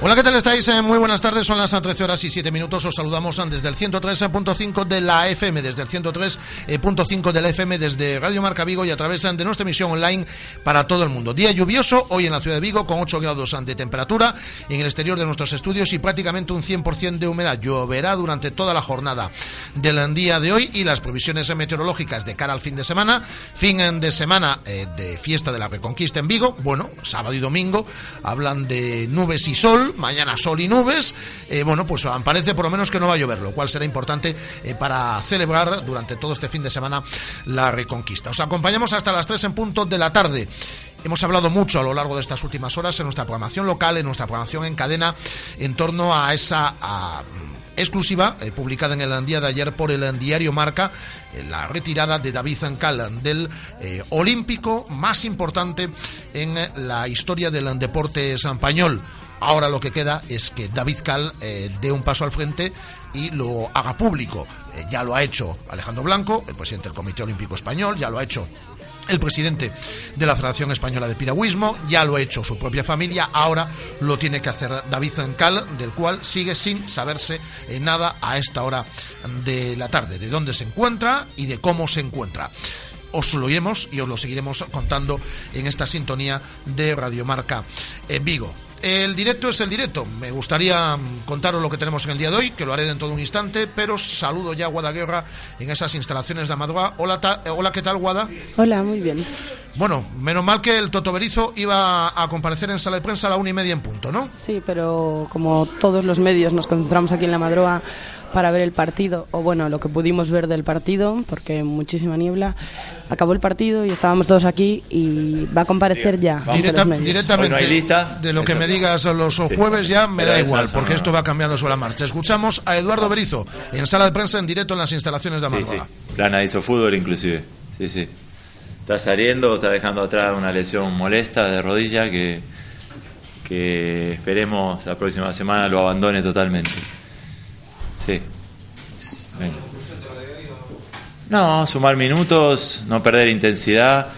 Hola, ¿qué tal estáis? Eh, muy buenas tardes, son las 13 horas y 7 minutos. Os saludamos desde el 103.5 de la FM, desde el 103.5 de la FM, desde Radio Marca Vigo y a través de nuestra emisión online para todo el mundo. Día lluvioso hoy en la ciudad de Vigo con 8 grados de temperatura en el exterior de nuestros estudios y prácticamente un 100% de humedad. Lloverá durante toda la jornada del día de hoy y las previsiones meteorológicas de cara al fin de semana. Fin de semana eh, de fiesta de la Reconquista en Vigo. Bueno, sábado y domingo hablan de nubes y sol mañana sol y nubes, eh, bueno, pues parece por lo menos que no va a llover, lo cual será importante eh, para celebrar durante todo este fin de semana la reconquista. Os acompañamos hasta las 3 en punto de la tarde. Hemos hablado mucho a lo largo de estas últimas horas en nuestra programación local, en nuestra programación en cadena, en torno a esa exclusiva eh, publicada en el día de ayer por el diario Marca, la retirada de David Zancal del olímpico más importante en la historia del deporte español. Ahora lo que queda es que David Cal eh, dé un paso al frente y lo haga público. Eh, ya lo ha hecho Alejandro Blanco, el presidente del Comité Olímpico Español, ya lo ha hecho el presidente de la Federación Española de Piragüismo, ya lo ha hecho su propia familia, ahora lo tiene que hacer David Zancal, del cual sigue sin saberse eh, nada a esta hora de la tarde, de dónde se encuentra y de cómo se encuentra os lo oiremos y os lo seguiremos contando en esta sintonía de Radiomarca Vigo. El directo es el directo. Me gustaría contaros lo que tenemos en el día de hoy, que lo haré dentro de un instante, pero saludo ya a Guadaguerra en esas instalaciones de Amadua. Hola, eh, hola, ¿qué tal, Guada? Hola, muy bien. Bueno, menos mal que el Toto Berizo iba a comparecer en sala de prensa a la una y media en punto, ¿no? Sí, pero como todos los medios nos concentramos aquí en la Madroa para ver el partido, o bueno, lo que pudimos ver del partido, porque muchísima niebla. Acabó el partido y estábamos todos aquí y va a comparecer ya. directamente, de lo que me digas los jueves ya me da igual, porque esto va cambiando sobre la marcha. Escuchamos a Eduardo Berizo en sala de prensa en directo en las instalaciones de Amargoa. Sí, Plana hizo fútbol inclusive. Sí, sí. Está saliendo, está dejando atrás una lesión molesta de rodilla que, que esperemos la próxima semana lo abandone totalmente. Sí. No, sumar minutos, no perder intensidad,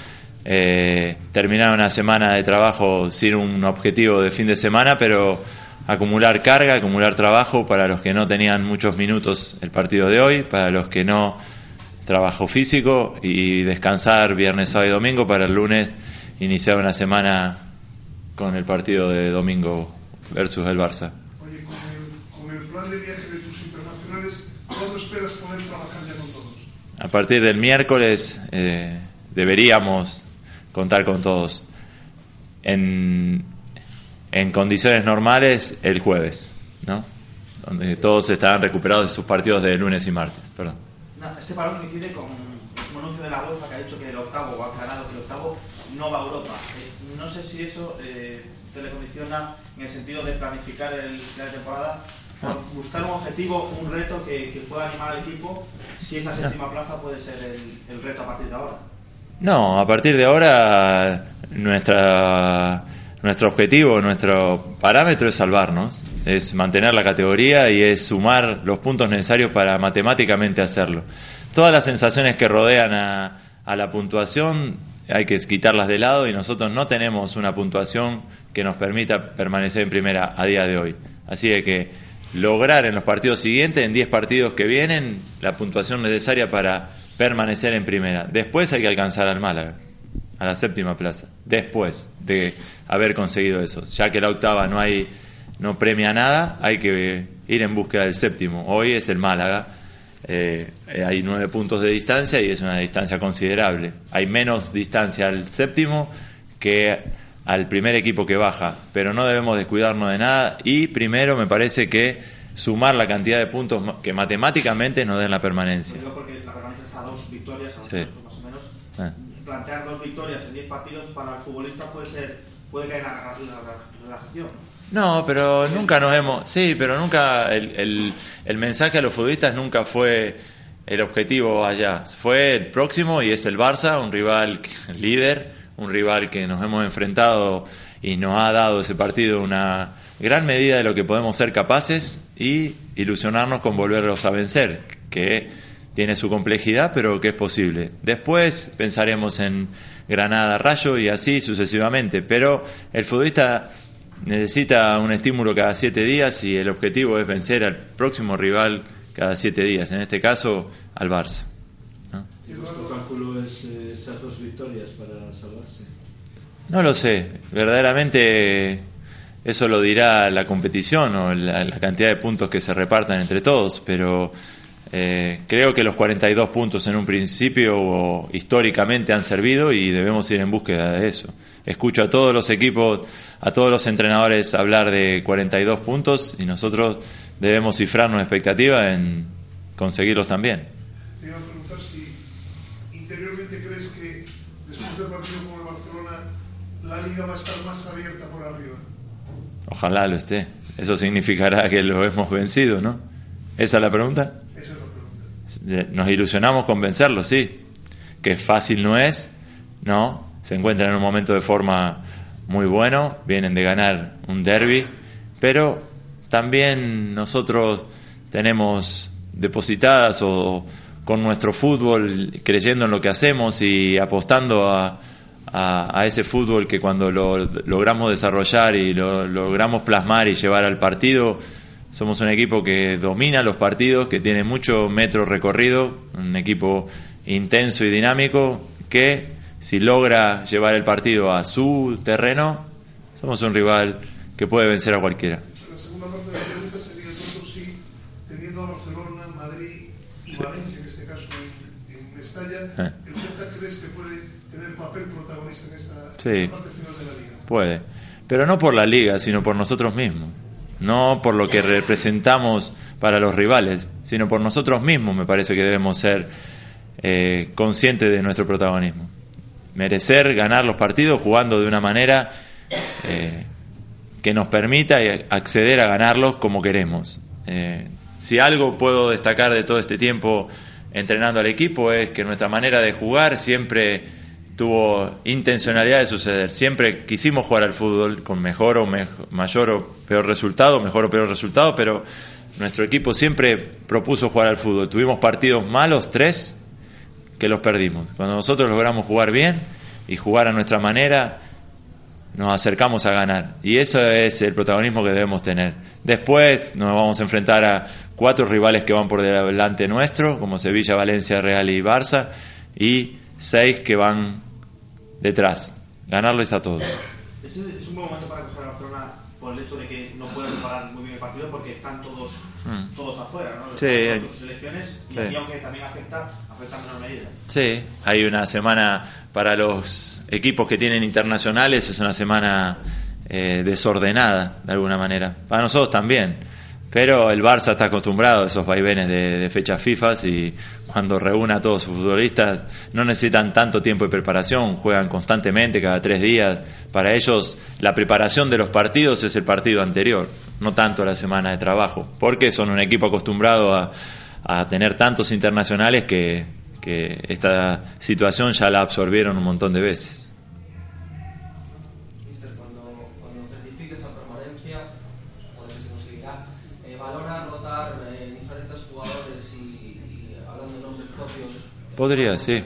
eh, terminar una semana de trabajo sin un objetivo de fin de semana, pero acumular carga, acumular trabajo para los que no tenían muchos minutos el partido de hoy, para los que no trabajo físico y descansar viernes, sábado y domingo para el lunes iniciar una semana con el partido de domingo versus el Barça. Oye, con el, plan de viaje de tus internacionales, ¿cuándo esperas poder trabajar ya con todos? A partir del miércoles eh, deberíamos contar con todos. En, en condiciones normales, el jueves, ¿no? Donde todos estarán recuperados de sus partidos de lunes y martes. Perdón. este parón coincide con un anuncio de la UEFA que ha dicho que el octavo, ha aclarado que el octavo no va a Europa. Eh, no sé si eso eh, te le condiciona en el sentido de planificar el, la temporada buscar un objetivo, un reto que, pueda animar al equipo, si esa séptima plaza puede ser el, reto a partir de ahora. No, a partir de ahora nuestra, nuestro objetivo, nuestro parámetro es salvarnos, es mantener la categoría y es sumar los puntos necesarios para matemáticamente hacerlo. Todas las sensaciones que rodean a, a la puntuación hay que quitarlas de lado y nosotros no tenemos una puntuación que nos permita permanecer en primera a día de hoy. Así de que lograr en los partidos siguientes, en 10 partidos que vienen, la puntuación necesaria para permanecer en primera. Después hay que alcanzar al Málaga, a la séptima plaza. Después de haber conseguido eso. Ya que la octava no hay no premia nada, hay que ir en búsqueda del séptimo. Hoy es el Málaga. Eh, hay nueve puntos de distancia y es una distancia considerable. Hay menos distancia al séptimo que al primer equipo que baja, pero no debemos descuidarnos de nada y primero me parece que sumar la cantidad de puntos que matemáticamente nos den la permanencia. porque la permanencia está a dos victorias, a más o menos. Ah. Plantear dos victorias en diez partidos para el futbolista puede ser puede caer en la, relajación. No, pero nunca nos hemos. Sí, pero nunca. El, el, el mensaje a los futbolistas nunca fue el objetivo allá. Fue el próximo y es el Barça, un rival líder un rival que nos hemos enfrentado y nos ha dado ese partido una gran medida de lo que podemos ser capaces y ilusionarnos con volverlos a vencer, que tiene su complejidad, pero que es posible. Después pensaremos en Granada Rayo y así sucesivamente, pero el futbolista necesita un estímulo cada siete días y el objetivo es vencer al próximo rival cada siete días, en este caso al Barça. esas dos victorias? No lo sé, verdaderamente eso lo dirá la competición o la, cantidad de puntos que se repartan entre todos, pero eh, creo que los 42 puntos en un principio históricamente han servido y debemos ir en búsqueda de eso. Escucho a todos los equipos, a todos los entrenadores hablar de 42 puntos y nosotros debemos cifrar nuestra expectativa en conseguirlos también. Te iba a preguntar si interiormente crees que después del partido con el Barcelona la liga va a estar más abierta por arriba. Ojalá lo esté. Eso significará que lo hemos vencido, ¿no? ¿Esa es la pregunta? nos ilusionamos con vencerlo, sí. Que fácil no es, no. Se encuentran en un momento de forma muy bueno, vienen de ganar un derby, pero también nosotros tenemos depositadas o con nuestro fútbol, creyendo en lo que hacemos y apostando a, a, ese fútbol que cuando lo logramos desarrollar y lo logramos plasmar y llevar al partido, somos un equipo que domina los partidos, que tiene mucho metro recorrido, un equipo intenso y dinámico que si logra llevar el partido a su terreno, somos un rival que puede vencer a cualquiera. La segunda parte de la pregunta sería si teniendo a Barcelona, Madrid y Valencia, en este caso en, en Mestalla, eh. ¿el Celta crees que puede tener en esta, sí, parte final de la liga? Puede, pero no por la liga, sino por nosotros mismos no por lo que representamos para los rivales, sino por nosotros mismos me parece que debemos ser eh, conscientes de nuestro protagonismo. Merecer ganar los partidos jugando de una manera eh, que nos permita acceder a ganarlos como queremos. Eh, si algo puedo destacar de todo este tiempo entrenando al equipo es que nuestra manera de jugar siempre tuvo intencionalidad de suceder. Siempre quisimos jugar al fútbol con mejor o mayor o peor resultado, mejor o peor resultado, pero nuestro equipo siempre propuso jugar al fútbol. Tuvimos partidos malos, tres, que los perdimos. Cuando nosotros logramos jugar bien y jugar a nuestra manera, nos acercamos a ganar. Y eso es el protagonismo que debemos tener. Después nos vamos a enfrentar a cuatro rivales que van por delante nuestro, como Sevilla, Valencia, Real y Barça, y seis que van detrás, ganarles a todos. Es, un buen momento para coger a Barcelona por el hecho de que no pueden preparar muy bien el partido porque están todos mm. todos afuera, ¿no? Sí, hay, sus selecciones y sí. aquí, aunque también afecta, afecta en menor medida. Sí, hay una semana para los equipos que tienen internacionales, es una semana eh, desordenada de alguna manera. Para nosotros también pero el Barça está acostumbrado a esos vaivenes de, de fechas FIFA y cuando reúne a todos sus futbolistas no necesitan tanto tiempo de preparación, juegan constantemente cada tres días. Para ellos la preparación de los partidos es el partido anterior, no tanto la semana de trabajo, porque son un equipo acostumbrado a, tener tantos internacionales que esta situación ya la absorbieron un montón de veces. Podría, sí.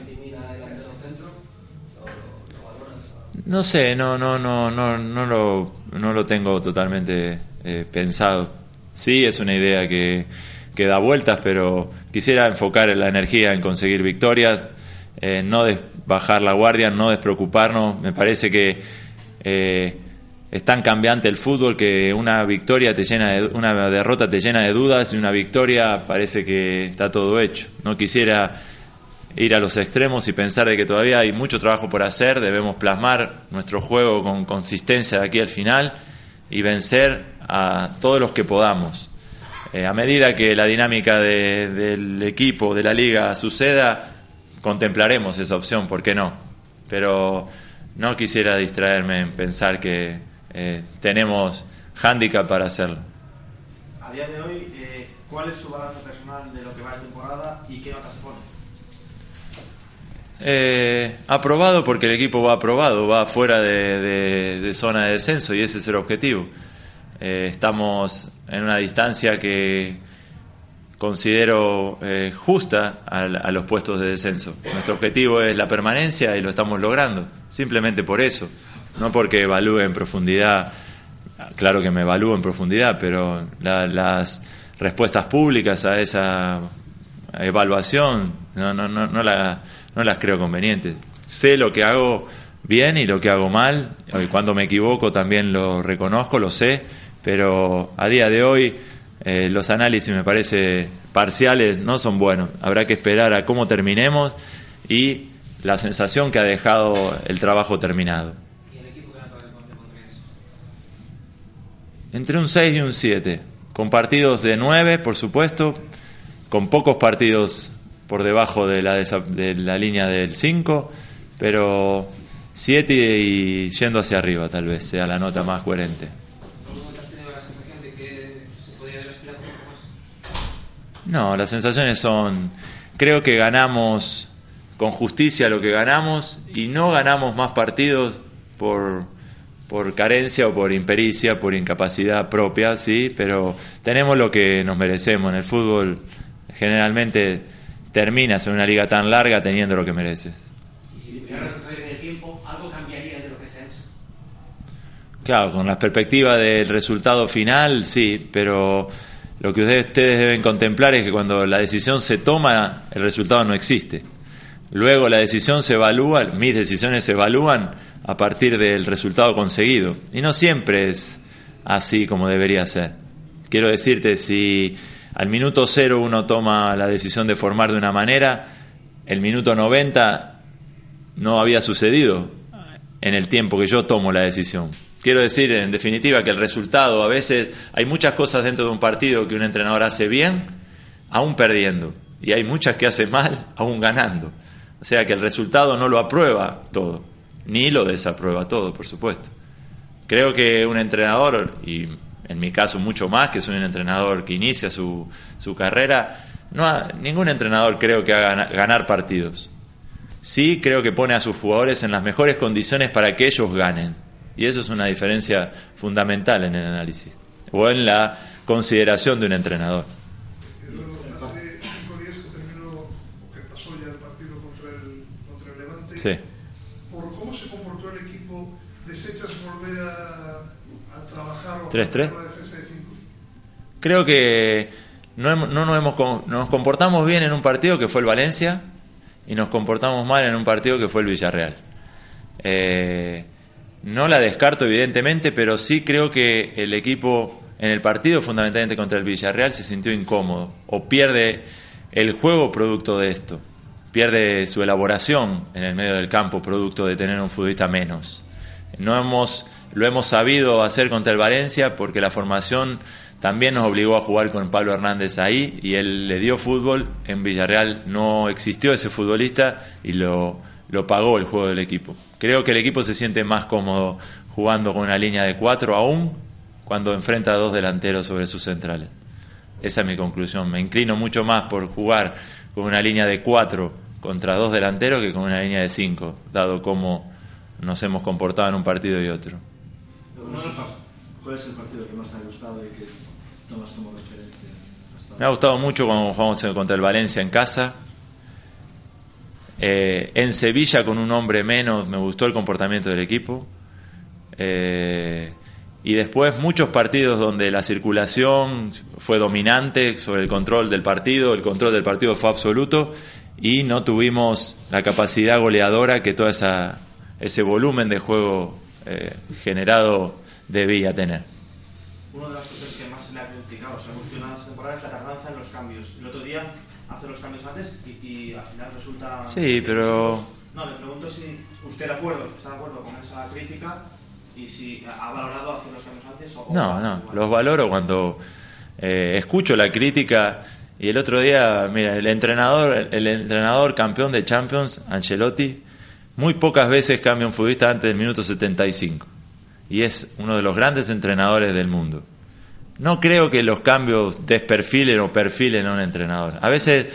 No sé, no, no, no, no, no lo, no lo tengo totalmente eh, pensado. Sí, es una idea que, que, da vueltas, pero quisiera enfocar la energía en conseguir victorias, eh, no bajar la guardia, no despreocuparnos. Me parece que eh, es tan cambiante el fútbol que una victoria te llena de, una derrota te llena de dudas y una victoria parece que está todo hecho. No quisiera ir a los extremos y pensar de que todavía hay mucho trabajo por hacer, debemos plasmar nuestro juego con consistencia de aquí al final y vencer a todos los que podamos. Eh, a medida que la dinámica del equipo, de la liga suceda, contemplaremos esa opción, ¿por qué no? Pero no quisiera distraerme en pensar que eh, tenemos hándicap para hacerlo. A día de hoy, eh, ¿cuál es su balance personal de lo que va de temporada y qué nota se pone? Eh, aprobado porque el equipo va aprobado, va fuera de, zona de descenso y ese es el objetivo. Eh, estamos en una distancia que considero eh, justa a, los puestos de descenso. Nuestro objetivo es la permanencia y lo estamos logrando, simplemente por eso, no porque evalúe en profundidad, claro que me evalúo en profundidad, pero las respuestas públicas a esa evaluación no, no, no, la, no las creo convenientes. Sé lo que hago bien y lo que hago mal, y cuando me equivoco también lo reconozco, lo sé, pero a día de hoy eh, los análisis me parece parciales no son buenos. Habrá que esperar a cómo terminemos y la sensación que ha dejado el trabajo terminado. Entre un 6 y un 7, con partidos de 9, por supuesto, con pocos partidos por debajo de la, de la línea del 5, pero 7 y yendo hacia arriba tal vez sea la nota más coherente. No, las sensaciones son, creo que ganamos con justicia lo que ganamos y no ganamos más partidos por, por carencia o por impericia, por incapacidad propia, sí, pero tenemos lo que nos merecemos. En el fútbol generalmente terminas en una liga tan larga teniendo lo que mereces. ¿Y si en el tiempo, algo cambiaría de lo que se ha hecho? Claro, con la perspectiva del resultado final, sí, pero lo que ustedes deben contemplar es que cuando la decisión se toma, el resultado no existe. Luego la decisión se evalúa, mis decisiones se evalúan a partir del resultado conseguido. Y no siempre es así como debería ser. Quiero decirte, si al minuto cero uno toma la decisión de formar de una manera, el minuto 90 no había sucedido en el tiempo que yo tomo la decisión. Quiero decir, en definitiva, que el resultado, a veces hay muchas cosas dentro de un partido que un entrenador hace bien, aún perdiendo, y hay muchas que hace mal, aún ganando. O sea que el resultado no lo aprueba todo, ni lo desaprueba todo, por supuesto. Creo que un entrenador, y en mi caso mucho más, que soy un entrenador que inicia su, su carrera, no ningún entrenador creo que haga ganar partidos. Sí creo que pone a sus jugadores en las mejores condiciones para que ellos ganen y eso es una diferencia fundamental en el análisis o en la consideración de un entrenador. 3-3. Creo que no, nos, hemos, nos comportamos bien en un partido que fue el Valencia y nos comportamos mal en un partido que fue el Villarreal. Eh, no la descarto evidentemente, pero sí creo que el equipo en el partido fundamentalmente contra el Villarreal se sintió incómodo o pierde el juego producto de esto, pierde su elaboración en el medio del campo producto de tener un futbolista menos. No hemos lo hemos sabido hacer contra el Valencia porque la formación también nos obligó a jugar con Pablo Hernández ahí y él le dio fútbol. En Villarreal no existió ese futbolista y lo, lo pagó el juego del equipo. Creo que el equipo se siente más cómodo jugando con una línea de cuatro aún cuando enfrenta a dos delanteros sobre sus centrales. Esa es mi conclusión. Me inclino mucho más por jugar con una línea de cuatro contra dos delanteros que con una línea de cinco, dado cómo nos hemos comportado en un partido y otro. ¿Cuál es el partido que más te ha gustado y que tomas como referencia? Me ha gustado mucho cuando jugamos contra el Valencia en casa, eh, en Sevilla con un hombre menos me gustó el comportamiento del equipo. Eh, y después muchos partidos donde la circulación fue dominante sobre el control del partido, el control del partido fue absoluto y no tuvimos la capacidad goleadora que todo ese volumen de juego eh, generado debía tener. Una de las cosas que más se le ha criticado, se ha cuestionado esta temporada es la tardanza en los cambios. El otro día hace los cambios antes y, al final resulta... Sí, pero... No, le pregunto si usted de acuerdo, está de acuerdo con esa crítica y si ha valorado hacer los cambios antes o... No, no, los valoro cuando eh, escucho la crítica y el otro día, mira, el entrenador, el entrenador campeón de Champions, Ancelotti, muy pocas veces cambia un futbolista antes del minuto 75 y es uno de los grandes entrenadores del mundo. No creo que los cambios desperfilen o perfilen a un entrenador. A veces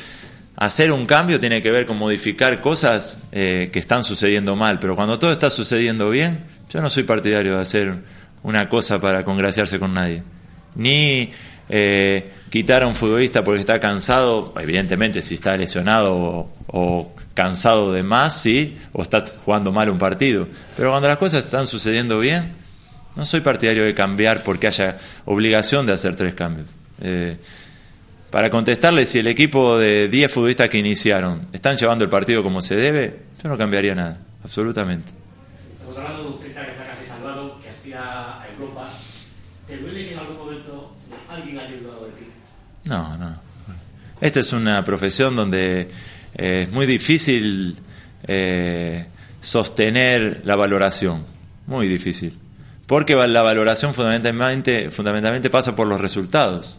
hacer un cambio tiene que ver con modificar cosas eh, que están sucediendo mal, pero cuando todo está sucediendo bien, yo no soy partidario de hacer una cosa para congraciarse con nadie. Ni eh, quitar a un futbolista porque está cansado, evidentemente si está lesionado o, cansado de más, sí, o está jugando mal un partido. Pero cuando las cosas están sucediendo bien, no soy partidario de cambiar porque haya obligación de hacer tres cambios. Eh, para contestarle si el equipo de 10 futbolistas que iniciaron están llevando el partido como se debe, yo no cambiaría nada, absolutamente. Estamos hablando de un que está casi salvado, que aspira a Europa. ¿Te duele que en algún momento alguien haya ayudado? No, no. Esta es una profesión donde eh, es muy difícil eh, sostener la valoración, muy difícil, porque la valoración fundamentalmente, fundamentalmente pasa por los resultados.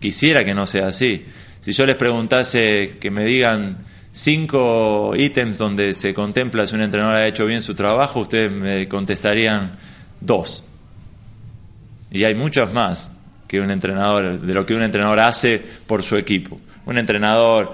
Quisiera que no sea así. Si yo les preguntase que me digan cinco ítems donde se contempla si un entrenador ha hecho bien su trabajo, ustedes me contestarían dos. Y hay muchos más que un entrenador, de lo que un entrenador hace por su equipo. Un entrenador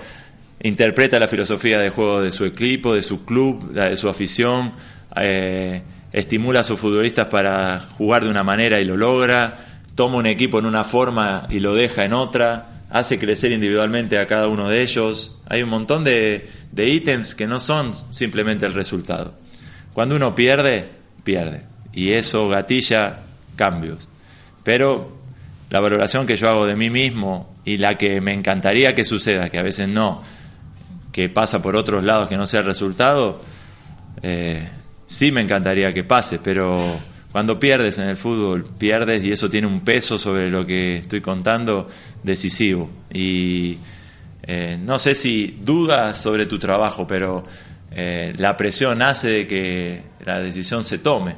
interpreta la filosofía de juego de su equipo, de su club, de su afición, eh, estimula a sus futbolistas para jugar de una manera y lo logra, toma un equipo en una forma y lo deja en otra, hace crecer individualmente a cada uno de ellos. Hay un montón de, de ítems que no son simplemente el resultado. Cuando uno pierde, pierde. Y eso gatilla cambios. Pero la valoración que yo hago de mí mismo y la que me encantaría que suceda, que a veces no, que pasa por otros lados que no sea el resultado, eh, sí me encantaría que pase, pero cuando pierdes en el fútbol, pierdes y eso tiene un peso sobre lo que estoy contando decisivo. Y eh, no sé si dudas sobre tu trabajo, pero eh, la presión nace de que la decisión se tome.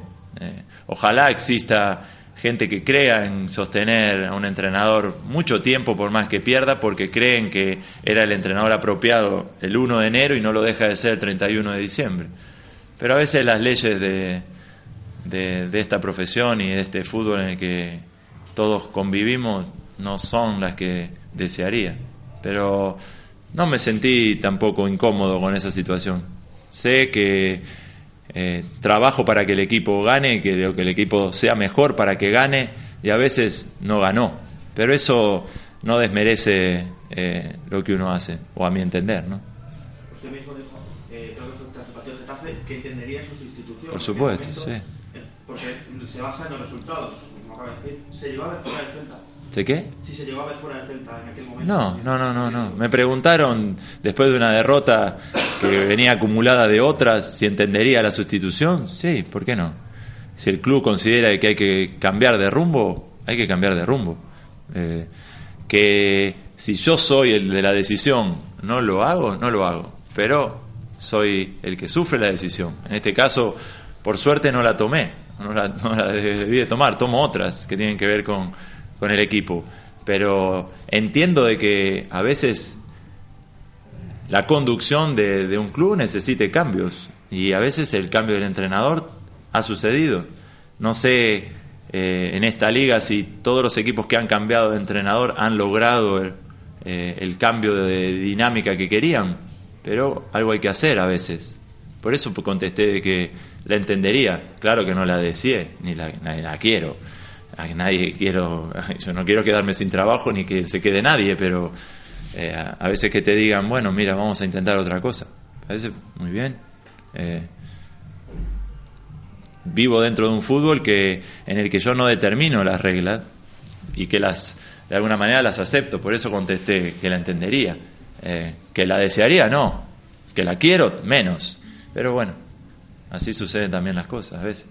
ojalá exista gente que crea en sostener a un entrenador mucho tiempo por más que pierda porque creen que era el entrenador apropiado el 1 de enero y no lo deja de ser el 31 de diciembre. Pero a veces las leyes de, de, esta profesión y de este fútbol en el que todos convivimos no son las que desearía. Pero no me sentí tampoco incómodo con esa situación. Sé que eh, trabajo para que el equipo gane, que, que el equipo sea mejor para que gane y a veces no ganó. Pero eso no desmerece eh, lo que uno hace, o a mi entender, ¿no? Usted mismo dijo, eh, creo que fue tras el partido de Getafe, que entendería sus instituciones. Por supuesto, sí. Eh, porque se basa en los resultados, como acaba de decir. Se llevaba a fuera del Celta. ¿De qué? Si se llevaba a ver fuera del Celta en aquel momento. No, no, no, no, no. Me preguntaron, después de una derrota que venía acumulada de otras, si entendería la sustitución. Sí, ¿por qué no? Si el club considera que hay que cambiar de rumbo, hay que cambiar de rumbo. Eh, que si yo soy el de la decisión, no lo hago, no lo hago. Pero soy el que sufre la decisión. En este caso, por suerte no la tomé, no la, debí de tomar, tomo otras que tienen que ver con, con el equipo. Pero entiendo de que a veces la conducción de, un club necesite cambios y a veces el cambio del entrenador ha sucedido. No sé eh, en esta liga si todos los equipos que han cambiado de entrenador han logrado el, eh, cambio de dinámica que querían, pero algo hay que hacer a veces. Por eso contesté de que la entendería. Claro que no la deseé, ni la, la quiero. A nadie quiero, yo no quiero quedarme sin trabajo ni que se quede nadie, pero eh, a veces que te digan, bueno, mira, vamos a intentar otra cosa. A veces, muy bien. Eh, vivo dentro de un fútbol que en el que yo no determino las reglas y que las de alguna manera las acepto. Por eso contesté que la entendería. Eh, que la desearía, no. Que la quiero, menos. Pero bueno, así suceden también las cosas a veces.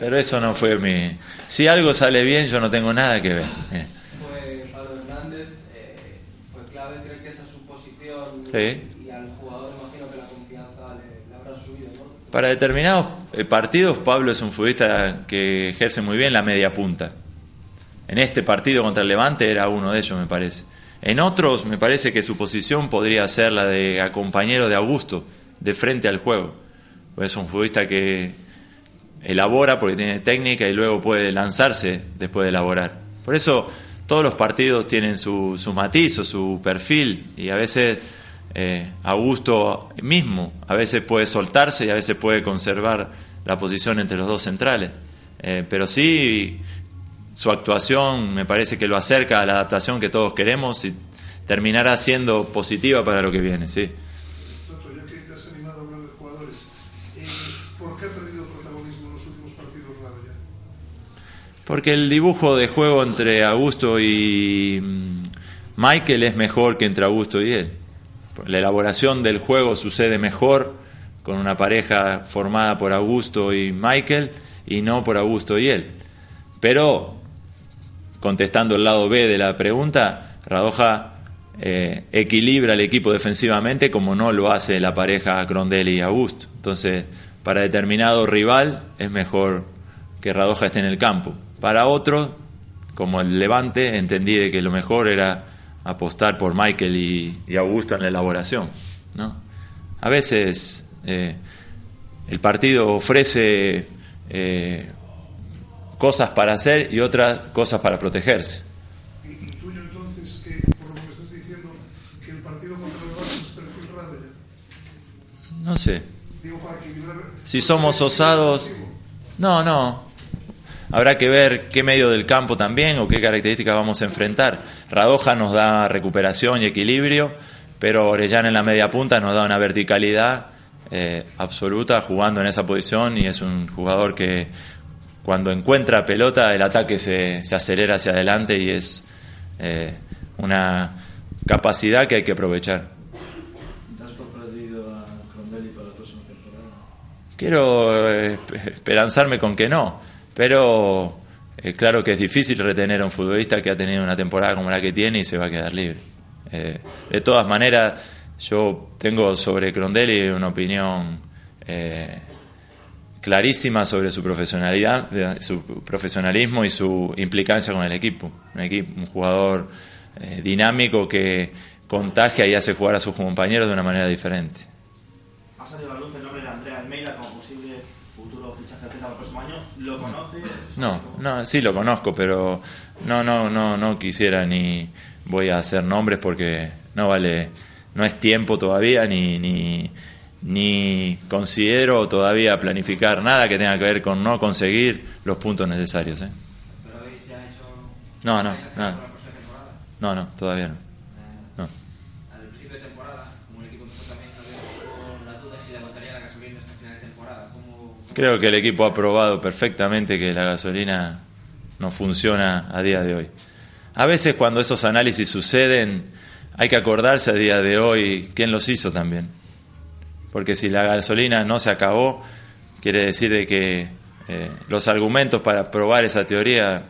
Pero eso no fue mi... Si algo sale bien, yo no tengo nada que ver. Eh. Fue Pablo Hernández, eh, fue clave, creo que esa suposición sí. y al jugador imagino que la confianza le, habrá subido, ¿no? Para determinados eh, partidos, Pablo es un futbolista que ejerce muy bien la media punta. En este partido contra el Levante era uno de ellos, me parece. En otros me parece que su posición podría ser la de compañero de Augusto, de frente al juego. Pues es un futbolista que elabora porque tiene técnica y luego puede lanzarse después de elaborar. Por eso todos los partidos tienen su, su matiz o su perfil y a veces eh, Augusto mismo, a veces puede soltarse y a veces puede conservar la posición entre los dos centrales. Eh, pero sí, su actuación me parece que lo acerca a la adaptación que todos queremos y terminará siendo positiva para lo que viene, sí. Toto, ya que te has animado a hablar de jugadores, eh, ¿por qué ha perdido protagonismo en los últimos partidos Radoya? Porque el dibujo de juego entre Augusto y mm, Michael es mejor que entre Augusto y él. La elaboración del juego sucede mejor con una pareja formada por Augusto y Michael y no por Augusto y él. Pero, contestando el lado B de la pregunta, Radoja eh, equilibra el equipo defensivamente como no lo hace la pareja Crondelli y Augusto. Entonces, para determinado rival es mejor que Radoja esté en el campo. Para otro, como el Levante, entendí de que lo mejor era apostar por Michael y, y Augusto en la elaboración. ¿no? A veces eh, el partido ofrece eh, cosas para hacer y otras cosas para protegerse. Intuyo entonces que, por lo que me estás diciendo, que el partido contra el Barça es perfil Radoya. No sé. Digo, para equilibrar. Si somos osados... No, no. Habrá que ver qué medio del campo también o qué características vamos a enfrentar. Radoja nos da recuperación y equilibrio, pero Orellana en la media punta nos da una verticalidad eh, absoluta jugando en esa posición y es un jugador que cuando encuentra pelota el ataque se, se acelera hacia adelante y es eh, una capacidad que hay que aprovechar. Quiero eh, esperanzarme con que no, pero eh, claro que es difícil retener a un futbolista que ha tenido una temporada como la que tiene y se va a quedar libre. Eh, de todas maneras, yo tengo sobre Crondelli una opinión eh, clarísima sobre su profesionalidad, su profesionalismo y su implicancia con el equipo. Un, equipo, un jugador eh, dinámico que contagia y hace jugar a sus compañeros de una manera diferente. Ha salido a la luz el nombre de Andrea Almeida como posible futuro fichaje del para el próximo año. ¿Lo conoce? No, no, sí lo conozco, pero no, no, no, no quisiera ni voy a hacer nombres porque no vale, no es tiempo todavía ni, ni, ni considero todavía planificar nada que tenga que ver con no conseguir los puntos necesarios. ¿eh? ¿Pero habéis ya hecho No, no, ¿Vais a hacer nada. para la próxima temporada? No, no, todavía no. no. Creo que el equipo ha probado perfectamente que la gasolina no funciona a día de hoy. A veces cuando esos análisis suceden hay que acordarse a día de hoy quién los hizo también. Porque si la gasolina no se acabó, quiere decir de que eh, los argumentos para probar esa teoría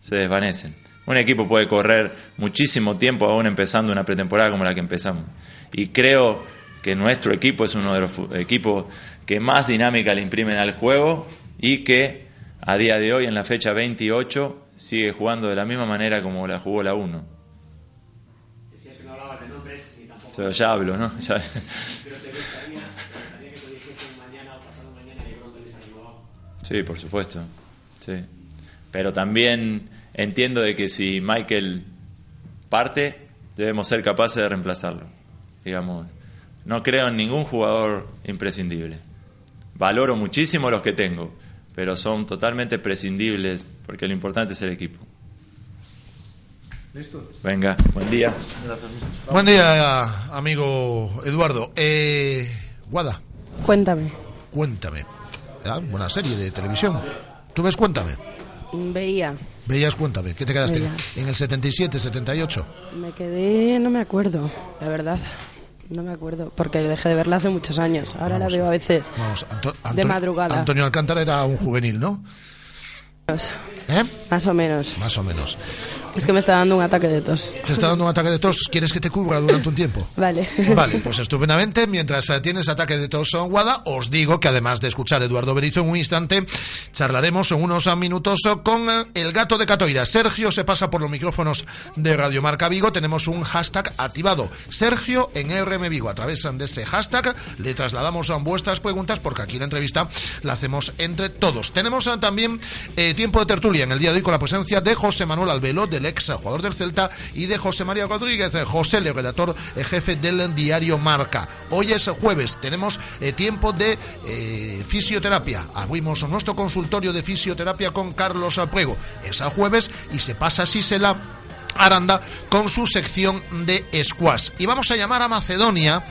se desvanecen. Un equipo puede correr muchísimo tiempo aún empezando una pretemporada como la que empezamos. Y creo que nuestro equipo es uno de los equipos que más dinámica le imprimen al juego y que a día de hoy, en la fecha 28, sigue jugando de la misma manera como la jugó la 1. Decías que no hablabas de nombres ni tampoco. Pero ya hablo, ¿no? Ya- Pero te gustaría, te gustaría que te dijesen mañana o pasado mañana que. Sí, por supuesto. Sí. Pero también entiendo de que si Michael parte, debemos ser capaces de reemplazarlo. Digamos, no creo en ningún jugador imprescindible. Valoro muchísimo los que tengo, pero son totalmente prescindibles porque lo importante es el equipo. ¿Listo? Venga, buen día. Buen día, amigo Eduardo. Eh, Guada, Cuéntame. cuéntame. ¿Ah? Buena serie de televisión. ¿Tú ves Cuéntame? Veía. Veías Cuéntame. ¿Qué te quedaste? Veía. ¿En el 77, 78? Me quedé, no me acuerdo, la verdad. No me acuerdo, porque dejé de verla hace muchos años. Ahora Vamos. la veo a veces. Vamos, Anto- De madrugada. Antonio Alcántara era un juvenil, ¿no? ¿Eh? Más o menos. Más o menos. Es que me está dando un ataque de tos. ¿Te está dando un ataque de tos? ¿Quieres que te cubra durante un tiempo? Vale. Vale, pues estupendamente. Mientras eh, tienes ataque de tos en Guada, os digo que además de escuchar a Eduardo Berizo en un instante, charlaremos en unos minutos con eh, el gato de Catoira. Sergio se pasa por los micrófonos de Radio Marca Vigo. Tenemos un hashtag activado. Sergio en RM Vigo. A través de ese hashtag le trasladamos a vuestras preguntas porque aquí la entrevista la hacemos entre todos. Tenemos también eh, tiempo de tertulia en el día de hoy con la presencia de José Manuel Albelo, del ex jugador del Celta, y de José María Rodríguez, eh, José, el redactor eh, jefe del diario Marca. Hoy es jueves, tenemos eh, tiempo de fisioterapia. Abrimos nuestro consultorio de fisioterapia con Carlos Apuego. Es a jueves y se pasa así se la Aranda con su sección de squash. Y vamos a llamar a Macedonia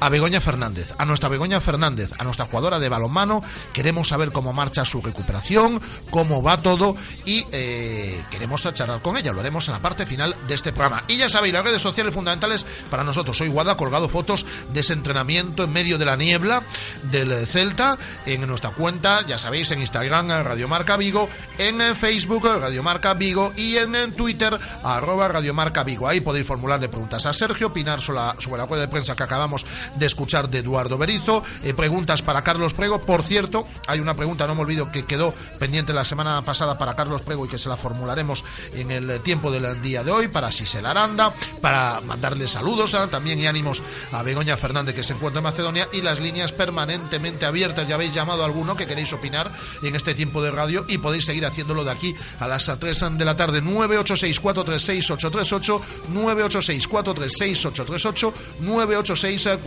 a Begoña Fernández, a nuestra Begoña Fernández, a nuestra jugadora de balonmano. Queremos saber cómo marcha su recuperación, cómo va todo y eh, queremos charlar con ella. Lo haremos en la parte final de este programa. Y ya sabéis, las redes sociales fundamentales para nosotros. Soy Guada, colgado fotos de ese entrenamiento en medio de la niebla del Celta en nuestra cuenta, ya sabéis, en Instagram, Radio Marca Vigo, en Facebook, Radio Marca Vigo y en Twitter, arroba Radio Marca Vigo. Ahí podéis formularle preguntas a Sergio, opinar sobre la, sobre de prensa que acabamos de escuchar de Eduardo Berizo, eh, preguntas para Carlos Prego. Por cierto, hay una pregunta, no me olvido, que quedó pendiente la semana pasada para Carlos Prego y que se la formularemos en el tiempo del día de hoy para Sisel Aranda, para mandarle saludos a, también y ánimos a Begoña Fernández que se encuentra en Macedonia y las líneas permanentemente abiertas. Ya habéis llamado a alguno que queréis opinar en este tiempo de radio y podéis seguir haciéndolo de aquí a las 3 de la tarde. 986 436 838 986 436 838 986 436693 986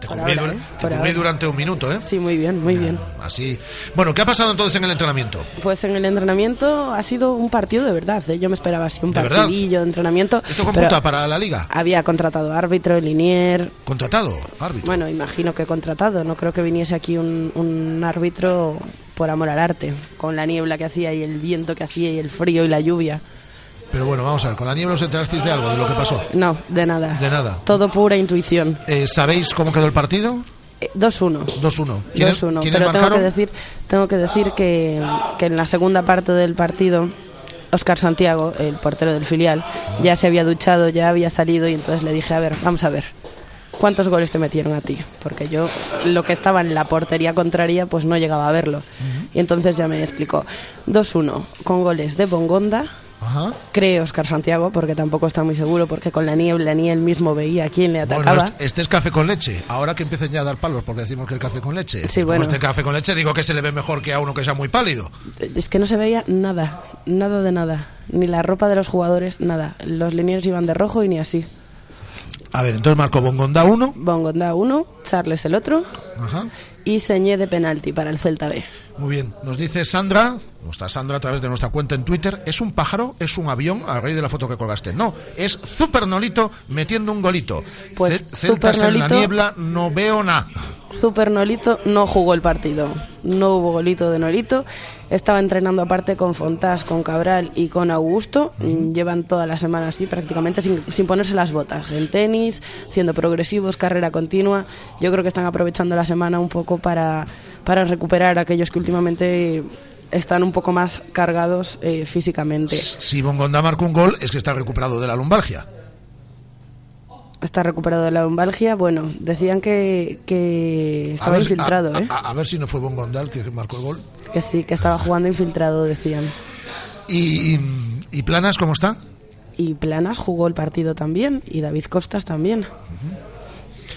Te Por cubrí, ahora, dura- ¿eh? te cubrí durante un minuto, ¿eh? Sí, muy bien, muy bien. Así. Bueno, ¿qué ha pasado entonces en el entrenamiento? Pues en el entrenamiento ha sido un partido de verdad. ¿eh? Yo me esperaba así un ¿De verdad? partidillo de entrenamiento. ¿Esto computa para la liga? Había contratado árbitro, linier. ¿Contratado? Árbitro. Bueno, imagino que contratado. No creo que viniese aquí un, un árbitro por amor al arte. Con la niebla que hacía y el viento que hacía y el frío y la lluvia. Pero bueno, vamos a ver, ¿con la niebla os enterasteis de algo, de lo que pasó? No, de nada. De nada. Todo pura intuición. Eh, ¿Sabéis cómo quedó el partido? Eh, 2-1. 2-1. ¿Quiénes- 2-1, quiénes pero tengo que decir, tengo que decir que, que en la segunda parte del partido Oscar Santiago, el portero del filial, ya se había duchado, ya había salido y entonces le dije, a ver, vamos a ver, ¿cuántos goles te metieron a ti? Porque yo lo que estaba en la portería contraria pues no llegaba a verlo. Y entonces ya me explicó, 2-1, con goles de Bongonda, Ajá. cree Oscar Santiago, porque tampoco está muy seguro, porque con la niebla ni él mismo veía a quién le atacaba. Bueno, este, este es café con leche. Ahora que empiecen ya a dar palos porque decimos que el café con leche. Sí, bueno. Este café con leche digo que se le ve mejor que a uno que sea muy pálido. Es que no se veía nada, nada de nada. Ni la ropa de los jugadores, nada. Los linieros iban de rojo y ni así. A ver, entonces marcó Bongonda 1. Bongonda uno, Charles el otro Ajá. Y Señé de penalti para el Celta B. Muy bien. Nos dice Sandra, nuestra Sandra a través de nuestra cuenta en Twitter, ¿es un pájaro? ¿Es un avión? A raíz de la foto que colgaste. No, es Super Nolito metiendo un golito. Pues en la niebla, no veo nada. Super Nolito no jugó el partido. No hubo golito de Nolito. Estaba entrenando aparte con Fontás, con Cabral y con Augusto. Llevan toda la semana así prácticamente sin, sin ponerse las botas. En tenis, siendo progresivos, carrera continua. Yo creo que están aprovechando la semana un poco para, para recuperar a aquellos que últimamente están un poco más cargados eh, físicamente. Si Bongonda marca un gol, es que está recuperado de la lumbalgia. Está recuperado de la lumbalgia. Bueno, decían que, que estaba ver, infiltrado, a, ¿eh? a- a ver si no fue Bongonda el que marcó el gol. Que sí, que estaba jugando infiltrado, decían. ¿Y, y Planas cómo está? Y Planas jugó el partido también y David Costas también.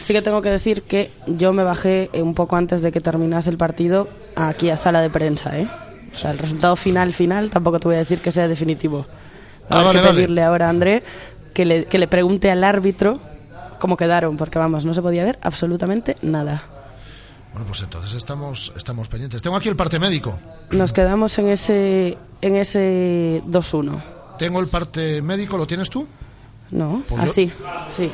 Sí que tengo que decir que yo me bajé un poco antes de que terminase el partido aquí a sala de prensa, ¿eh? O sea, el resultado final, final, tampoco te voy a decir que sea definitivo. Ah, Hay vale, que vale. pedirle ahora a André que le, que le pregunte al árbitro cómo quedaron, porque vamos, no se podía ver absolutamente nada. Bueno, pues entonces estamos, estamos pendientes. Tengo aquí el parte médico. Nos quedamos en ese, en ese 2-1. Tengo el parte médico, ¿lo tienes tú? No, Pues yo- así, sí.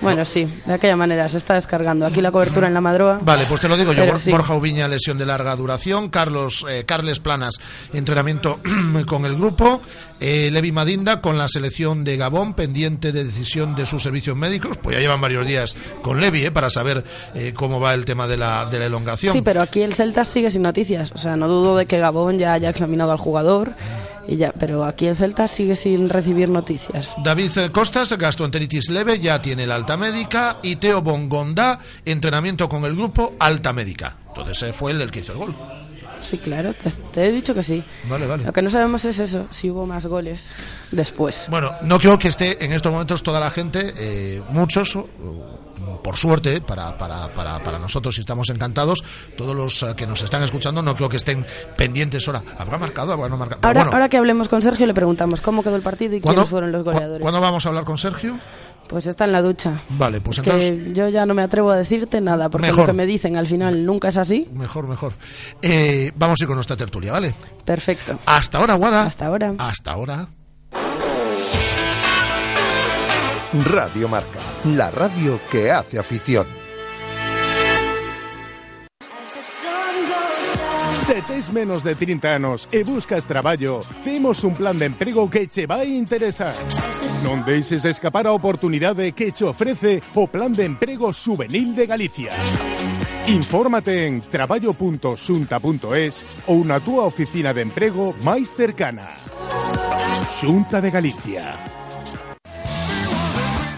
Bueno, sí, de aquella manera se está descargando. Aquí la cobertura en la madroa. Vale, pues te lo digo yo. Pero Bor- sí. Borja Ubiña, lesión de larga duración. Carlos, eh, Carles Planas, entrenamiento con el grupo. Eh, Levi Madinda con la selección de Gabón, pendiente de decisión de sus servicios médicos. Pues ya llevan varios días con Levi, eh, para saber eh, cómo va el tema de la, de la elongación. Sí, pero aquí el Celta sigue sin noticias. O sea, no dudo de que Gabón ya haya examinado al jugador. Y ya, pero aquí el Celta sigue sin recibir noticias. David Costas, gastroenteritis leve, ya tiene la alta médica. Y Teo Bongonda, entrenamiento con el grupo, alta médica. Entonces eh, fue el del que hizo el gol. sí, claro, te, te he dicho que sí. Vale, vale. Lo que no sabemos es eso, si hubo más goles después. Bueno, no creo que esté en estos momentos toda la gente, eh, muchos, por suerte, para, para, para, para nosotros y estamos encantados, todos los eh, que nos están escuchando, no creo que estén pendientes ahora. ¿Habrá marcado? ¿Habrá no marcado? Ahora, bueno, ahora que hablemos con Sergio le preguntamos cómo quedó el partido y ¿cuándo- quiénes fueron los goleadores. ¿Cuándo vamos a hablar con Sergio? Pues está en la ducha. Vale, pues Es entonces... que yo ya no me atrevo a decirte nada, porque Mejor. lo que me dicen al final nunca es así. Mejor, mejor. Eh, vamos a ir con nuestra tertulia, ¿vale? Perfecto. Hasta ahora, Guada. Hasta ahora. Hasta ahora. Radio Marca, la radio que hace afición. Se tes menos de 30 anos e buscas traballo, temos un plan de emprego que che vai interesar. Non deixes escapar a oportunidade que che ofrece o Plan de Emprego Juvenil de Galicia. Infórmate en traballo.xunta.es ou na túa oficina de emprego máis cercana. Xunta de Galicia.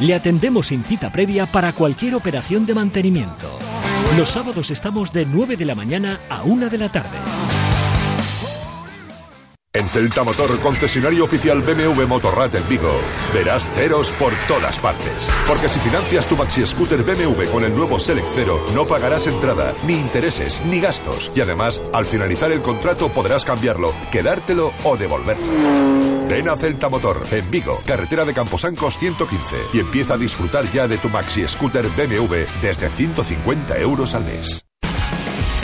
Le atendemos sin cita previa para cualquier operación de mantenimiento. Los sábados estamos de 9 de la mañana a 1 de la tarde. En Celta Motor, concesionario oficial BMW Motorrad en Vigo, verás ceros por todas partes. Porque si financias tu maxi scooter BMW con el nuevo Select Cero, no pagarás entrada, ni intereses, ni gastos. Y además, al finalizar el contrato podrás cambiarlo, quedártelo o devolverlo. Ven a Celta Motor, en Vigo, carretera de Camposancos 115, y empieza a disfrutar ya de tu maxi scooter BMW desde 150 euros al mes.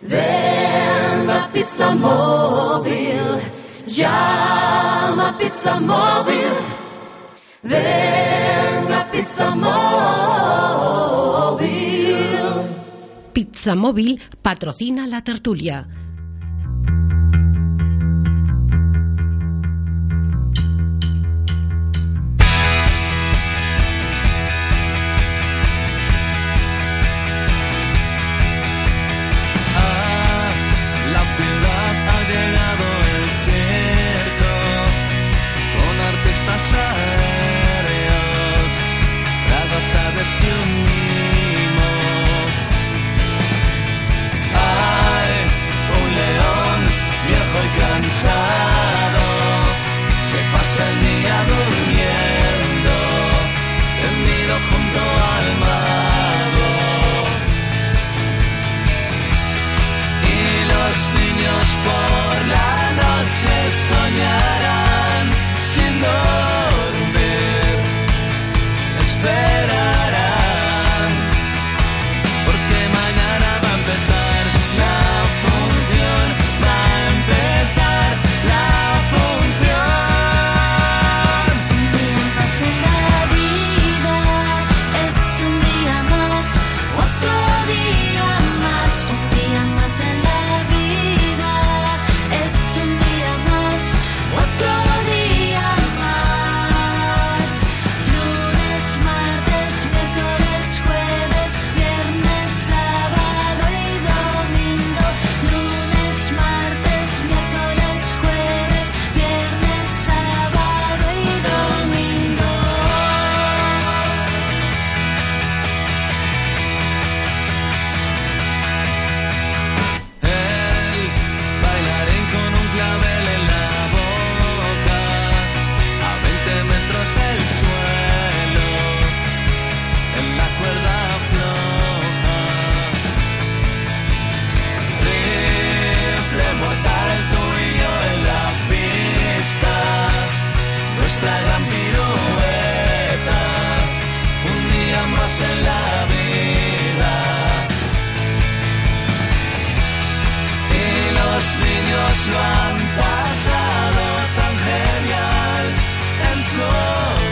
Ven a Pizza Móvil. Llama Pizza Móvil. Ven a Pizza Móvil. Pizza Móvil patrocina la tertulia.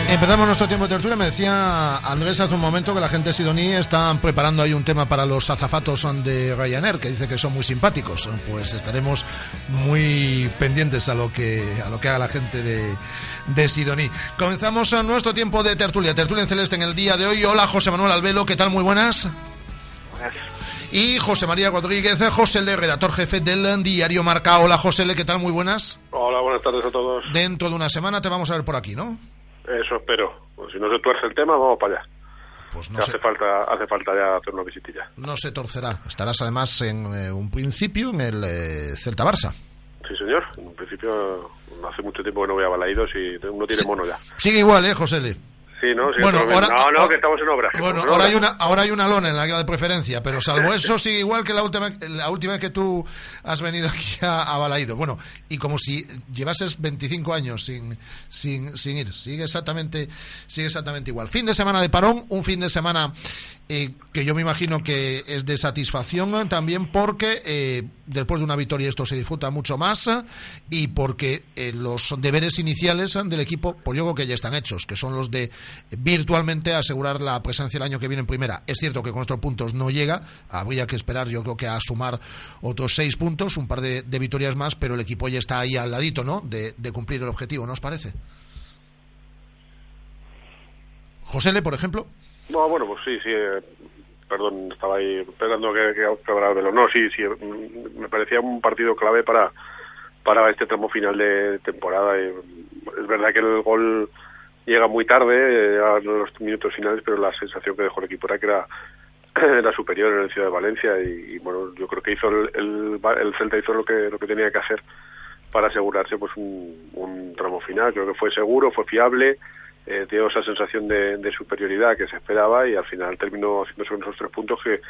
Empezamos nuestro tiempo de tertulia. Me decía Andrés hace un momento que la gente de Sidoní está preparando ahí un tema para los azafatos de Ryanair, que dice que son muy simpáticos. Pues estaremos muy pendientes a lo que, a lo que haga la gente de, de Sidoní. Comenzamos nuestro tiempo de tertulia. Tertulia en celeste en el día de hoy. Hola, José Manuel Albelo. ¿Qué tal? Muy buenas. Y José María Rodríguez, José L., redactor jefe del diario Marca. Hola, José L., ¿qué tal? Muy buenas. Hola, buenas tardes a todos. Dentro de una semana te vamos a ver por aquí, ¿no? Eso espero. Pues si no se tuerce el tema, vamos para allá. Pues no se, hace falta, hace falta ya hacer una visitilla. no se torcerá. Estarás además en eh, un principio en el eh, Celta Barça. Sí, señor. En un principio, hace mucho tiempo que no voy a Balaidos y uno tiene mono ya. Sigue igual, ¿eh, José L.? Sí, ¿no? Sí, Bueno, ahora- no, no, ahora- que estamos en obra. Bueno, ahora hay, una, ahora hay una lona en la guía de preferencia, pero salvo eso sigue igual que la última, la última vez que tú has venido aquí a, a Balaído. Bueno, y como si llevases 25 años sin, sin, sin ir. Sigue exactamente, sigue exactamente igual. Fin de semana de parón, un fin de semana eh, que yo me imagino que es de satisfacción eh, también porque eh, después de una victoria esto se disfruta mucho más eh, y porque eh, los deberes iniciales del equipo, pues yo creo que ya están hechos, que son los de virtualmente asegurar la presencia el año que viene en primera. Es cierto que con estos puntos no llega, habría que esperar yo creo que a sumar otros seis puntos, un par de, victorias más, pero el equipo ya está ahí al ladito, ¿no? De, de cumplir el objetivo, ¿no os parece? José Le, por ejemplo. No, bueno, pues sí, sí. eh, perdón, estaba ahí esperando que, que, lo- No, sí, sí. Me parecía un partido clave para, para este tramo final de temporada. es verdad que el gol llega muy tarde, eh, a los minutos finales, pero la sensación que dejó el equipo era que era, superior en el Ciudad de Valencia y, y, bueno, yo creo que hizo el, el, el Celta hizo lo que, lo que tenía que hacer para asegurarse pues un, un tramo final. Creo que fue seguro, fue fiable, eh, dio esa sensación de, de superioridad que se esperaba y al final terminó haciéndose con esos tres puntos que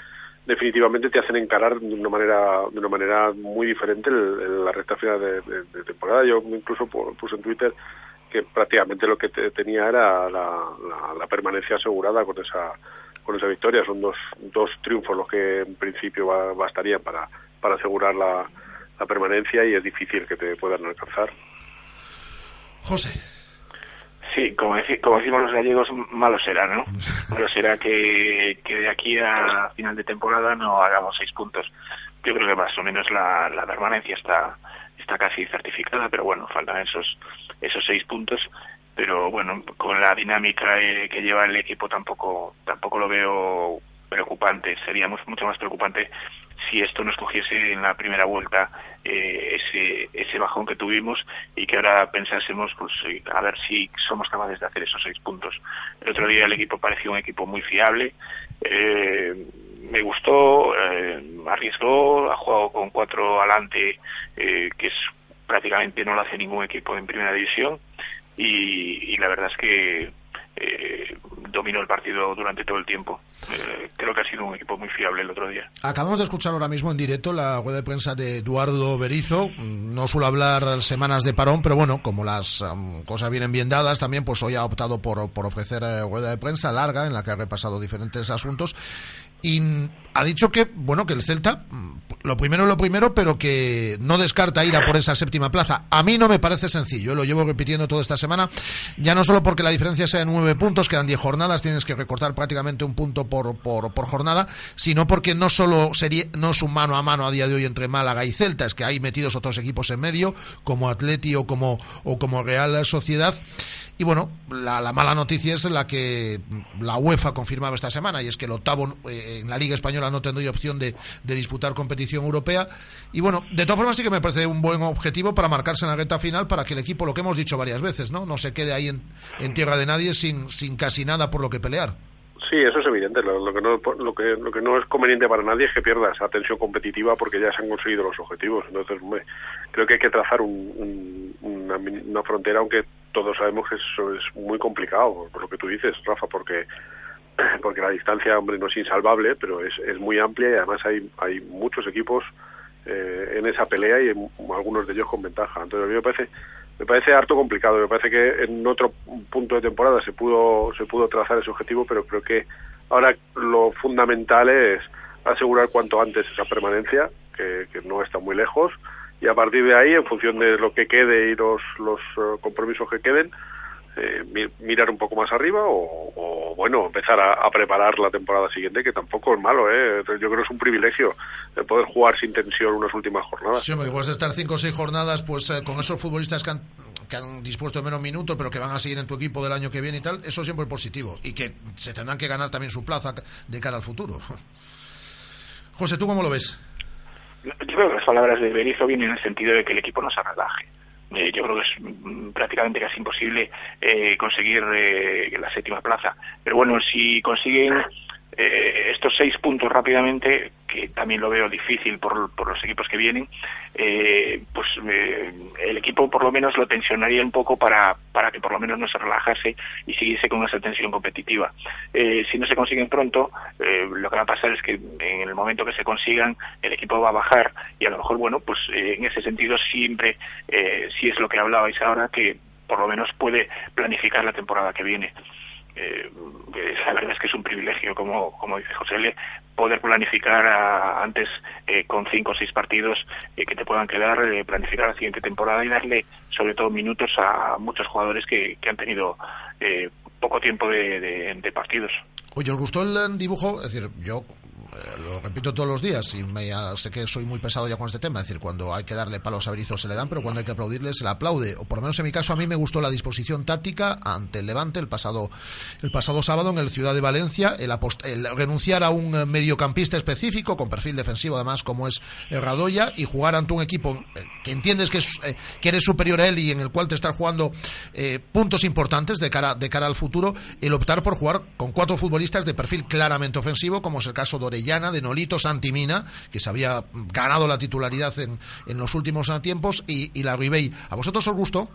definitivamente te hacen encarar de una manera de una manera muy diferente el- la recta final de, temporada. Yo incluso pu- puse en Twitter que prácticamente lo que te- tenía era la, permanencia asegurada con esa con esa victoria. Son dos, dos triunfos los que en principio ba- bastarían para, para asegurar la, la permanencia y es difícil que te puedan alcanzar. José. Sí, como, deci- como decimos los gallegos, malo será, ¿no? Malo será que, que de aquí a final de temporada no hagamos seis puntos. Yo creo que más o menos la, la permanencia está, está casi certificada, pero bueno, faltan esos, esos seis puntos. Pero bueno, con la dinámica eh, que lleva el equipo tampoco, tampoco lo veo preocupante. Sería mu- mucho más preocupante si esto nos cogiese en la primera vuelta eh, ese, ese bajón que tuvimos y que ahora pensásemos pues eh, a ver si somos capaces de hacer esos seis puntos. El otro día el equipo parecía un equipo muy fiable, eh, me gustó, eh, arriesgó, ha jugado con cuatro adelante, eh, que es prácticamente no lo hace ningún equipo en primera división y, y la verdad es que eh, dominó el partido durante todo el tiempo. Eh, creo que ha sido un equipo muy fiable el otro día. Acabamos de escuchar ahora mismo en directo la rueda de prensa de Eduardo Berizo. Mm, No suelo hablar semanas de parón, pero bueno, como las am, cosas vienen bien dadas, también pues hoy ha optado por, por ofrecer eh, rueda de prensa larga en la que ha repasado diferentes asuntos y ha dicho que bueno que el Celta lo primero es lo primero, pero que no descarta ir a por esa séptima plaza. A mí no me parece sencillo, lo llevo repitiendo toda esta semana, ya no solo porque la diferencia sea de nueve puntos, quedan diez jornadas, tienes que recortar prácticamente un punto por, por, por jornada, sino porque no solo sería, no es un mano a mano a día de hoy entre Málaga y Celta, es que hay metidos otros equipos en medio, como Atleti o como, o como Real Sociedad. Y bueno, la, la mala noticia es la que la UEFA confirmaba esta semana, y es que el octavo eh, en la Liga Española no tendría opción de, de disputar competición europea. Y bueno, de todas formas sí que me parece un buen objetivo para marcarse en la recta final para que el equipo, lo que hemos dicho varias veces, no, no se quede ahí en, tierra de nadie sin, sin casi nada por lo que pelear. Sí, eso es evidente. Lo, que no, lo, que, lo que no es conveniente para nadie es que pierda esa tensión competitiva porque ya se han conseguido los objetivos. Entonces, hombre, creo que hay que trazar un, una, una, frontera, aunque todos sabemos que eso es muy complicado, por lo que tú dices, Rafa, porque porque la distancia, hombre, no es insalvable, pero es, es muy amplia y además hay, hay muchos equipos eh, en esa pelea y en, algunos de ellos con ventaja. Entonces, a mí me parece me parece harto complicado. Me parece que en otro punto de temporada se pudo se pudo trazar ese objetivo, pero creo que ahora lo fundamental es asegurar cuanto antes esa permanencia, que, que no está muy lejos, y a partir de ahí, en función de lo que quede y los, los eh, compromisos que queden, eh, mirar un poco más arriba o, bueno, empezar a, preparar la temporada siguiente, que tampoco es malo, ¿eh? Yo creo que es un privilegio el poder jugar sin tensión unas últimas jornadas. Sí, hombre, puedes estar cinco o seis jornadas pues eh, con esos futbolistas que han, que han dispuesto de menos minutos, pero que van a seguir en tu equipo del año que viene y tal, eso siempre es positivo. Y que se tendrán que ganar también su plaza de cara al futuro. José, ¿tú cómo lo ves? Yo creo que las palabras de Berizzo vienen en el sentido de que el equipo no se relaje. Eh, yo creo que es mm, prácticamente casi imposible eh, conseguir eh, la séptima plaza. Pero bueno, si consiguen eh, estos seis puntos rápidamente, que también lo veo difícil por, por los equipos que vienen, eh, pues eh, el equipo por lo menos lo tensionaría un poco para, para que por lo menos no se relajase y siguiese con esa tensión competitiva. si no se consiguen pronto, lo que va a pasar es que en el momento que se consigan, el equipo va a bajar y a lo mejor, bueno, pues en ese sentido siempre, si es lo que hablabais ahora, que por lo menos puede planificar la temporada que viene eh, la verdad es que es un privilegio, como, como dice José L., poder planificar antes eh, con cinco o seis partidos eh, que te puedan quedar, eh, planificar la siguiente temporada y darle sobre todo minutos a muchos jugadores que, que han tenido poco tiempo de, de partidos. Oye, ¿os gustó el dibujo? Es decir, yo eh, lo repito todos los días y me, sé que soy muy pesado ya con este tema, es decir, cuando hay que darle palos a Berizzo se le dan, pero cuando hay que aplaudirle se le aplaude, o por lo menos en mi caso a mí me gustó la disposición táctica ante el Levante el pasado el pasado sábado en el Ciudad de Valencia, el, renunciar a un mediocampista específico con perfil defensivo además como es Radoya y jugar ante un equipo eh, que entiendes que, es, eh, que eres superior a él y en el cual te estás jugando puntos importantes de cara de cara al futuro, el optar por jugar con cuatro futbolistas de perfil claramente ofensivo como es el caso de Orellana de Nolito Santimina, que se había ganado la titularidad en, en los últimos tiempos, y, la Ribey. ¿A vosotros os gustó?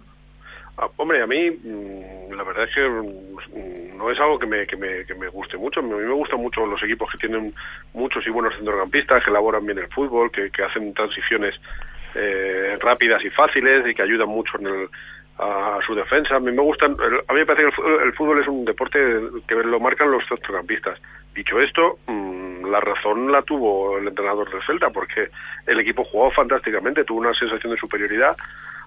Ah, hombre, a mí mm, la verdad es que mm, no es algo que me, que me, que me guste mucho. A mí me gustan mucho los equipos que tienen muchos y buenos centrocampistas, que elaboran bien el fútbol, que, que hacen transiciones eh, rápidas y fáciles y que ayudan mucho en el, a su defensa. A mí me gustan, a mí me parece que el fútbol, es un deporte que lo marcan los centrocampistas. Dicho esto, mm, la razón la tuvo el entrenador del Celta porque el equipo jugó fantásticamente, tuvo una sensación de superioridad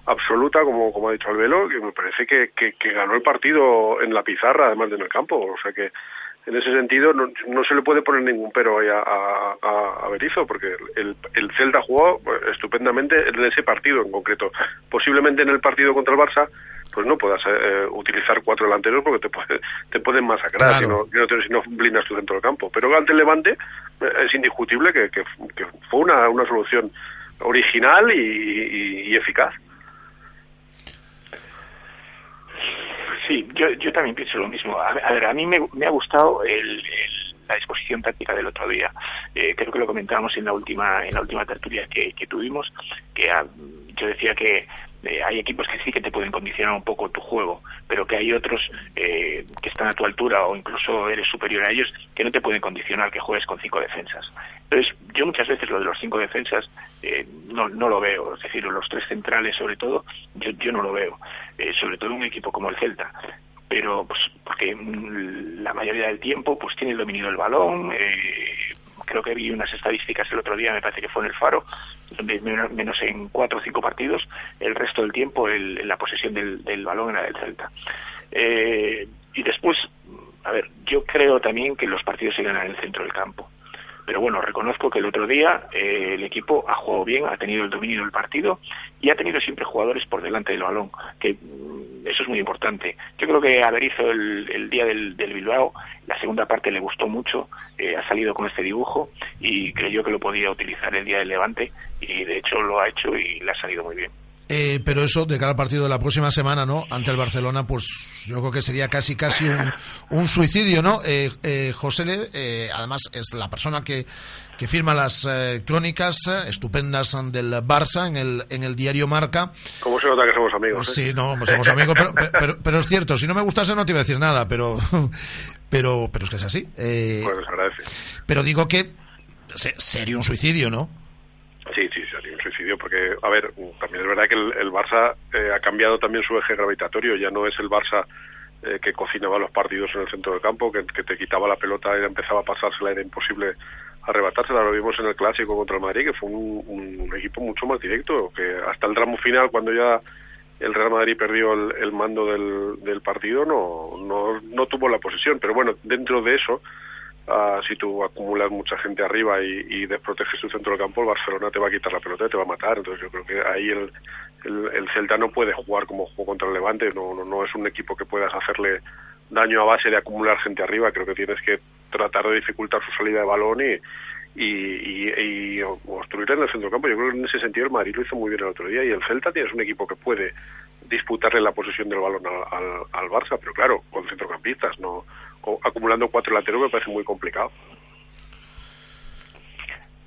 absoluta, como, como ha dicho Albelo, que me parece que, que, ganó el partido en la pizarra, además de en el campo. O sea que en ese sentido no, no, se le puede poner ningún pero a, a, a Berizzo porque el, el Celta jugó estupendamente en ese partido en concreto. Posiblemente en el partido contra el Barça pues no puedas eh, utilizar cuatro delanteros porque te, te pueden masacrar si, no, si no blindas tu centro del campo. Pero ante el Levante eh, es indiscutible que, que, fue una, una solución original y eficaz. Sí, yo, yo también pienso lo mismo. A, ver, a mí me, me ha gustado el, la disposición táctica del otro día. Eh, creo que lo comentábamos en la última en la última tertulia que, que tuvimos, que ah, yo decía que eh, hay equipos que sí que te pueden condicionar un poco tu juego, pero que hay otros eh, que están a tu altura o incluso eres superior a ellos que no te pueden condicionar que juegues con cinco defensas. Entonces, yo muchas veces lo de los cinco defensas eh, no, no lo veo, es decir, los tres centrales sobre todo, yo, yo no lo veo, sobre todo un equipo como el Celta. Pero pues porque mm, la mayoría del tiempo pues tiene el dominio del balón eh, creo que vi unas estadísticas el otro día, me parece que fue en el Faro, donde menos en cuatro o cinco partidos, el resto del tiempo el, la posesión del, balón era del Celta. Eh, y después, a ver, yo creo también que los partidos se ganan en el centro del campo. Pero bueno, reconozco que el otro día eh, el equipo ha jugado bien, ha tenido el dominio del partido y ha tenido siempre jugadores por delante del balón, que mm, eso es muy importante. Yo creo que haber hizo el, día del, Bilbao, la segunda parte le gustó mucho, eh, ha salido con este dibujo y creyó que lo podía utilizar el día del Levante y de hecho lo ha hecho y le ha salido muy bien. Eh, pero eso de cada partido de la próxima semana, ¿no? Ante el Barcelona, pues yo creo que sería casi casi un, un suicidio, ¿no? Eh, eh, José, eh, además es la persona que, que firma las eh, crónicas estupendas del Barça en el, en el diario Marca. ¿Cómo se nota que somos amigos? Sí, no, somos amigos, pero, pero, es cierto, si no me gustase no te iba a decir nada, pero, pero, pero es que es así. pues agradece. Pero digo que sería un suicidio, ¿no? Sí, sí, sería un suicidio, porque, a ver, también es verdad que el, Barça eh, ha cambiado también su eje gravitatorio, ya no es el Barça eh, que cocinaba los partidos en el centro del campo, que, te quitaba la pelota y empezaba a pasársela, era imposible arrebatársela. Lo vimos en el clásico contra el Madrid, que fue un, un equipo mucho más directo, que hasta el tramo final, cuando ya el Real Madrid perdió el, el mando del, del partido, no, no, no tuvo la posesión. Pero bueno, dentro de eso, ah, si tú acumulas mucha gente arriba y, desproteges tu centro del campo, el Barcelona te va a quitar la pelota y te va a matar. Entonces yo creo que ahí el, el, el Celta no puede jugar como jugó contra el Levante, no, no, no es un equipo que puedas hacerle daño a base de acumular gente arriba, creo que tienes que tratar de dificultar su salida de balón y, y, y, y en el centro campo. Yo creo que en ese sentido el Madrid lo hizo muy bien el otro día y el Celta tienes un equipo que puede disputarle la posesión del balón al, al, Barça, pero claro, con centrocampistas, no acumulando cuatro laterales me parece muy complicado.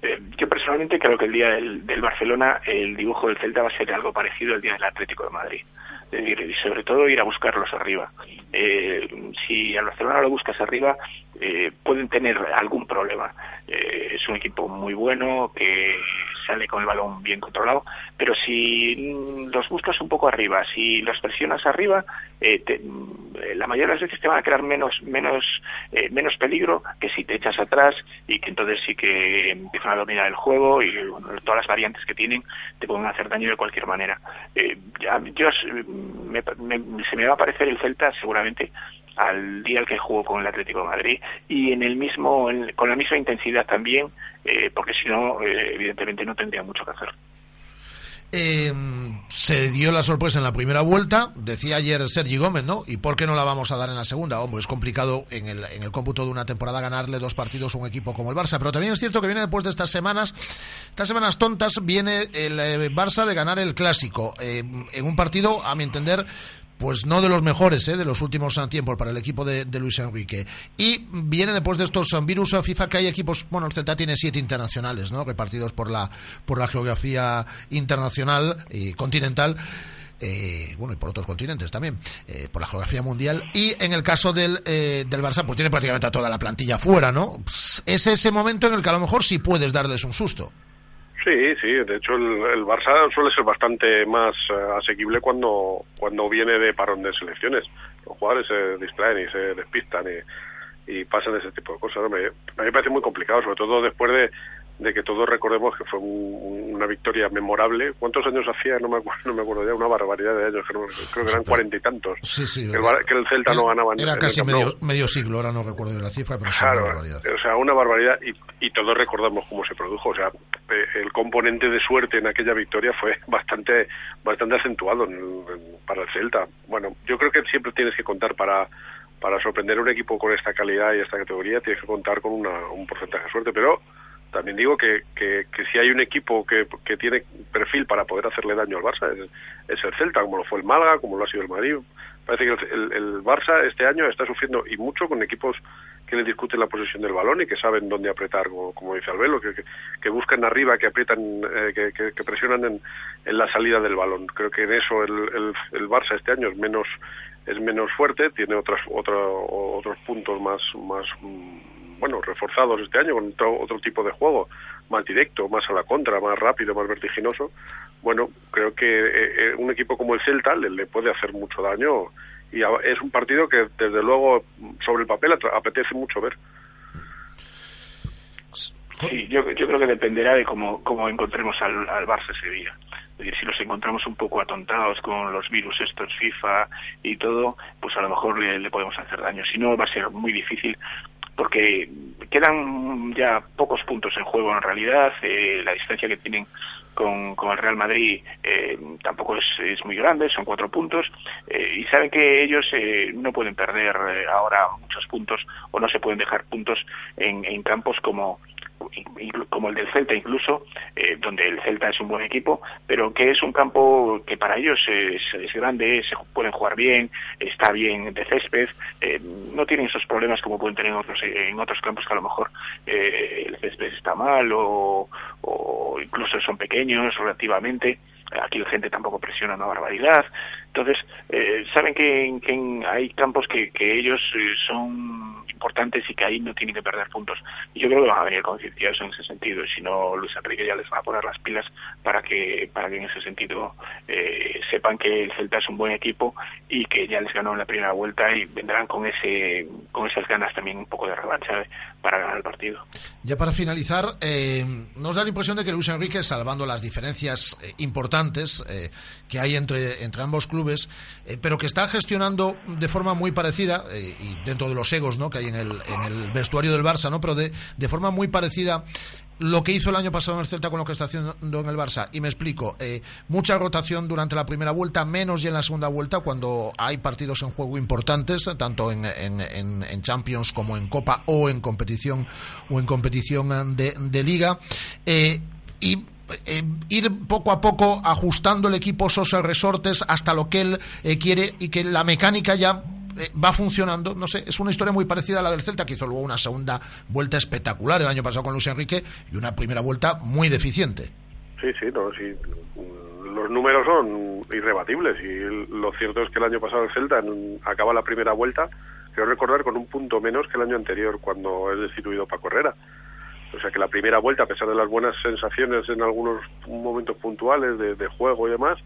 Eh, yo personalmente creo que el día del, Barcelona el dibujo del Celta va a ser algo parecido al día del Atlético de Madrid. Es decir, y sobre todo ir a buscarlos arriba. Eh, si al Barcelona lo buscas arriba, eh, pueden tener algún problema. Eh, es un equipo muy bueno, que sale con el balón bien controlado, pero si mm, los buscas un poco arriba, si los presionas arriba, eh, te- mm, la mayoría de las veces te van a crear menos menos eh, menos peligro que si te echas atrás y que entonces sí que empiezan a dominar el juego y todas las variantes que tienen te pueden hacer daño de cualquier manera. Eh, yo, me- se me va a parecer el Celta seguramente al día al que jugó con el Atlético de Madrid y en el mismo en- con la misma intensidad también eh, porque si no eh, evidentemente no tendría mucho que hacer. Eh, se dio la sorpresa en la primera vuelta, decía ayer Sergi Gómez, ¿no? ¿Y por qué no la vamos a dar en la segunda? Hombre, es complicado en el, en el cómputo de una temporada ganarle dos partidos a un equipo como el Barça, pero también es cierto que viene después de estas semanas, estas semanas tontas, viene el eh, Barça de ganar el clásico, eh, en un partido, a mi entender, pues no de los mejores ¿eh? de los últimos tiempos para el equipo de, Luis Enrique. Y viene después de estos virus a FIFA que hay equipos, bueno, el Celta tiene siete internacionales, ¿no? Repartidos por la, por la geografía internacional y continental. Eh, bueno, y por otros continentes también, eh, por la geografía mundial. Y en el caso del, eh, del Barça, pues tiene prácticamente a toda la plantilla fuera, ¿no? Es ese momento en el que a lo mejor sí puedes darles un susto. Sí, sí, de hecho el, el Barça suele ser bastante más eh, asequible cuando, cuando viene de parón de selecciones. Los jugadores se distraen y se despistan y, pasan ese tipo de cosas. ¿no? Me, a mí me parece muy complicado, sobre todo después de, de que todos recordemos que fue un- una victoria memorable. ¿Cuántos años hacía? No me acuerdo, no me acuerdo ya, una barbaridad de años, creo, creo que eran cuarenta y tantos. Sí, sí. que, el, que el Celta no ganaba Era en casi medio, medio siglo, ahora no recuerdo de la cifra, pero sí una Claro, barbaridad. o sea, una barbaridad y, y todos recordamos cómo se produjo. O sea, eh, el componente de suerte en aquella victoria fue bastante bastante acentuado en- en- para el Celta. Bueno, yo creo que siempre tienes que contar para para sorprender a un equipo con esta calidad y esta categoría, tienes que contar con una- un porcentaje de suerte, pero también digo que, que, que si hay un equipo que, que tiene perfil para poder hacerle daño al Barça es, el Celta, como lo fue el Málaga, como lo ha sido el Madrid. Parece que el, el- Barça este año está sufriendo y mucho con equipos que le discuten la posesión del balón y que saben dónde apretar, como, dice Albelo, que, que, buscan arriba, que aprietan, eh, que, presionan en, en la salida del balón. Creo que en eso el, el, el Barça este año es menos es menos fuerte, tiene otras otro- otros puntos más más bueno reforzados este año con otro, otro tipo de juego más directo, más a la contra, más rápido, más vertiginoso. Bueno, creo que eh, eh, un equipo como el Celta le, puede hacer mucho daño y es un partido que desde luego sobre el papel apetece mucho ver. Sí, yo, yo creo que dependerá de cómo, cómo encontremos al, al Barça ese día. Es decir, si los encontramos un poco atontados con los virus estos FIFA y todo, pues a lo mejor le podemos hacer daño. Si no, va a ser muy difícil porque quedan ya pocos puntos en juego en realidad. eh, la distancia que tienen con, con el Real Madrid eh, tampoco es, es muy grande, son cuatro puntos. eh, y saben que ellos eh, no pueden perder eh, ahora muchos puntos o no se pueden dejar puntos en, en campos como como el del Celta incluso, eh, donde el Celta es un buen equipo, pero que es un campo que para ellos es, grande, se pueden jugar bien, está bien de césped, eh, no tienen esos problemas como pueden tener en otros, en otros campos que a lo mejor eh, el césped está mal o incluso son pequeños relativamente. Aquí la gente tampoco presiona una barbaridad. Entonces, eh, saben que, que hay campos que, que ellos eh, son importantes y que ahí no tienen que perder puntos. Y yo creo que van a venir concienciados en ese sentido, y si no, Luis Enrique ya les va a poner las pilas para que, para que en ese sentido eh, sepan que el Celta es un buen equipo y que ya les ganó en la primera vuelta y vendrán con ese con esas ganas también un poco de revancha para ganar el partido. Ya para finalizar, eh, nos da la impresión de que Luis Enrique, salvando las diferencias eh, importantes eh, que hay entre, entre ambos clubes, eh, pero que está gestionando de forma muy parecida, eh, y dentro de los egos ¿no? que hay en el, en el vestuario del Barça, ¿no? pero de, de forma muy parecida lo que hizo el año pasado en el Celta con lo que está haciendo en el Barça. Y me explico, eh, mucha rotación durante la primera vuelta, menos ya en la segunda vuelta, cuando hay partidos en juego importantes, tanto en, en, en, Champions como en Copa o en competición o en competición de, de liga. Eh, y eh, ir poco a poco ajustando el equipo Sosa Resortes hasta lo que él eh, quiere y que la mecánica ya eh, va funcionando, no sé, es una historia muy parecida a la del Celta, que hizo luego una segunda vuelta espectacular el año pasado con Luis Enrique y una primera vuelta muy deficiente. Sí, sí, no, sí. Los números son irrebatibles y lo cierto es que el año pasado el Celta acaba la primera vuelta, quiero recordar, con un punto menos que el año anterior cuando es destituido Paco Herrera. O sea que la primera vuelta, a pesar de las buenas sensaciones en algunos momentos puntuales de, de juego y demás,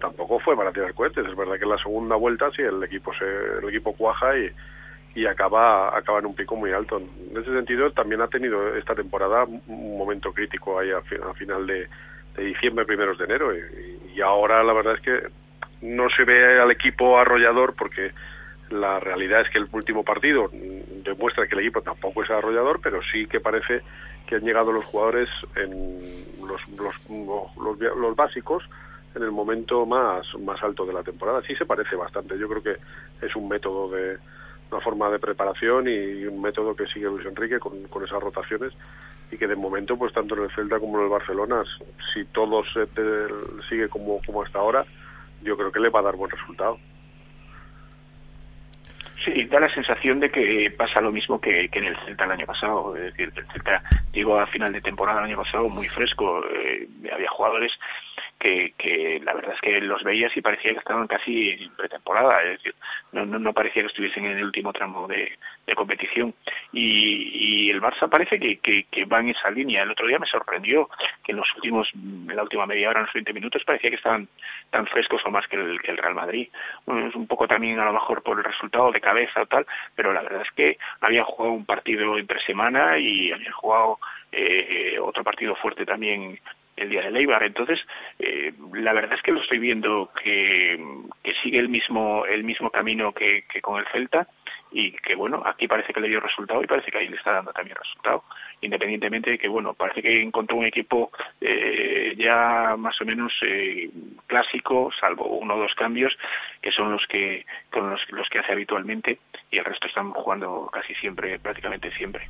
tampoco fue para tirar cohetes. Es verdad que en la segunda vuelta sí el equipo se, el equipo cuaja y, y acaba, acaba en un pico muy alto. En ese sentido también ha tenido esta temporada un momento crítico ahí a, fi- a final de, diciembre, primeros de enero. Y ahora la verdad es que no se ve al equipo arrollador porque la realidad es que el último partido demuestra que el equipo tampoco es arrollador, pero sí que parece que han llegado los jugadores en los, los, los, los básicos en el momento más, más alto de la temporada. Sí se parece bastante. Yo creo que es un método de una forma de preparación y un método que sigue Luis Enrique con, con esas rotaciones y que de momento, pues tanto en el Celta como en el Barcelona, si todo se te- sigue como, como hasta ahora, yo creo que le va a dar buen resultado. Sí, da la sensación de que pasa lo mismo que, que en el Celta el año pasado. Es decir, el Celta llegó a final de temporada el año pasado muy fresco. eh, había jugadores que, que la verdad es que los veías y parecía que estaban casi pretemporada. Es decir, no, no, no parecía que estuviesen en el último tramo de, de competición. Y, y el Barça parece que, que, que va en esa línea. El otro día me sorprendió que en los últimos, en la última media hora, en los 20 minutos, parecía que estaban tan frescos o más que el, que el Real Madrid. Es un poco también a lo mejor por el resultado de cabeza o tal, pero la verdad es que habían jugado un partido entre semana y habían jugado eh, otro partido fuerte también el día de Leibar. Entonces, eh, la verdad es que lo estoy viendo que, sigue el mismo el mismo camino que, que con el Celta y que bueno, aquí parece que le dio resultado y parece que ahí le está dando también resultado, independientemente de que bueno, parece que encontró un equipo eh, ya más o menos eh, clásico, salvo uno o dos cambios que son los que con los, los que hace habitualmente y el resto están jugando casi siempre, prácticamente siempre.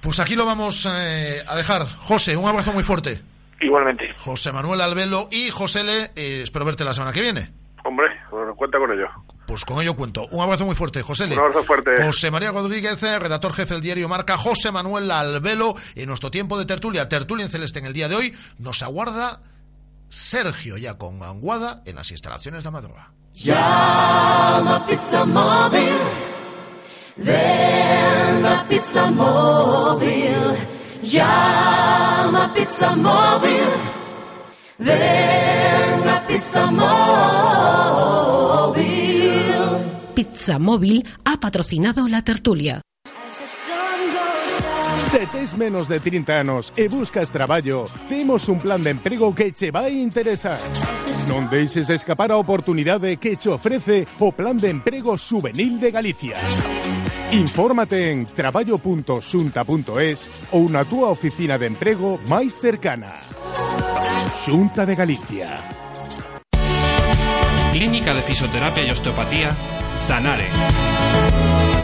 Pues aquí lo vamos eh, a dejar. José, un abrazo muy fuerte. Igualmente. José Manuel Albelo y José Le, eh, espero verte la semana que viene. Hombre, bueno, cuenta con ello. Pues con ello cuento. Un abrazo muy fuerte, José Le. Un abrazo fuerte. José María Rodríguez, eh, redactor jefe del diario Marca, José Manuel Albelo. En nuestro tiempo de tertulia, tertulia en celeste en el día de hoy, nos aguarda Sergio ya con Anguada en las instalaciones de Amadroa. Llama Pizza Móvil. Ven a Pizza Móvil. Pizza Móvil. Ven a Pizza Móvil. Pizza Móvil ha patrocinado la tertulia. Se tes menos de 30 anos e buscas traballo, temos un plan de emprego que che vai interesar. Non deixes escapar a oportunidade que che ofrece o Plan de Emprego Juvenil de Galicia. Infórmate en traballo.xunta.es ou na túa oficina de emprego máis cercana. Xunta de Galicia. Clínica de Fisioterapia e Osteopatía Sanare.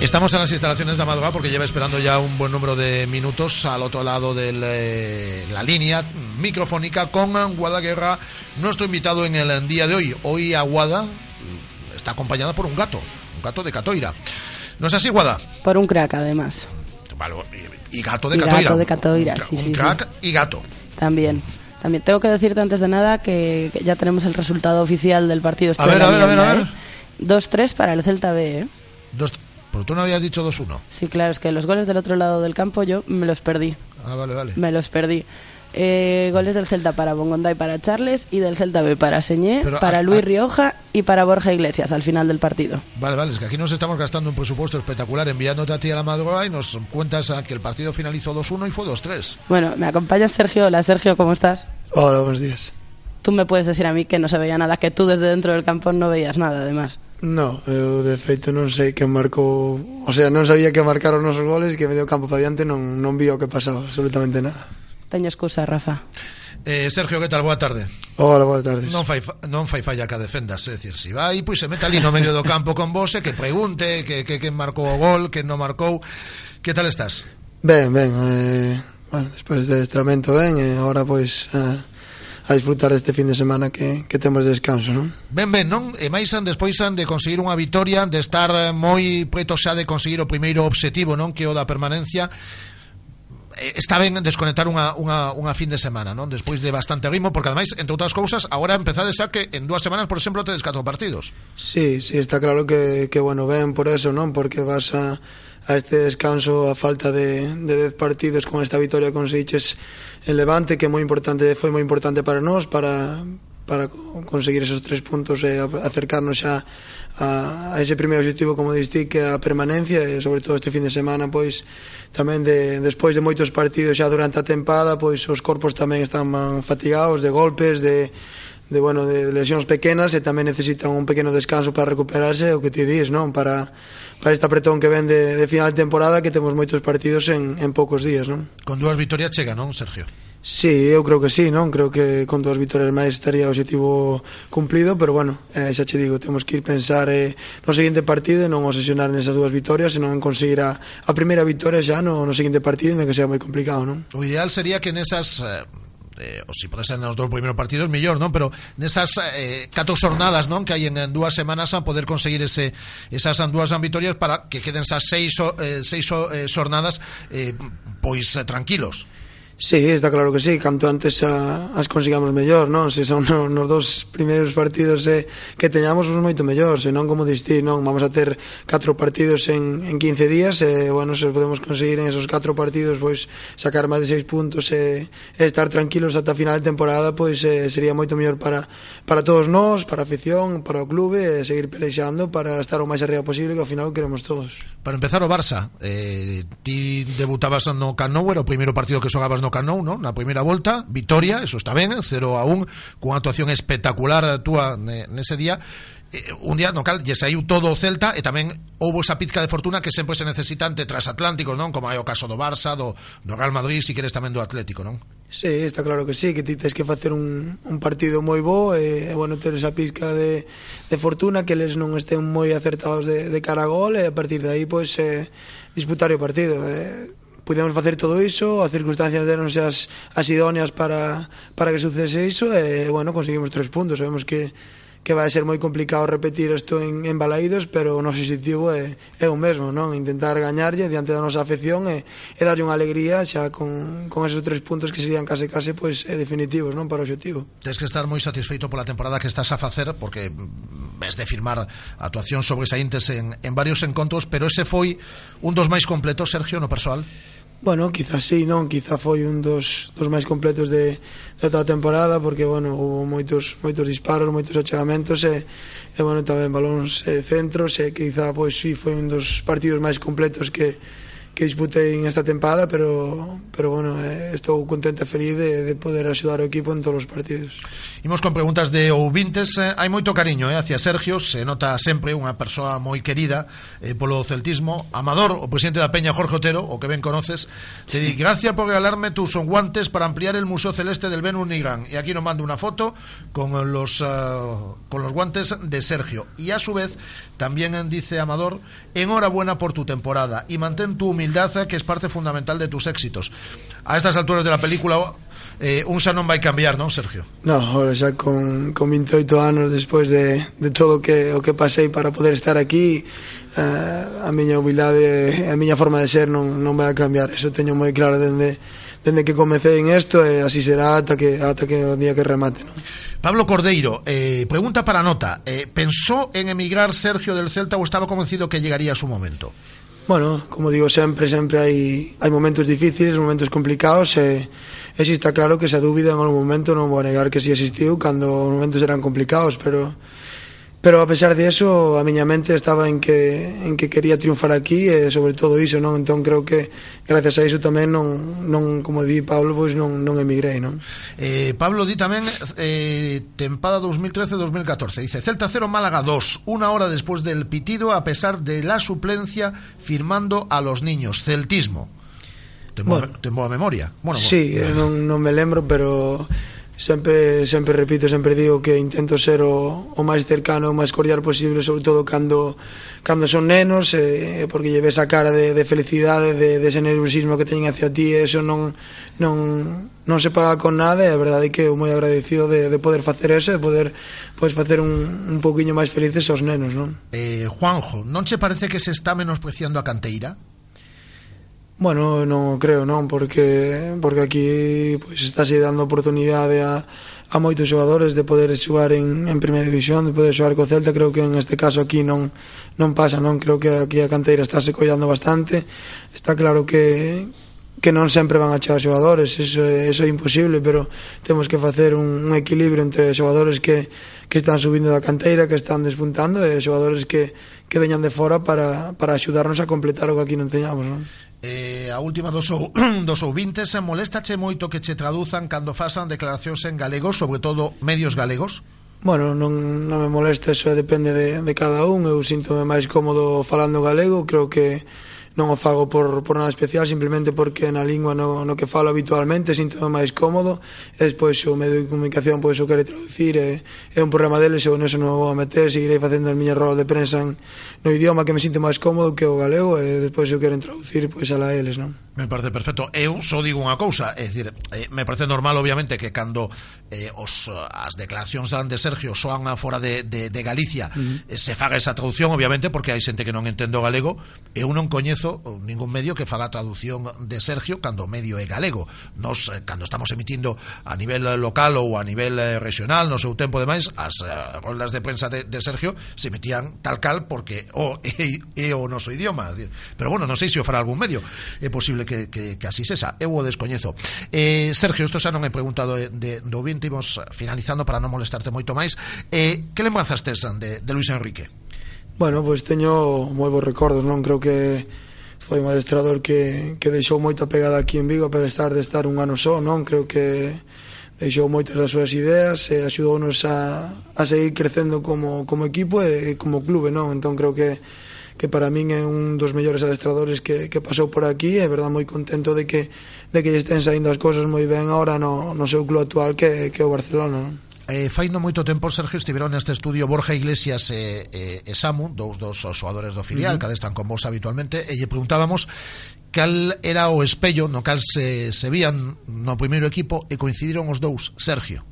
Estamos en las instalaciones de Amadora porque lleva esperando ya un buen número de minutos al otro lado de eh, la línea microfónica con Guadaguerra, nuestro invitado en el día de hoy. Hoy Aguada está acompañada por un gato, un gato de Catoira. ¿No es así, Guada? Por un crack, además. Vale, y, gato de y Catoira. Gato de Catoira, un, sí, un sí. crack sí. y gato. También. También tengo que decirte antes de nada que, que ya tenemos el resultado oficial del partido. A ver, a ver, a ver, a ver. 2-3 para el Celta B, ¿eh? Dos, pero tú no habías dicho 2-1. Sí, claro, es que los goles del otro lado del campo yo me los perdí. Ah, vale, vale. Me los perdí. Eh, goles del Celta para Bongonda y para Charles y del Celta B para Señé, Pero, para a- Luis a- Rioja y para Borja Iglesias al final del partido. Vale, vale, es que aquí nos estamos gastando un presupuesto espectacular enviándote a ti a la madrugada y nos cuentas a que el partido finalizó 2-1 y fue 2-3. Bueno, me acompaña Sergio. Hola Sergio, ¿cómo estás? Hola, buenos días. Tú me puedes decir a mí que no se veía nada, que tú desde dentro del campo no veías nada, además. No, eu de feito non sei que marcou O sea, non sabía que marcaron os nosos goles Que me deu campo para diante non, non vi o que pasaba Absolutamente nada teño excusa, Rafa. Eh, Sergio, que tal? Boa tarde. Hola, boa tarde. Non fai, non fai falla que defendas, é dicir, si vai, pois se meta ali no medio do campo con vos e que pregunte que, que, que marcou o gol, que non marcou. Que tal estás? Ben, ben, eh, bueno, despois de estramento ben, e eh, agora pois eh, a disfrutar deste fin de semana que, que temos de descanso, non? Ben, ben, non? E máis an, despois an de conseguir unha vitoria, de estar moi preto xa de conseguir o primeiro obxectivo, non? Que o da permanencia está ben desconectar unha, unha, unha fin de semana, non? Despois de bastante ritmo, porque ademais, entre outras cousas, agora empezades xa que en dúas semanas, por exemplo, tedes catro partidos. Sí, sí, está claro que, que bueno, ben por eso, non? Porque vas a, a este descanso a falta de, de dez partidos con esta vitoria con Seiches en Levante, que moi importante foi moi importante para nós, para, para conseguir esos tres puntos e acercarnos xa a a, a ese primeiro objetivo como diste que a permanencia e sobre todo este fin de semana pois tamén de, despois de moitos partidos xa durante a tempada pois os corpos tamén están fatigados de golpes de de bueno, de lesións pequenas e tamén necesitan un pequeno descanso para recuperarse o que ti dis, non? Para para este apretón que ven de, de final de temporada que temos moitos partidos en, en poucos días, non? Con dúas victorias chega, non, Sergio? Sí, eu creo que sí, non? Creo que con dúas vitorias máis estaría o objetivo cumplido, pero bueno, eh, xa che digo, temos que ir pensar eh, no seguinte partido e non obsesionar nesas dúas vitorias, senón en conseguir a, a primeira vitoria xa no, no seguinte partido, en que sea moi complicado, non? O ideal sería que nesas... Eh eh, o si pode ser nos dous primeiros partidos, mellor, non? Pero nesas eh, catro xornadas, non? Que hai en, en dúas semanas a poder conseguir ese, esas dúas vitorias para que queden esas seis, eh, seis eh, xornadas eh, pois eh, tranquilos. Sí, está claro que sí, canto antes a, as consigamos mellor, non? Se son no, nos dos primeiros partidos eh, que teñamos os moito mellor, senón como distí, non? Vamos a ter catro partidos en, en 15 días e, eh, bueno, se podemos conseguir en esos catro partidos pois sacar máis de seis puntos e, eh, e estar tranquilos ata a final de temporada pois eh, sería moito mellor para, para todos nós, para a afición, para o clube e seguir pelexando para estar o máis arriba posible que ao final queremos todos. Para empezar o Barça, eh, ti debutabas no Camp Nou, era o primeiro partido que xogabas no no Camp Nou, non? Na primeira volta, vitoria, eso está ben, 0 a 1, cunha actuación espectacular a túa nese día, eh, un día no cal lle saiu todo o Celta e tamén houbo esa pizca de fortuna que sempre se necesita ante transatlánticos, non? Como é o caso do Barça, do, do Real Madrid, si queres tamén do Atlético, non? Sí, está claro que sí, que ti tens que facer un, un partido moi bo e, e bueno, ter esa pizca de, de fortuna que eles non estén moi acertados de, de cara a gol e a partir de aí, pois, eh, disputar o partido. Eh, pudemos facer todo iso, as circunstancias deron as, as idóneas para, para que sucese iso, e, bueno, conseguimos tres puntos, sabemos que que vai ser moi complicado repetir isto en, en Balaídos, pero o noso objetivo é, é o mesmo, non? Intentar gañarlle diante da nosa afección e, e darlle unha alegría xa con, con esos tres puntos que serían case case pois é definitivos, non? Para o objetivo. Tens que estar moi satisfeito pola temporada que estás a facer porque ves de firmar actuacións sobresaíntes en, en varios encontros, pero ese foi un dos máis completos, Sergio, no persoal? Bueno, quizás sí, non, quizá foi un dos, dos máis completos de, de toda a temporada porque, bueno, hubo moitos, moitos disparos, moitos achegamentos e, e bueno, tamén balóns e centros e quizá, pois, sí, foi un dos partidos máis completos que, que disputei en esta tempada, pero, pero bueno, eh, estou contento e feliz de, de poder axudar o equipo en todos os partidos. Imos con preguntas de ouvintes. Eh, hai moito cariño eh, hacia Sergio, se nota sempre unha persoa moi querida eh, polo celtismo. Amador, o presidente da Peña Jorge Otero, o que ben conoces, te di, gracias por regalarme tus guantes para ampliar el Museo Celeste del Venus Nigrán. E aquí nos manda unha foto con los, uh, con los guantes de Sergio. Y a su vez, también dice Amador, enhorabuena por tu temporada y mantén tu humildad humildad eh, que es parte fundamental de tus éxitos. A estas alturas de la película, eh, un xa non vai cambiar, non, Sergio? No, ahora xa con, con 28 anos despois de, de todo que, o que pasei para poder estar aquí eh, a miña humildade eh, a miña forma de ser non, non vai a cambiar eso teño moi claro dende, dende que comecei en isto e eh, así será ata que, ata que o día que remate non? Pablo Cordeiro, eh, pregunta para nota eh, ¿pensó en emigrar Sergio del Celta ou estaba convencido que llegaría su momento? Bueno, como digo sempre, sempre hai, hai momentos difíciles, momentos complicados e, e si está claro que esa dúbida en algún momento non vou negar que si existiu cando os momentos eran complicados, pero pero a pesar de eso a miña mente estaba en que en que quería triunfar aquí e sobre todo iso, non? Entón creo que gracias a iso tamén non non como di Pablo, pois non non emigrei, non? Eh, Pablo di tamén eh tempada 2013-2014. Dice Celta 0 Málaga 2, unha hora despois del pitido a pesar de la suplencia firmando a los niños. Celtismo. Ten bueno, ten boa memoria. Bueno, sí, bueno. Eh, non non me lembro, pero sempre sempre repito, sempre digo que intento ser o, o máis cercano, o máis cordial posible, sobre todo cando cando son nenos, eh, porque lle ves a cara de, de felicidade, de, de ese nerviosismo que teñen hacia ti, e eso non non non se paga con nada, e a verdade é que eu moi agradecido de, de poder facer eso, de poder pois facer un, un poquinho máis felices aos nenos, non? Eh, Juanjo, non che parece que se está menospreciando a canteira? Bueno, non creo, non, porque porque aquí pois pues, estáse dando oportunidade a a moitos xogadores de poder xogar en, en primeira división, de poder xogar co Celta, creo que en este caso aquí non non pasa, non creo que aquí a canteira estáse collando bastante. Está claro que que non sempre van a chegar xogadores, eso é, eso é imposible, pero temos que facer un, un equilibrio entre xogadores que, que están subindo da canteira, que están despuntando, e xogadores que, que veñan de fora para, para axudarnos a completar o que aquí non teñamos. Non? Eh, a última dos, ou, dos ouvintes, eh, moléstache moito que che traduzan cando fasan declaracións en galego, sobre todo medios galegos? Bueno, non, non me molesta, eso depende de, de cada un Eu sinto máis cómodo falando galego Creo que non o fago por, por nada especial, simplemente porque na lingua no, no que falo habitualmente sinto máis cómodo, e despois o medio de comunicación pois o quere traducir, é, é un programa deles, eu non non vou a meter, seguirei facendo as miñas rolas de prensa en, no idioma que me sinto máis cómodo que o galego, e despois se o queren traducir, pois ala eles, non? Me parece perfecto. Eu só digo unha cousa, é dicir, eh, me parece normal, obviamente, que cando eh, os, as declaracións dan de Sergio soan fora de, de, de Galicia, uh eh, -huh. se faga esa traducción, obviamente, porque hai xente que non entendo galego, eu non coñezo hizo ningún medio que faga traducción de Sergio cando o medio é galego. Nos, eh, cando estamos emitindo a nivel local ou a nivel eh, regional, no seu tempo demais, as uh, roldas de prensa de, de Sergio se metían tal cal porque o é, é o noso idioma. Pero bueno, non sei se o fará algún medio. É posible que, que, que así sexa. Eu o descoñezo. Eh, Sergio, isto xa non é pregunta do, de, do vinte, imos finalizando para non molestarte moito máis. Eh, que lembranzas tes de, de Luis Enrique? Bueno, pois pues teño moi bons recordos, non creo que foi un adestrador que, que deixou moita pegada aquí en Vigo para estar de estar un ano só, non? Creo que deixou moitas das súas ideas e axudounos a, a seguir crecendo como, como equipo e, e como clube, non? Entón creo que que para min é un dos mellores adestradores que, que pasou por aquí e verdad moi contento de que de que lle estén saindo as cousas moi ben agora no, no seu club actual que, que é o Barcelona non? eh, fai non moito tempo, Sergio, estiveron neste estudio Borja Iglesias e, e, e Samu, dous dos xogadores do filial, uh -huh. que están con vos habitualmente, e lle preguntábamos cal era o espello no cal se, se vían no primeiro equipo e coincidiron os dous, Sergio.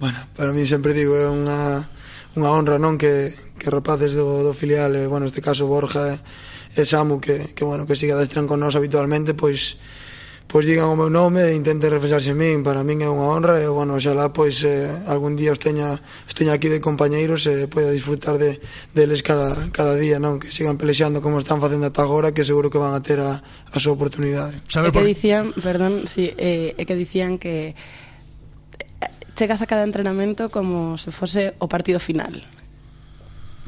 Bueno, para mí sempre digo é unha, unha honra non que, que rapaces do, do filial, e, bueno, este caso Borja e, e Samu que, que, bueno, que siga destran con nós habitualmente, pois pois digan o meu nome e intenten reflexarse en min. Para min é unha honra e, bueno, xalá, pois, eh, algún día os teña, os teña aquí de compañeiros e eh, poida disfrutar de, deles cada, cada día, non? Que sigan pelexando como están facendo ata agora, que seguro que van a ter a, a súa oportunidade. Saber que dicían, perdón, sí, eh, é que dicían que eh, chegas a cada entrenamento como se fose o partido final.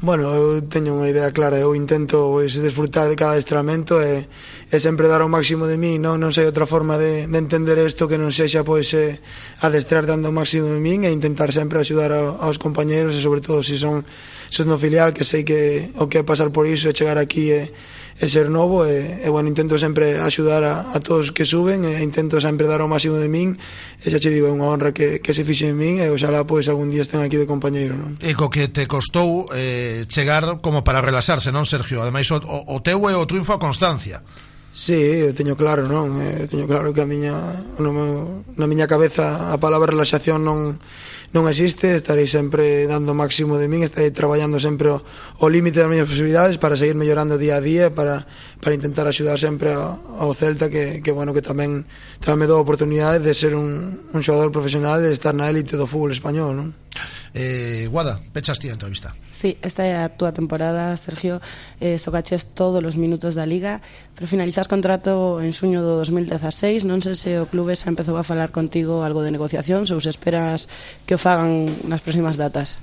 Bueno, eu teño unha idea clara, eu intento pois, desfrutar de cada estramento e, e sempre dar o máximo de min, non, non sei outra forma de, de entender isto que non sexa pois, eh, adestrar dando o máximo de min e intentar sempre axudar a, aos compañeros e sobre todo se si son, se no filial que sei que o que é pasar por iso e chegar aquí e, e ser novo e, e bueno, intento sempre axudar a, a todos que suben e intento sempre dar o máximo de min e xa che digo, é unha honra que, que se fixe en min e oxalá pois algún día estén aquí de compañeiro non? E co que te costou eh, chegar como para relaxarse, non Sergio? Ademais o, o teu é o triunfo a constancia Sí, eu teño claro, non? Eh, teño claro que a miña no meu, na miña cabeza a palabra relaxación non non existe, estarei sempre dando o máximo de min, estarei traballando sempre o, o límite das miñas posibilidades para seguir mellorando día a día, para, para intentar axudar sempre ao, ao Celta, que, que, bueno, que tamén, tamén me dou a oportunidade de ser un, un xogador profesional e de estar na élite do fútbol español. Non? Eh, Guada, pechas ti a entrevista. Sí, esta é a túa temporada, Sergio. Eh, socaches todos os minutos da Liga, pero finalizas contrato en xuño do 2016. Non sei se o clube xa empezou a falar contigo algo de negociación, ou se esperas que o fagan nas próximas datas.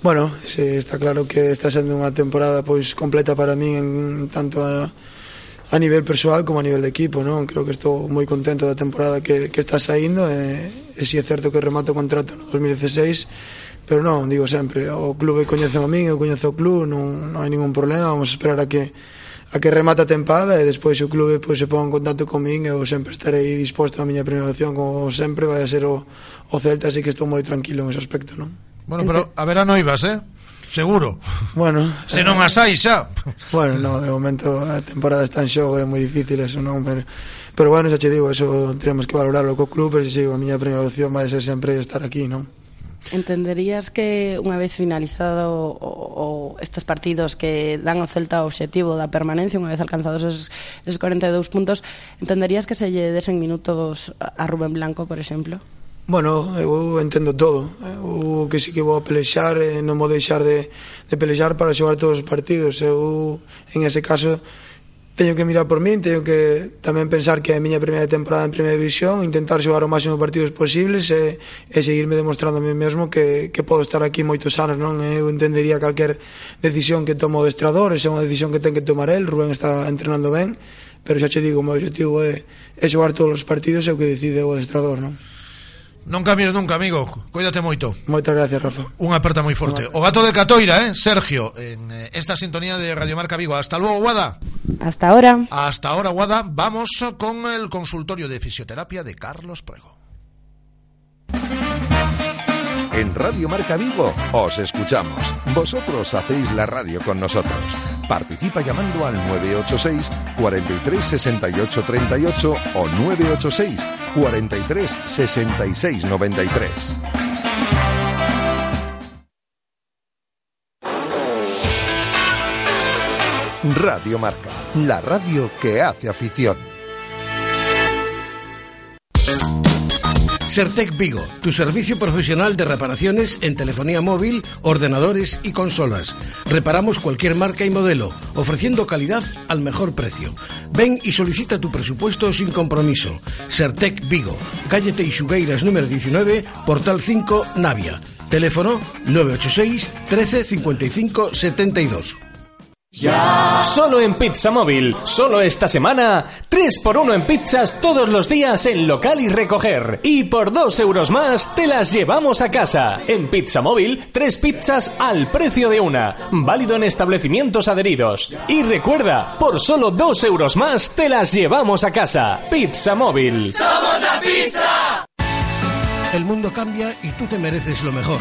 Bueno, se está claro que está sendo unha temporada pois completa para min en tanto a, a nivel persoal como a nivel de equipo, non? Creo que estou moi contento da temporada que, que está saindo e, e si é certo que remato o contrato no 2016 pero non, digo sempre, o clube coñece a min, eu coñezo o club, non, non hai ningún problema, vamos a esperar a que a que remata a tempada e despois o clube pois, se pon en contacto con min eu sempre estarei disposto a miña primeira opción como sempre vai a ser o, o Celta así que estou moi tranquilo en ese aspecto non? Bueno, pero a ver a noivas, eh? Seguro Bueno Se non as hai xa Bueno, no, de momento a temporada está en xogo É moi difícil eso, non? Pero, pero bueno, xa che digo Eso tenemos que valorarlo co club Pero se sigo a miña primeira opción vai ser sempre estar aquí, non? Entenderías que unha vez finalizado o, o, estes partidos que dan ao Celta o obxectivo da permanencia, unha vez alcanzados esos, esos 42 puntos, entenderías que se lle desen minutos a Rubén Blanco, por exemplo? Bueno, eu entendo todo Eu que sí que vou a pelexar eh, Non vou deixar de, de pelexar para xogar todos os partidos Eu, en ese caso, teño que mirar por min, teño que tamén pensar que é a miña primeira temporada en primeira división, intentar xogar o máximo partidos posibles e, e seguirme demostrando a mí mesmo que, que podo estar aquí moitos anos, non? Eu entendería calquer decisión que tomo o destrador, esa é unha decisión que ten que tomar el, Rubén está entrenando ben, pero xa che digo, o meu objetivo é, é xogar todos os partidos e o que decide o destrador, non? Non cambies nunca, amigo. Cuídate moito. Moitas gracias, Rafa. Unha aperta moi forte. O gato de Catoira, eh, Sergio, en eh, esta sintonía de Radio Marca Vigo. Hasta luego, Guada. Hasta ahora. Hasta ahora, Guada. Vamos con el consultorio de fisioterapia de Carlos Prego. En Radio Marca Vigo os escuchamos. Vosotros hacéis la radio con nosotros. Participa llamando al 986 43 68 38 o 986 43 66 93. Radio Marca, la radio que hace afición. Sertec Vigo, tu servicio profesional de reparaciones en telefonía móvil, ordenadores y consolas. Reparamos cualquier marca y modelo, ofreciendo calidad al mejor precio. Ven y solicita tu presupuesto sin compromiso. Sertec Vigo, calle Teixugueiras número 19, portal 5, Navia. Teléfono 986 13 55 72. Ya. Solo en Pizza Móvil, solo esta semana, 3x1 en pizzas todos los días en local y recoger. Y por 2 euros más te las llevamos a casa. En Pizza Móvil, 3 pizzas al precio de una. Válido en establecimientos adheridos. Y recuerda, por solo 2 euros más te las llevamos a casa. Pizza Móvil. ¡Somos la pizza! El mundo cambia y tú te mereces lo mejor.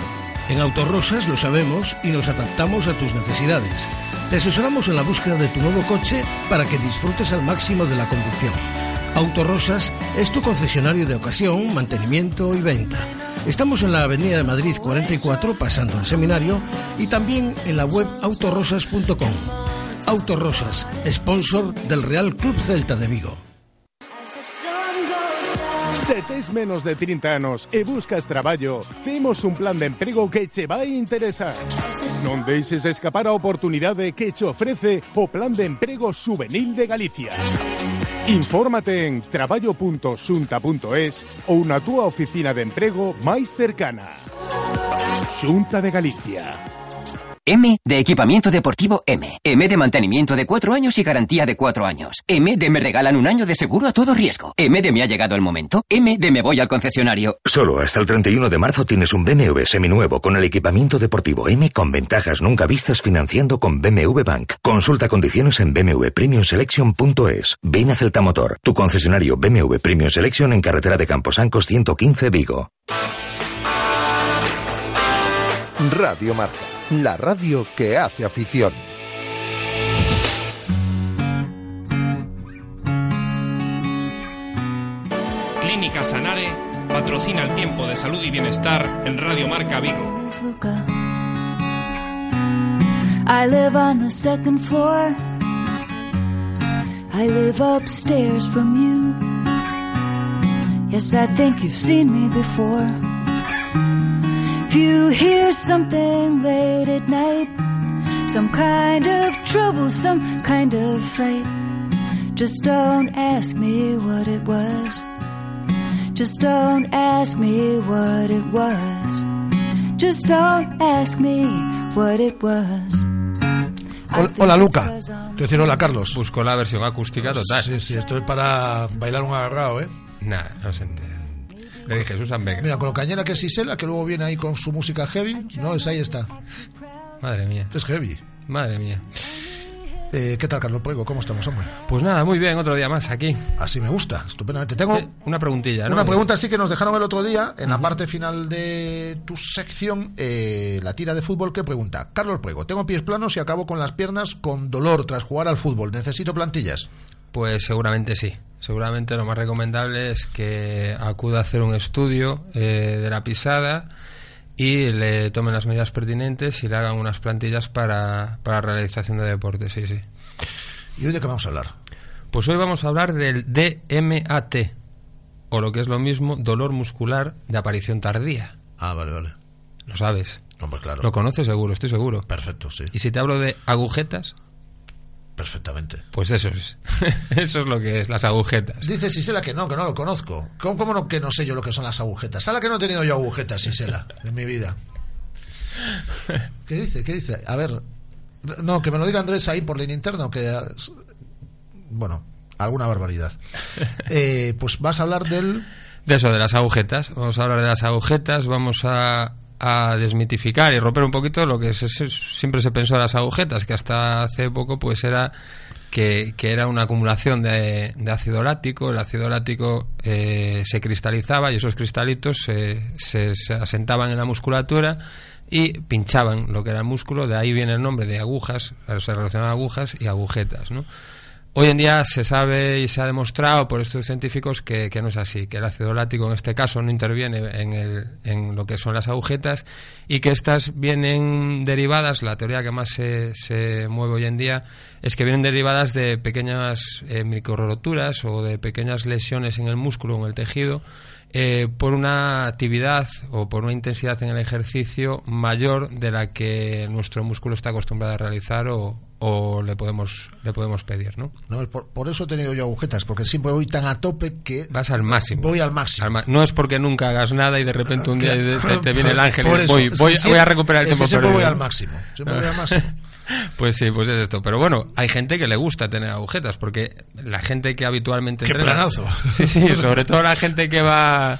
En Autorosas lo sabemos y nos adaptamos a tus necesidades. Te asesoramos en la búsqueda de tu nuevo coche para que disfrutes al máximo de la conducción. Autorosas es tu concesionario de ocasión, mantenimiento y venta. Estamos en la Avenida de Madrid 44, pasando el seminario, y también en la web autorosas.com. Autorosas, sponsor del Real Club Celta de Vigo. Se tes menos de 30 anos e buscas traballo, temos un plan de emprego que che vai interesar. Non deixes escapar a oportunidade que che ofrece o Plan de Emprego Juvenil de Galicia. Infórmate en traballo.xunta.es ou na túa oficina de emprego máis cercana. Xunta de Galicia M de equipamiento deportivo M. M de mantenimiento de cuatro años y garantía de cuatro años. M de me regalan un año de seguro a todo riesgo. M de me ha llegado el momento. M de me voy al concesionario. Solo hasta el 31 de marzo tienes un BMW seminuevo con el equipamiento deportivo M con ventajas nunca vistas financiando con BMW Bank. Consulta condiciones en bmwpremiumselection.es. Ven a Celta Motor, tu concesionario BMW Premium Selection en carretera de Camposancos 115 Vigo. Radio Marca la radio que hace afición. Clínica Sanare patrocina el tiempo de salud y bienestar en Radio Marca Vigo. I live on the second floor. I live upstairs from you. Yes, I think you've seen me before. If you hear something late at night, some kind of trouble, some kind of fight, just don't ask me what it was. Just don't ask me what it was. Just don't ask me what it was. Hola, Luca. Quiero decir hola Carlos. Busco la versión acústica total. Sí, sí, esto es para bailar un agarrado, ¿eh? Nada, no se entera. Le dije, Susan Vega. Mira, con lo cañera que es Isela, que luego viene ahí con su música heavy, no, es ahí está. Madre mía. Es heavy. Madre mía. Eh, ¿Qué tal, Carlos Puego? ¿Cómo estamos, hombre? Pues nada, muy bien, otro día más aquí. Así me gusta, estupendamente. Tengo una preguntilla, ¿no? Una pregunta sí que nos dejaron el otro día, en la parte final de tu sección, eh, la tira de fútbol, que pregunta, Carlos Puego, tengo pies planos y acabo con las piernas con dolor tras jugar al fútbol. ¿Necesito plantillas? Pues seguramente sí. Seguramente lo más recomendable es que acuda a hacer un estudio eh, de la pisada y le tomen las medidas pertinentes y le hagan unas plantillas para, para realización de deporte, sí, sí. ¿Y hoy de qué vamos a hablar? Pues hoy vamos a hablar del DMAT, o lo que es lo mismo, dolor muscular de aparición tardía. Ah, vale, vale. Lo sabes. Hombre, claro. Lo conoces seguro, estoy seguro. Perfecto, sí. Y si te hablo de agujetas, Perfectamente. Pues eso es. eso es lo que es, las agujetas. Dice Sisela que no, que no lo conozco. ¿Cómo, cómo no, que no sé yo lo que son las agujetas? ¿Sala que no he tenido yo agujetas, Sisela, en mi vida? ¿Qué dice? ¿Qué dice? A ver. No, que me lo diga Andrés ahí por línea interna, que. Bueno, alguna barbaridad. Eh, pues vas a hablar del. De eso, de las agujetas. Vamos a hablar de las agujetas. Vamos a a desmitificar y romper un poquito lo que siempre se pensó de las agujetas, que hasta hace poco pues era que, era una acumulación de, ácido lático, el ácido lático eh, se cristalizaba y esos cristalitos se, se, se, asentaban en la musculatura y pinchaban lo que era el músculo, de ahí viene el nombre de agujas, se relacionan agujas y agujetas, ¿no? Hoy en día se sabe y se ha demostrado por estos científicos que, no es así, que el ácido lático en este caso no interviene en, el, en lo que son las agujetas y que estas vienen derivadas, la teoría que más se, se mueve hoy en día es que vienen derivadas de pequeñas eh, microroturas o de pequeñas lesiones en el músculo o en el tejido eh, por una actividad o por una intensidad en el ejercicio mayor de la que nuestro músculo está acostumbrado a realizar o, o le podemos le podemos pedir, ¿no? No, por, eso he tenido yo agujetas, porque siempre voy tan a tope que vas al máximo. Voy al máximo. no es porque nunca hagas nada y de repente un día te, viene el ángel y voy, voy, a recuperar el tiempo siempre voy al máximo. Siempre voy al máximo. Pues sí, pues es esto. Pero bueno, hay gente que le gusta tener agujetas, porque la gente que habitualmente ¡Qué entrena. Planazo. Sí, sí, sobre todo la gente que va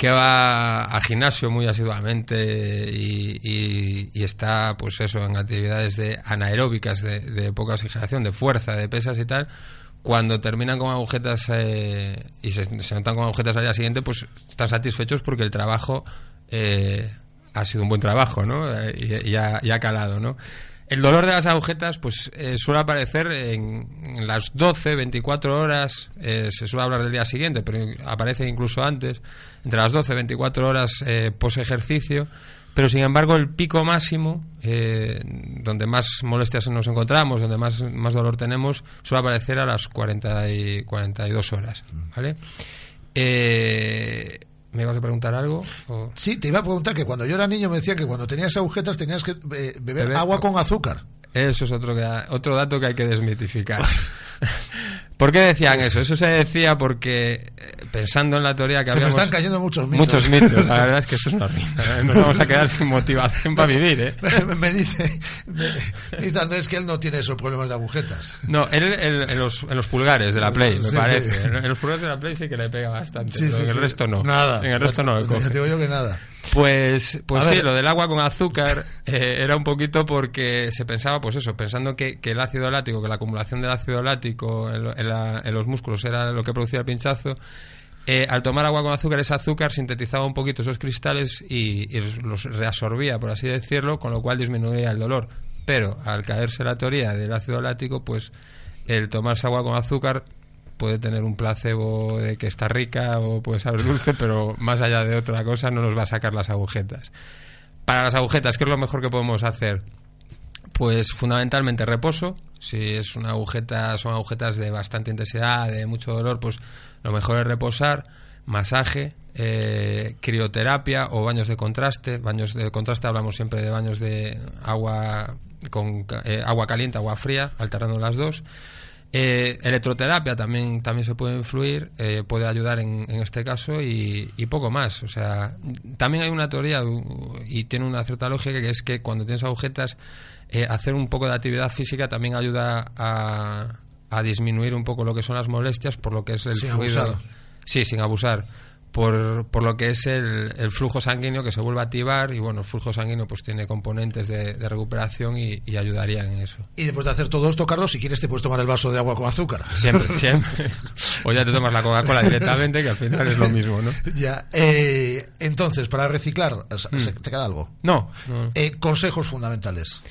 que va al gimnasio muy asiduamente y, está, pues eso, en actividades de anaeróbicas de, poca oxigenación, de fuerza, de pesas y tal, cuando terminan con agujetas eh, y se, notan con agujetas al día siguiente, pues están satisfechos porque el trabajo eh, ha sido un buen trabajo, ¿no? Y, ha, y ha calado, ¿no? El dolor de las agujetas pues eh, suele aparecer en, las 12, 24 horas, eh, se suele hablar del día siguiente, pero aparece incluso antes, entre las 12, 24 horas eh, pos ejercicio, pero sin embargo el pico máximo, donde más molestias nos encontramos, donde más, más dolor tenemos, suele aparecer a las 40 y 42 horas, ¿vale? Eh, ¿Me ibas a preguntar algo? Sí, te iba a preguntar que cuando yo era niño me decían que cuando tenías agujetas tenías que eh, beber, agua con azúcar. Eso es otro, otro dato que hay que desmitificar. ¿Por qué decían eso? Eso se decía porque, pensando en la teoría que se Me están cayendo muchos mitos. Muchos mitos. La verdad es que esto es una rima. ¿eh? Nos vamos a quedar sin motivación para vivir, ¿eh? me, dice, me, dice Andrés que él no tiene esos problemas de agujetas. No, él en, los, en los pulgares de la Play, me parece. En, los pulgares de la Play sí que le pega bastante, pero en el resto no. Nada. En el resto no. Te digo yo que nada. Pues, pues sí, lo del agua con azúcar eh, era un poquito porque se pensaba, pues eso, pensando que, el ácido lático, que la acumulación del ácido lático en, los músculos era lo que producía el pinchazo. Eh, al tomar agua con azúcar, ese azúcar sintetizaba un poquito esos cristales y, los, reabsorbía, por así decirlo, con lo cual disminuía el dolor. Pero al caerse la teoría del ácido lático, pues el tomarse agua con azúcar puede tener un placebo de que está rica o puede saber dulce, pero más allá de otra cosa no nos va a sacar las agujetas. Para las agujetas, ¿qué es lo mejor que podemos hacer? Pues fundamentalmente reposo. Si es una agujeta, son agujetas de bastante intensidad, de mucho dolor, pues lo mejor es reposar, masaje, eh, crioterapia o baños de contraste. Baños de contraste hablamos siempre de baños de agua con eh, agua caliente, agua fría, alternando las dos. Eh, electroterapia también, también se puede influir, eh, puede ayudar en, en este caso y, poco más. O sea, también hay una teoría y tiene una cierta lógica que es que cuando tienes agujetas, eh, hacer un poco de actividad física también ayuda a, a, disminuir un poco lo que son las molestias por lo que es el fluido. Sí, sin abusar por, por lo que es el, el, flujo sanguíneo que se vuelve a activar y bueno, el flujo sanguíneo pues tiene componentes de, recuperación y, ayudaría en eso. Y después de hacer todo esto, Carlos, si quieres te puedes tomar el vaso de agua con azúcar. Siempre, siempre. o ya te tomas la Coca-Cola directamente, que al final es lo mismo, ¿no? Ya. Eh, entonces, para reciclar, mm. ¿te queda algo? No. Eh, consejos fundamentales.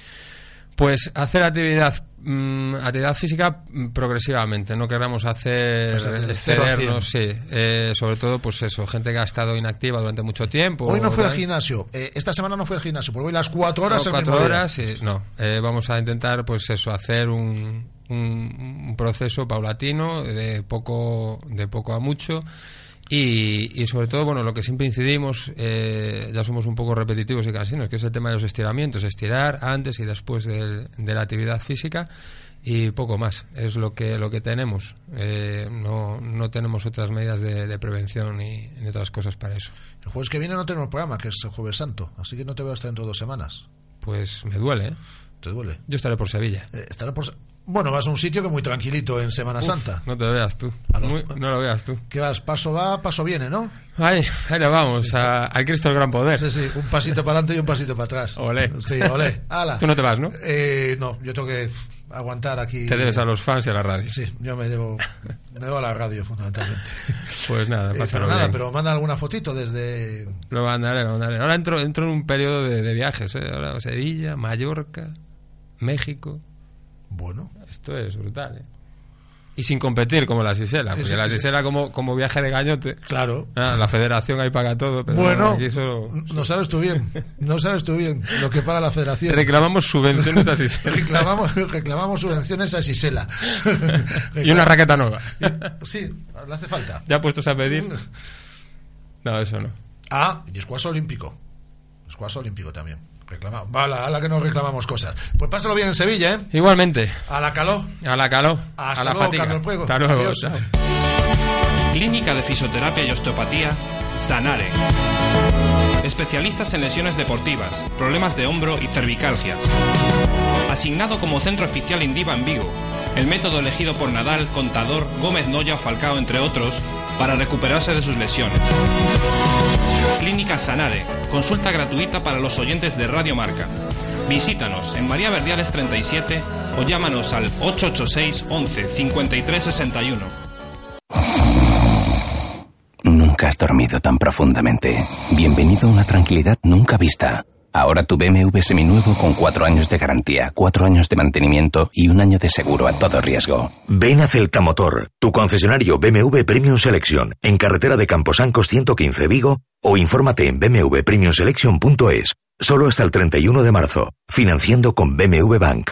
Pues hacer actividad mm, actividad física mm, progresivamente, no queramos hacer pues excedernos, sí, eh, sobre todo pues eso, gente que ha estado inactiva durante mucho tiempo. Hoy no fue al gimnasio, eh, esta semana no fue al gimnasio, porque hoy las cuatro horas. No, cuatro horas, sí, no, eh, vamos a intentar pues eso, hacer un, un, un proceso paulatino de poco de poco a mucho y, sobre todo, bueno, lo que siempre incidimos, eh, ya somos un poco repetitivos y cansinos, que es el tema de los estiramientos, estirar antes y después de, la actividad física y poco más, es lo que, lo que tenemos. Eh, no, no tenemos otras medidas de, prevención ni, ni, otras cosas para eso. El jueves que viene no tenemos programa, que es el jueves santo, así que no te veo hasta dentro de dos semanas. Pues me duele, ¿eh? ¿Te duele? Yo estaré por Sevilla. Eh, estaré por bueno, vas a un sitio que es muy tranquilito en Semana Santa. No te veas tú. no lo veas tú. ¿Qué vas? Paso va, paso viene, ¿no? Ahí, ahí le vamos, al Cristo del Gran Poder. Sí, sí, un pasito para adelante y un pasito para atrás. Olé. Sí, olé. Tú no te vas, ¿no? Eh, no, yo tengo que aguantar aquí. Te debes a los fans y a la radio. Sí, yo me debo, me debo a la radio, fundamentalmente. Pues nada, pasa eh, Pero nada, pero manda alguna fotito desde... Lo mandaré, lo mandaré. Ahora entro, entro en un periodo de, de viajes, ¿eh? Ahora Sevilla, Mallorca, México... Bueno. Esto es brutal, ¿eh? Y sin competir como la Sisela, porque la Sisela como, como viaje de gañote. Claro. Ah, la federación ahí paga todo. Pero bueno, no sabes tú bien, no sabes tú bien lo que paga la federación. Reclamamos subvenciones a Sisela. reclamamos, reclamamos subvenciones a Sisela. y una raqueta nueva. sí, le hace falta. ¿Ya puestos a pedir? No, eso no. Ah, y escuaso olímpico. Escuaso olímpico también. Reclamamos. a la que no reclamamos cosas. Pues pásalo bien en Sevilla, ¿eh? Igualmente. A la caló. A la caló. Hasta a la luego, fatiga. Carlos Puego. Hasta luego. Clínica de Fisioterapia y Osteopatía, Sanare. Especialistas en lesiones deportivas, problemas de hombro y cervicalgia. Asignado como centro oficial Indiva en Vigo. El método elegido por Nadal, Contador, Gómez Noya o Falcao, entre otros, para recuperarse de sus lesiones. Clínica Sanare, consulta gratuita para los oyentes de Radio Marca. Visítanos en María Verdiales 37 o llámanos al 886 11 53 61. Nunca has dormido tan profundamente. Bienvenido a una tranquilidad nunca vista. Ahora tu BMW seminuevo con cuatro años de garantía, cuatro años de mantenimiento y un año de seguro a todo riesgo. Ven a Celta Motor, tu concesionario BMW Premium Selection, en carretera de Camposancos 115 Vigo, o infórmate en bmwpremiumselection.es. Solo hasta el 31 de marzo, financiando con BMW Bank.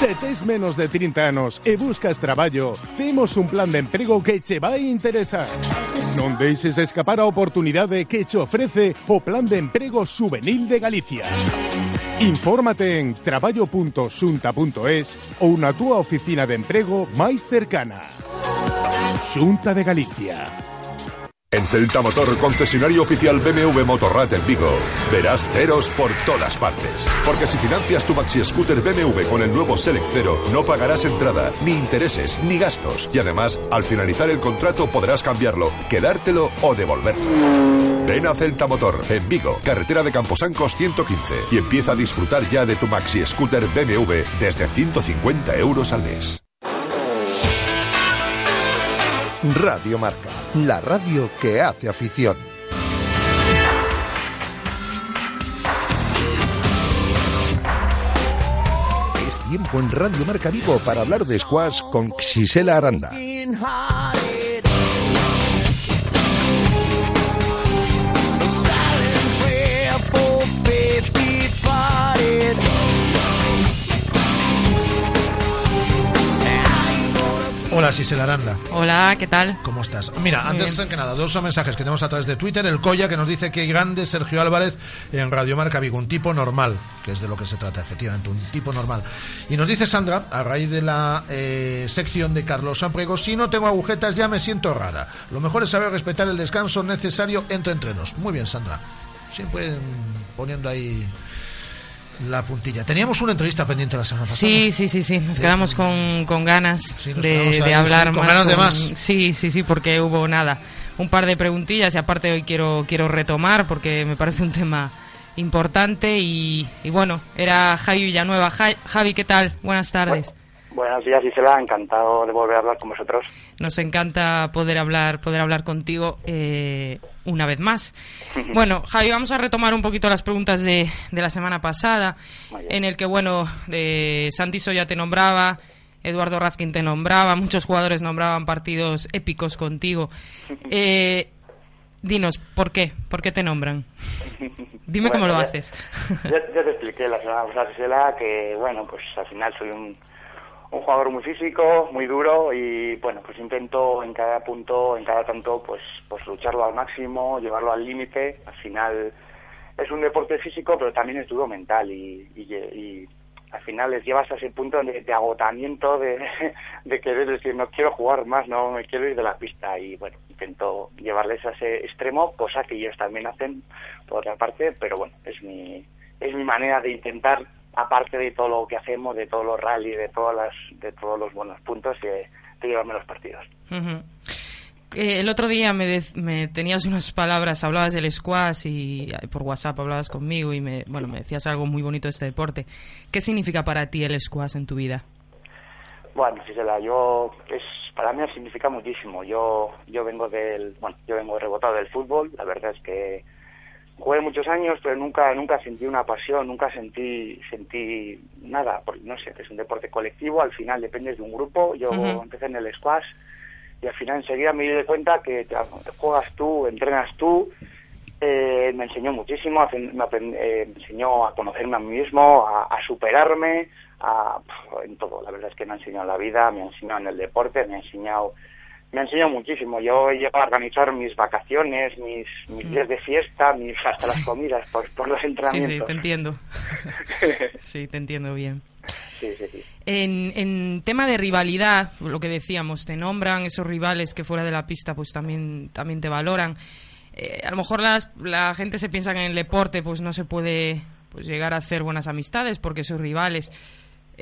Se tes menos de 30 anos e buscas traballo, temos un plan de emprego que che vai interesar. Non deixes escapar a oportunidade que che ofrece o Plan de Emprego Juvenil de Galicia. Infórmate en traballo.xunta.es ou na túa oficina de emprego máis cercana. Xunta de Galicia. En Celta Motor, concesionario oficial BMW Motorrad en Vigo, verás ceros por todas partes. Porque si financias tu maxi scooter BMW con el nuevo Select Cero, no pagarás entrada, ni intereses, ni gastos. Y además, al finalizar el contrato podrás cambiarlo, quedártelo o devolverlo. Ven a Celta Motor, en Vigo, carretera de Camposancos 115, y empieza a disfrutar ya de tu maxi scooter BMW desde 150 euros al mes. Radio Marca, la radio que hace afición. Es tiempo en Radio Marca Vigo para hablar de squash con Xisela Aranda. Hola, Sisela Aranda. Hola, ¿qué tal? ¿Cómo estás? Mira, Muy antes bien. que nada, dos mensajes que tenemos a través de Twitter. El Coya que nos dice que grande Sergio Álvarez en Radio Marca Vigo, un tipo normal, que es de lo que se trata, efectivamente, un tipo normal. Y nos dice Sandra, a raíz de la eh, sección de Carlos Samprego, si no tengo agujetas ya me siento rara. Lo mejor es saber respetar el descanso necesario entre entrenos. Muy bien, Sandra. Siempre poniendo ahí la puntilla. Teníamos una entrevista pendiente la semana pasada. Sí, sí, sí, sí. Nos Sí. quedamos con, con ganas de, quedamos de ahí, hablar sí, con más. ganas de más. Sí, sí, sí, porque hubo nada. Un par de preguntillas y aparte hoy quiero, quiero retomar porque me parece un tema importante y, y bueno, era Javi Villanueva. Ja- Javi, ¿qué tal? Buenas tardes. Buenos días, Isela. Encantado de volver a hablar con vosotros. Nos encanta poder hablar, poder hablar contigo eh, una vez más. Bueno, Javi, vamos a retomar un poquito las preguntas de, de la semana pasada, en el que, bueno, de Santiso ya te nombraba, Eduardo Razkin te nombraba, muchos jugadores nombraban partidos épicos contigo. Eh, dinos, ¿por qué? ¿Por qué te nombran? Dime Bueno, cómo lo ya- haces. Ya te expliqué la semana pasada, Isela, que bueno, pues al final soy un, un jugador muy físico, muy duro y bueno, pues intento en cada punto, en cada tanto, pues, pues lucharlo al máximo, llevarlo al límite. Al final es un deporte físico, pero también es duro mental y, y, al final les llevas a ese punto de, de agotamiento, de, de querer decir, no quiero jugar más, no me quiero ir de la pista. Y bueno, intento llevarles a ese extremo, cosa que ellos también hacen por otra parte, pero bueno, es mi, es mi manera de intentar, aparte de todo lo que hacemos, de todos los rally, de todas las, de todos los buenos puntos, de, de llevarme los partidos. Ujú. Eh, el otro día me, dec- me tenías unas palabras, hablabas del squash y eh, por WhatsApp hablabas conmigo y me, bueno, me decías algo muy bonito de este deporte. ¿Qué significa para ti el squash en tu vida? Bueno, Gisela, yo es para mí significa muchísimo. Yo yo vengo del, bueno, yo vengo rebotado del fútbol. La verdad es que jugué muchos años, pero nunca nunca sentí una pasión, nunca sentí sentí nada. Porque, no sé, es un deporte colectivo. Al final dependes de un grupo. Yo empecé en el squash y al final enseguida me di cuenta que te- juegas tú, entrenas tú. Eh, me enseñó muchísimo, me, eh, me enseñó a conocerme a mí mismo, a, a superarme, a, en todo. La verdad es que me ha enseñado en la vida, me ha enseñado en el deporte, me ha enseñado, me ha enseñado muchísimo. Yo he llegado a organizar mis vacaciones, mis, mis días de fiesta, mis hasta las comidas por, por los Sí, entrenamientos. sí, te entiendo. sí, te entiendo bien. Sí, sí, sí. En, en tema de rivalidad, lo que decíamos, te nombran esos rivales que fuera de la pista pues también, también te valoran. Eh, a lo mejor las, la gente se piensa que en el deporte pues no se puede pues llegar a hacer buenas amistades porque sus rivales.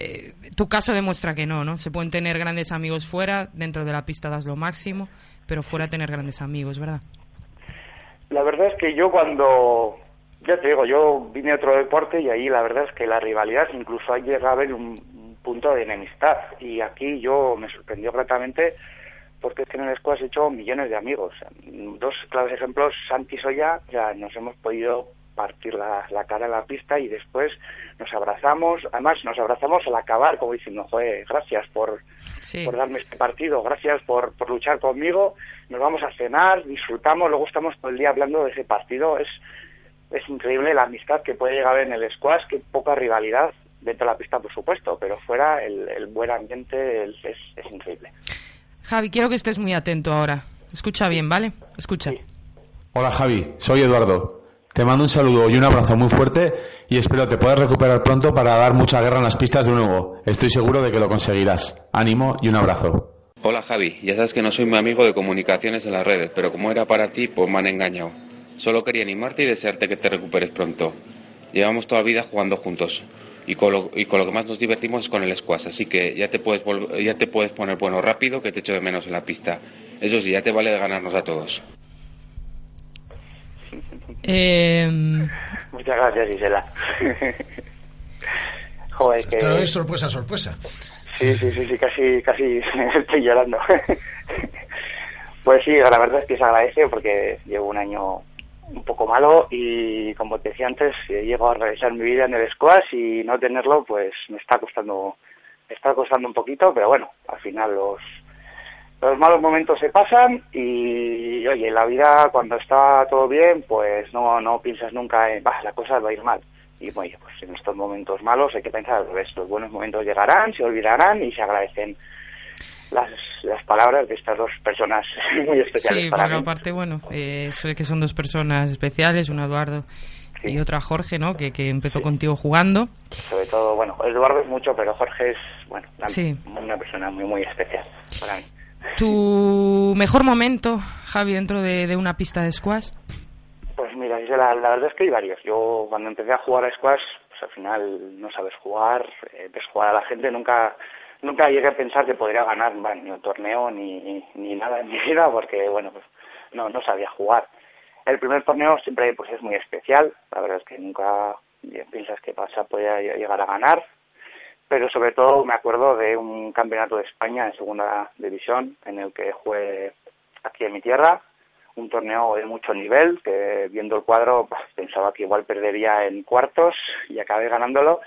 Eh, tu caso demuestra que no, ¿no? Se pueden tener grandes amigos fuera, dentro de la pista das lo máximo, pero fuera tener grandes amigos, ¿verdad? La verdad es que yo cuando, ya te digo, yo vine a otro deporte y ahí la verdad es que la rivalidad incluso hay llega a haber un punto de enemistad y aquí yo me sorprendió gratamente porque es que en el squash he hecho millones de amigos. Dos claves ejemplos, Santi Soya, ya nos hemos podido partir la, cara en la pista y después nos abrazamos, además nos abrazamos al acabar, como diciendo, joder, gracias por, por darme este partido, gracias por, por luchar conmigo, nos vamos a cenar, disfrutamos, luego estamos todo el día hablando de ese partido, es, es increíble la amistad que puede llegar en el squash, que poca rivalidad, dentro de la pista por supuesto, pero fuera el, el buen ambiente es, es, increíble. Javi, quiero que estés muy atento ahora. Escucha bien, ¿vale? Escucha. Hola Javi, soy Eduardo. Te mando un saludo y un abrazo muy fuerte y espero te puedas recuperar pronto para dar mucha guerra en las pistas de nuevo. Estoy seguro de que lo conseguirás. Ánimo y un abrazo. Hola Javi, ya sabes que no soy muy amigo de comunicaciones en las redes, pero como era para ti, pues me han engañado. Solo quería animarte y desearte que te recuperes pronto. Llevamos toda la vida jugando juntos y con, lo, y con lo que más nos divertimos es con el squash, así que ya te puedes, ya te puedes poner bueno rápido que te echo de menos en la pista. Eso sí, ya te vale de ganarnos a todos. Eh... Muchas gracias, Gisela. Joder, que... es sorpresa, sorpresa. Sí, sí, sí, sí, casi, casi estoy llorando. pues sí, la verdad es que se agradece porque llevo un año un poco malo y como te decía antes, llego a realizar mi vida en el squash y no tenerlo pues me está costando, me está costando un poquito, pero bueno, al final los los malos momentos se pasan y, oye, la vida cuando está todo bien, pues no, no piensas nunca en, bah, la cosa va a ir mal. Y oye, pues en estos momentos malos hay que pensar al revés. Los buenos momentos llegarán, se olvidarán y se agradecen las, las palabras de estas dos personas muy especiales sí, para bueno, aparte, bueno, eh, eso que son dos personas especiales, un Eduardo y otra Jorge, ¿no? Que, que empezó contigo jugando. Sobre todo, bueno, Eduardo es mucho, pero Jorge es, bueno, una persona muy, muy especial para mí. ¿Tu mejor momento, Javi, dentro de, una pista de squash? Pues mira, la, verdad es que hay varios. Yo cuando empecé a jugar a squash, pues al final no sabes jugar, eh, ves jugar a la gente, nunca nunca llegué a pensar que podría ganar ni un torneo ni, ni nada en mi vida porque, bueno, pues no, no sabía jugar. El primer torneo siempre pues es muy especial, la verdad es que nunca piensas que pasa podría llegar a ganar, pero sobre todo me acuerdo de un campeonato de España en segunda división en el que jugué aquí en mi tierra, un torneo de mucho nivel, que viendo el cuadro pues, pensaba que igual perdería en cuartos y acabé ganándolo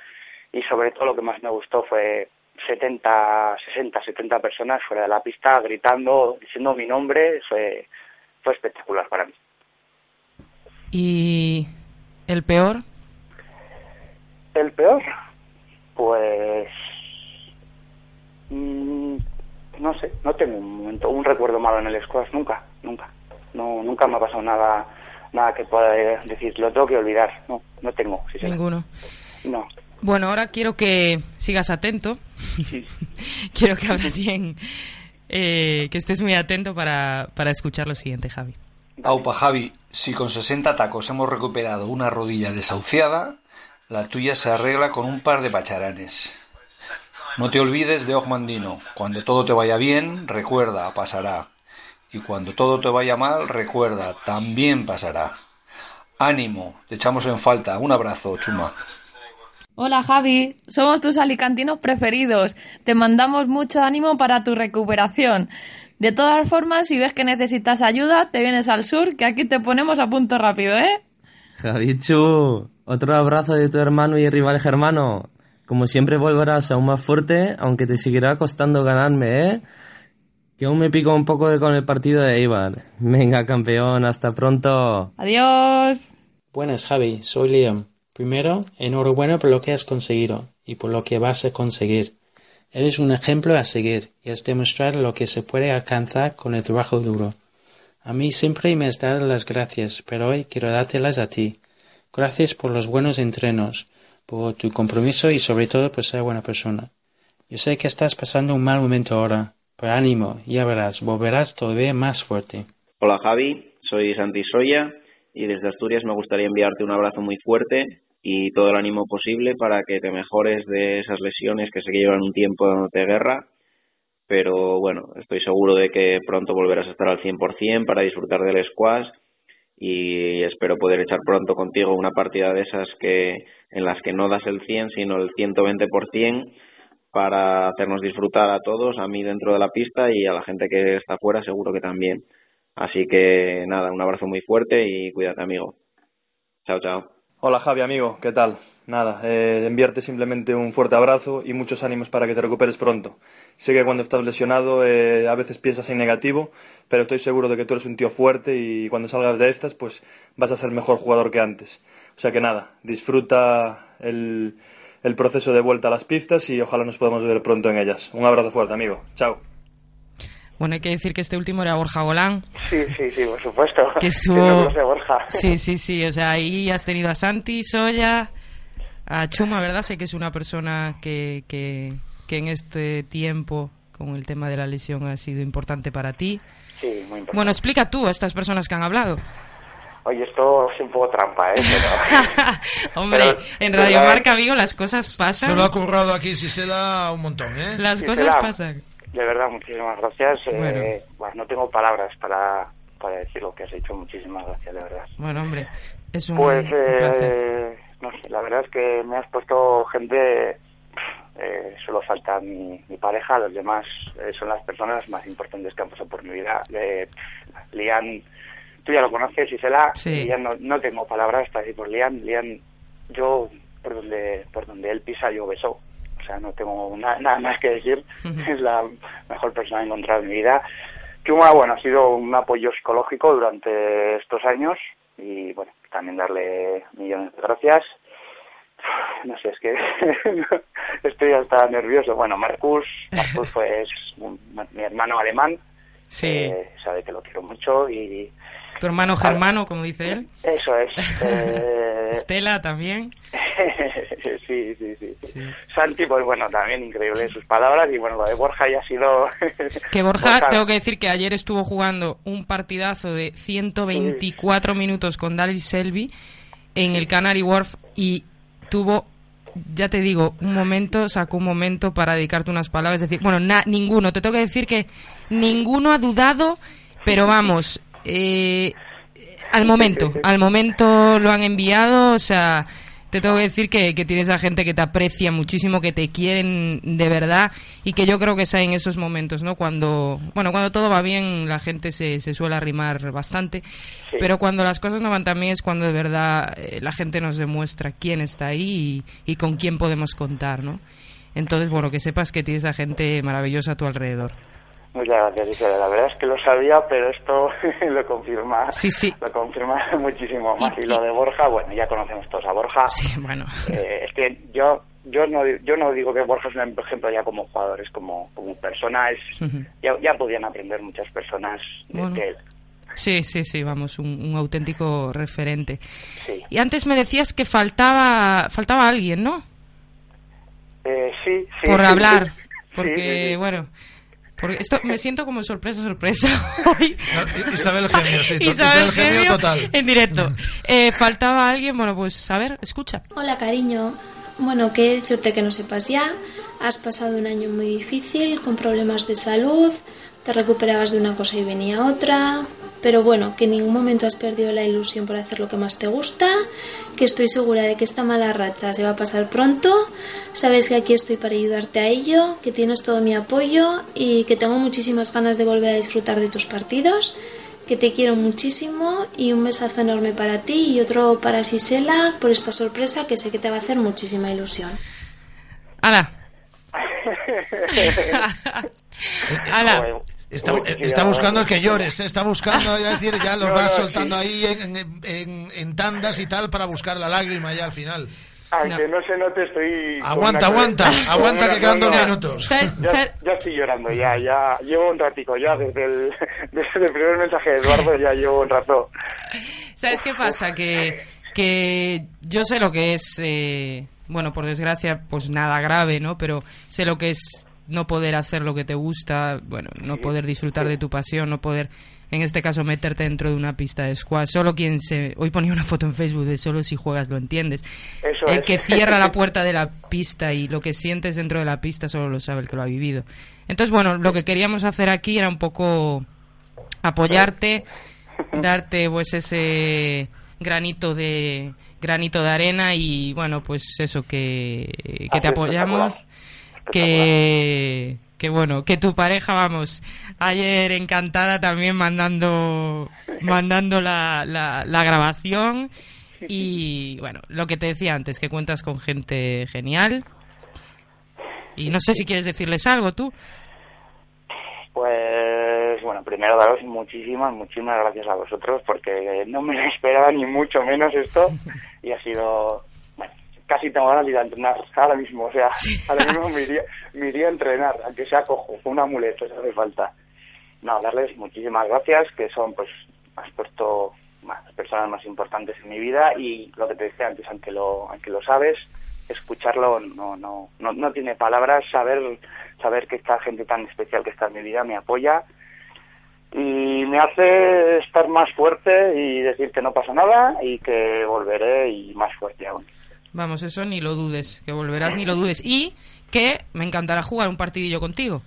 y sobre todo lo que más me gustó fue 70, 60, 70 personas fuera de la pista gritando, diciendo mi nombre, fue, fue espectacular para mí. ¿Y el peor? El peor, pues mm, no sé, no tengo un momento, un recuerdo malo en el squash, nunca, nunca. No, nunca me ha pasado nada, nada que pueda decir, lo tengo que olvidar. No, no tengo. Ninguno. No. Bueno, ahora quiero que sigas atento. quiero que hablas bien, eh, que estés muy atento para, para escuchar lo siguiente, Javi. Aupa, Javi, si con 60 tacos hemos recuperado una rodilla desahuciada, la tuya se arregla con un par de pacharanes. No te olvides de Ogmandino. Cuando todo te vaya bien, recuerda, pasará. Y cuando todo te vaya mal, recuerda, también pasará. Ánimo, te echamos en falta. Un abrazo, Chuma. Hola Javi, somos tus alicantinos preferidos. Te mandamos mucho ánimo para tu recuperación. De todas formas, si ves que necesitas ayuda, te vienes al sur, que aquí te ponemos a punto rápido, ¿eh? Javichu, otro abrazo de tu hermano y rival germano. Como siempre volverás aún más fuerte, aunque te seguirá costando ganarme, ¿eh? Que aún me pico un poco de con el partido de Ibar. Venga, campeón, hasta pronto. Adiós. Buenas, Javi, soy Liam. Primero, enhorabuena por lo que has conseguido y por lo que vas a conseguir. Eres un ejemplo a seguir y has demostrado lo que se puede alcanzar con el trabajo duro. A mí siempre me has dado las gracias, pero hoy quiero dártelas a ti. Gracias por los buenos entrenos, por tu compromiso y sobre todo por ser buena persona. Yo sé que estás pasando un mal momento ahora, pero ánimo, ya verás, volverás todavía más fuerte. Hola Javi, soy Santi Soya y desde Asturias me gustaría enviarte un abrazo muy fuerte y todo el ánimo posible para que te mejores de esas lesiones que sé que llevan un tiempo dándote guerra. Pero bueno, estoy seguro de que pronto volverás a estar al 100% para disfrutar del squash y espero poder echar pronto contigo una partida de esas que en las que no das el 100 sino el 120% para hacernos disfrutar a todos, a mí dentro de la pista y a la gente que está afuera seguro que también. Así que nada, un abrazo muy fuerte y cuídate amigo. Chao, chao. Hola Javi, amigo, ¿qué tal? Nada, eh, enviarte simplemente un fuerte abrazo y muchos ánimos para que te recuperes pronto. Sé que cuando estás lesionado eh, a veces piensas en negativo, pero estoy seguro de que tú eres un tío fuerte y cuando salgas de estas, pues vas a ser mejor jugador que antes. O sea que nada, disfruta el, el proceso de vuelta a las pistas y ojalá nos podamos ver pronto en ellas. Un abrazo fuerte, amigo. Chao. Bueno, hay que decir que este último era Borja Golán. Sí, sí, sí, por supuesto. Que estuvo... Sí, sí, sí. O sea, ahí has tenido a Santi, Soya, a Chuma, ¿verdad? Sé que es una persona que, que, que en este tiempo, con el tema de la lesión, ha sido importante para ti. Sí, muy importante. Bueno, explica tú a estas personas que han hablado. Oye, esto es un poco trampa, ¿eh? Pero... Hombre, Pero, en Radio Marca Vigo las cosas pasan. Se lo ha currado aquí Sisela un montón, ¿eh? Las cosas pasan. De verdad, muchísimas gracias. Eh, Bueno. no tengo palabras para, para decir lo que has hecho. Muchísimas gracias, de verdad. Bueno, hombre, es un, Pues, eh, no sé, la verdad es que me has puesto gente, eh, solo falta mi, mi pareja, los demás eh, son las personas más importantes que han pasado por mi vida. Eh, Lian, tú ya lo conoces, Isela, Sí. Lian no, no tengo palabras para decir por Lian. Lian, yo, por donde, por donde él pisa, yo beso. Sea, no tengo na- nada más que decir. Es la mejor persona encontrada en mi vida. Chuma, bueno, ha sido un apoyo psicológico durante estos años y, bueno, también darle millones de gracias. No sé, es que estoy hasta nervioso. Bueno, Marcus, Marcus fue es un- mi hermano alemán. Sí. Eh, sabe que lo quiero mucho y Tu hermano Germano, como dice él. eso es. Eh, Estela también. sí, sí, sí, sí. Santi, pues bueno, también increíble sus palabras y bueno, lo de Borja ya ha sido... Que Borja, tengo que decir que ayer estuvo jugando un partidazo de 124 minutos con Daryl Selby en el Canary Wharf y tuvo, ya te digo, un momento, sacó un momento para dedicarte unas palabras. Es decir, bueno, na- ninguno. Te tengo que decir que ninguno ha dudado, pero vamos, eh, al momento, al momento lo han enviado, o sea, te tengo que decir que, que tienes a gente que te aprecia muchísimo, que te quieren de verdad y que yo creo que es ahí en esos momentos, ¿no? Cuando, bueno, cuando todo va bien la gente se, se suele arrimar bastante, pero cuando las cosas no van tan bien es cuando de verdad eh, la gente nos demuestra quién está ahí y, y con quién podemos contar, ¿no? Entonces, bueno, que sepas que tienes a gente maravillosa a tu alrededor. Muchas gracias, Isabel. La verdad es que lo sabía, pero esto lo confirma, Sí, sí. lo confirma muchísimo más. Y, lo de Borja, bueno, ya conocemos todos a Borja. Sí, bueno. Eh, es que yo yo no yo no digo que Borja es un ejemplo ya como jugador, es como como persona, es ya, ya podían aprender muchas personas de, Bueno. de él. Sí, sí, sí, vamos, un, un auténtico referente. Sí. Y antes me decías que faltaba faltaba alguien, ¿no? Eh, sí, sí. Por hablar, porque bueno, porque esto me siento como sorpresa, sorpresa. hoy. Isabel Gemio, sí, Isabel Isabel Gemio total. En directo. Eh, faltaba alguien, bueno, pues a ver, escucha. Hola cariño, bueno, qué decirte que no sepas ya. Has pasado un año muy difícil, con problemas de salud, te recuperabas de una cosa y venía otra, pero bueno, que en ningún momento has perdido la ilusión por hacer lo que más te gusta, que estoy segura de que esta mala racha se va a pasar pronto, sabes que aquí estoy para ayudarte a ello, que tienes todo mi apoyo y que tengo muchísimas ganas de volver a disfrutar de tus partidos que te quiero muchísimo y un besazo enorme para ti y otro para Sisela por esta sorpresa que sé que te va a hacer muchísima ilusión. ¡Hala! ¡Hala! Está, está buscando que llores, ¿eh? está buscando, ya decir, ya los No, vas no, soltando sí. ahí en, en- en- en tandas y tal para buscar la lágrima ya al final. Aunque no. se note, estoy... Aguanta, aguanta, aguanta que quedan dos minutos. Ya, ya estoy llorando, ya, ya. Llevo un ratico ya, desde el, desde el primer mensaje de Eduardo ya llevo un rato. ¿Sabes qué pasa? Que, que yo sé lo que es, eh, bueno, por desgracia, pues nada grave, ¿no? Pero sé lo que es no poder hacer lo que te gusta, bueno, no poder disfrutar de tu pasión, no poder, en este caso, meterte dentro de una pista de squash. Solo quien se... Hoy ponía una foto en Facebook de solo si juegas lo entiendes. Eso el es. que cierra la puerta de la pista y lo que sientes dentro de la pista solo lo sabe el que lo ha vivido. Entonces, bueno, lo que queríamos hacer aquí era un poco apoyarte, darte pues ese granito de granito de arena y bueno, pues eso que, que te apoyamos, que que bueno, que tu pareja, vamos, ayer encantada también mandando mandando la, la, la grabación y bueno, lo que te decía antes, que cuentas con gente genial. Y no sé si quieres decirles algo tú. Pues bueno, primero daros muchísimas, muchísimas gracias a vosotros porque no me lo esperaba ni mucho menos esto y ha sido, casi tengo ganas de ir a entrenar ahora mismo, o sea, ahora mismo me iría, me iría a entrenar, aunque sea cojo, con un amuleto, si hace falta. No, darles muchísimas gracias, que son pues, has puesto las personas más importantes en mi vida y lo que te decía antes, aunque lo, aunque lo sabes, escucharlo no, no, no, no tiene palabras, saber, saber que esta gente tan especial que está en mi vida me apoya y me hace estar más fuerte y decir que no pasa nada y que volveré y más fuerte aún. Vamos, eso ni lo dudes, que volverás ni lo dudes. Y que me encantará jugar un partidillo contigo.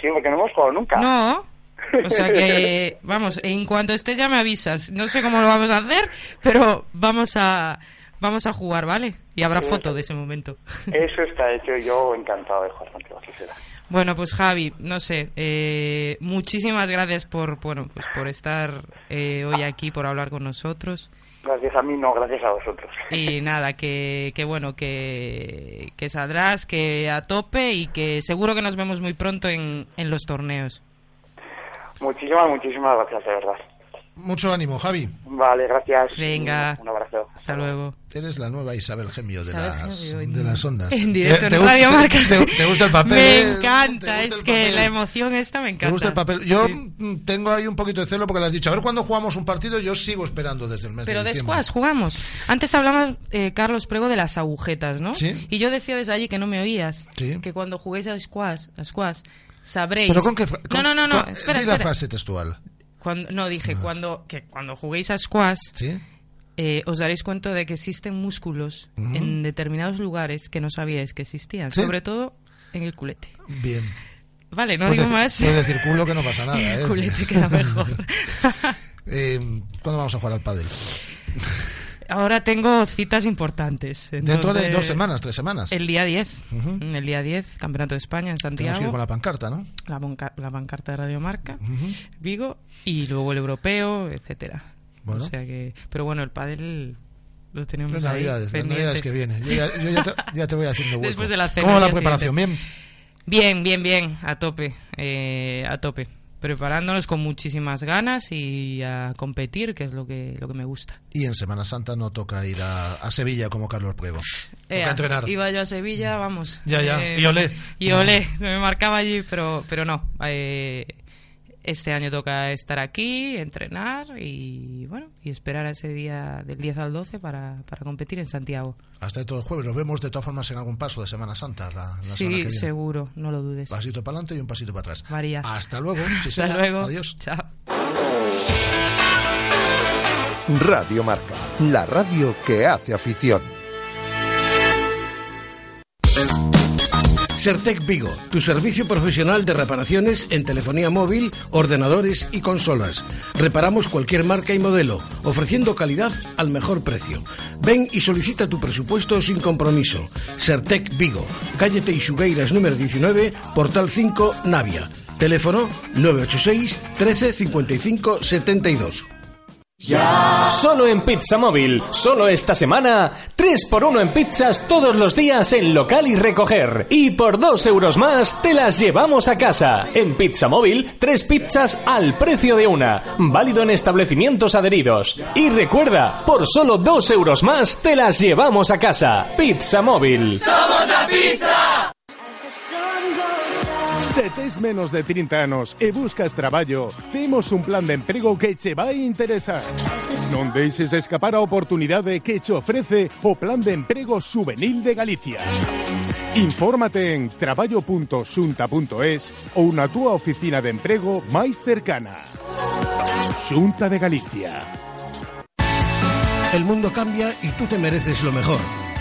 Sí, porque no hemos jugado nunca. No. O sea que, vamos, en cuanto estés ya me avisas. No sé cómo lo vamos a hacer, pero vamos a vamos a jugar, ¿vale? Y habrá Sí. foto de ese momento. Eso está hecho yo encantado de jugar contigo, así será. Bueno, pues Javi, no sé, eh, muchísimas gracias por, bueno, pues por estar eh, hoy aquí, por hablar con nosotros. Gracias a mí, no, gracias a vosotros. Y nada, que, que bueno, que, que saldrás, que a tope y que seguro que nos vemos muy pronto en, en los torneos. Muchísimas, muchísimas gracias, de verdad. Mucho ánimo, Javi. Vale, gracias. Venga. Un abrazo. Hasta luego. Eres la nueva Isabel Gemio de, Isabel las, Gemio de las ondas. En directo ¿Te- te en gu- Radio te- Marca. Te, te gusta el papel? Me encanta, ¿Te es que papel? la emoción esta me encanta. ¿Te gusta el papel? Yo mm, tengo ahí un poquito de celo porque le has dicho, a ver cuándo jugamos un partido, yo sigo esperando desde el mes Pero de de diciembre. squash jugamos. Antes hablamos, eh, Carlos Prego, de las agujetas, ¿no? Sí. Y yo decía desde allí que no me oías. Sí. Que cuando juguéis a squash, a squash sabréis. ¿Pero con qué no, con- no, no, no. con- espera, di la espera. frase textual. Cuando, no, dije, cuando, que cuando juguéis a squash, ¿Sí? eh, os daréis cuenta de que existen músculos en determinados lugares que no sabíais que existían. ¿Sí? Sobre todo en el culete. Bien. Vale, no Puedes digo decir- más. Puedes decir culo que no pasa nada, El ¿eh? culete queda mejor. Eh, ¿Cuándo vamos a jugar al pádel? Ahora tengo citas importantes. Dentro de dos semanas, tres semanas. El día 10. Ujú. El día 10, Campeonato de España en Santiago. Tenemos que ir con la pancarta, ¿no? la, la pancarta de Radio Marca, Vigo, y luego el europeo, etcétera. Bueno. O sea que, pero bueno, el pádel lo tenemos Las ahí navidades, las pendiente. navidades que vienen. Yo ya, yo ya te, ya te voy haciendo hueco. Después de la cena, ¿Cómo la preparación? siguiente. Bien. Bien, bien, bien, a tope, eh, a tope. Preparándonos con muchísimas ganas y a competir, que es lo que, lo que me gusta. Y en Semana Santa no toca ir a, a Sevilla como Carlos Priego. Eh, Toca entrenar. Iba yo a Sevilla, vamos. Ya, ya, eh, y olé. Y olé, se me marcaba allí, pero, pero no. eh, este año toca estar aquí, entrenar y bueno, y esperar a ese día del 10 al 12 para, para competir en Santiago. Hasta todo el jueves. Nos vemos de todas formas en algún paso de Semana Santa. La, la semana que Sí, viene. seguro, no lo dudes. Pasito para adelante y un pasito para atrás. María. Hasta luego. Hasta luego. Adiós. Chao. Radio Marca, la radio que hace afición. Sertec Vigo, tu servicio profesional de reparaciones en telefonía móvil, ordenadores y consolas. Reparamos cualquier marca y modelo, ofreciendo calidad al mejor precio. Ven y solicita tu presupuesto sin compromiso. Sertec Vigo, calle Teixugueiras número 19, Portal 5, Navia. Teléfono 986 13 55 72. Solo en Pizza Móvil, solo esta semana, 3x1 en pizzas todos los días en local y recoger. Y por 2 euros más te las llevamos a casa. En Pizza Móvil, 3 pizzas al precio de una. Válido en establecimientos adheridos. Y recuerda, por solo 2 euros más te las llevamos a casa. Pizza Móvil. ¡Somos la pizza! Se tes menos de 30 anos e buscas traballo, temos un plan de emprego que che vai interesar. Non deixes escapar a oportunidade que che ofrece o Plan de Emprego Juvenil de Galicia. Infórmate en traballo.xunta.es ou na túa oficina de emprego máis cercana. Xunta de Galicia. El mundo cambia y tú te mereces lo mejor.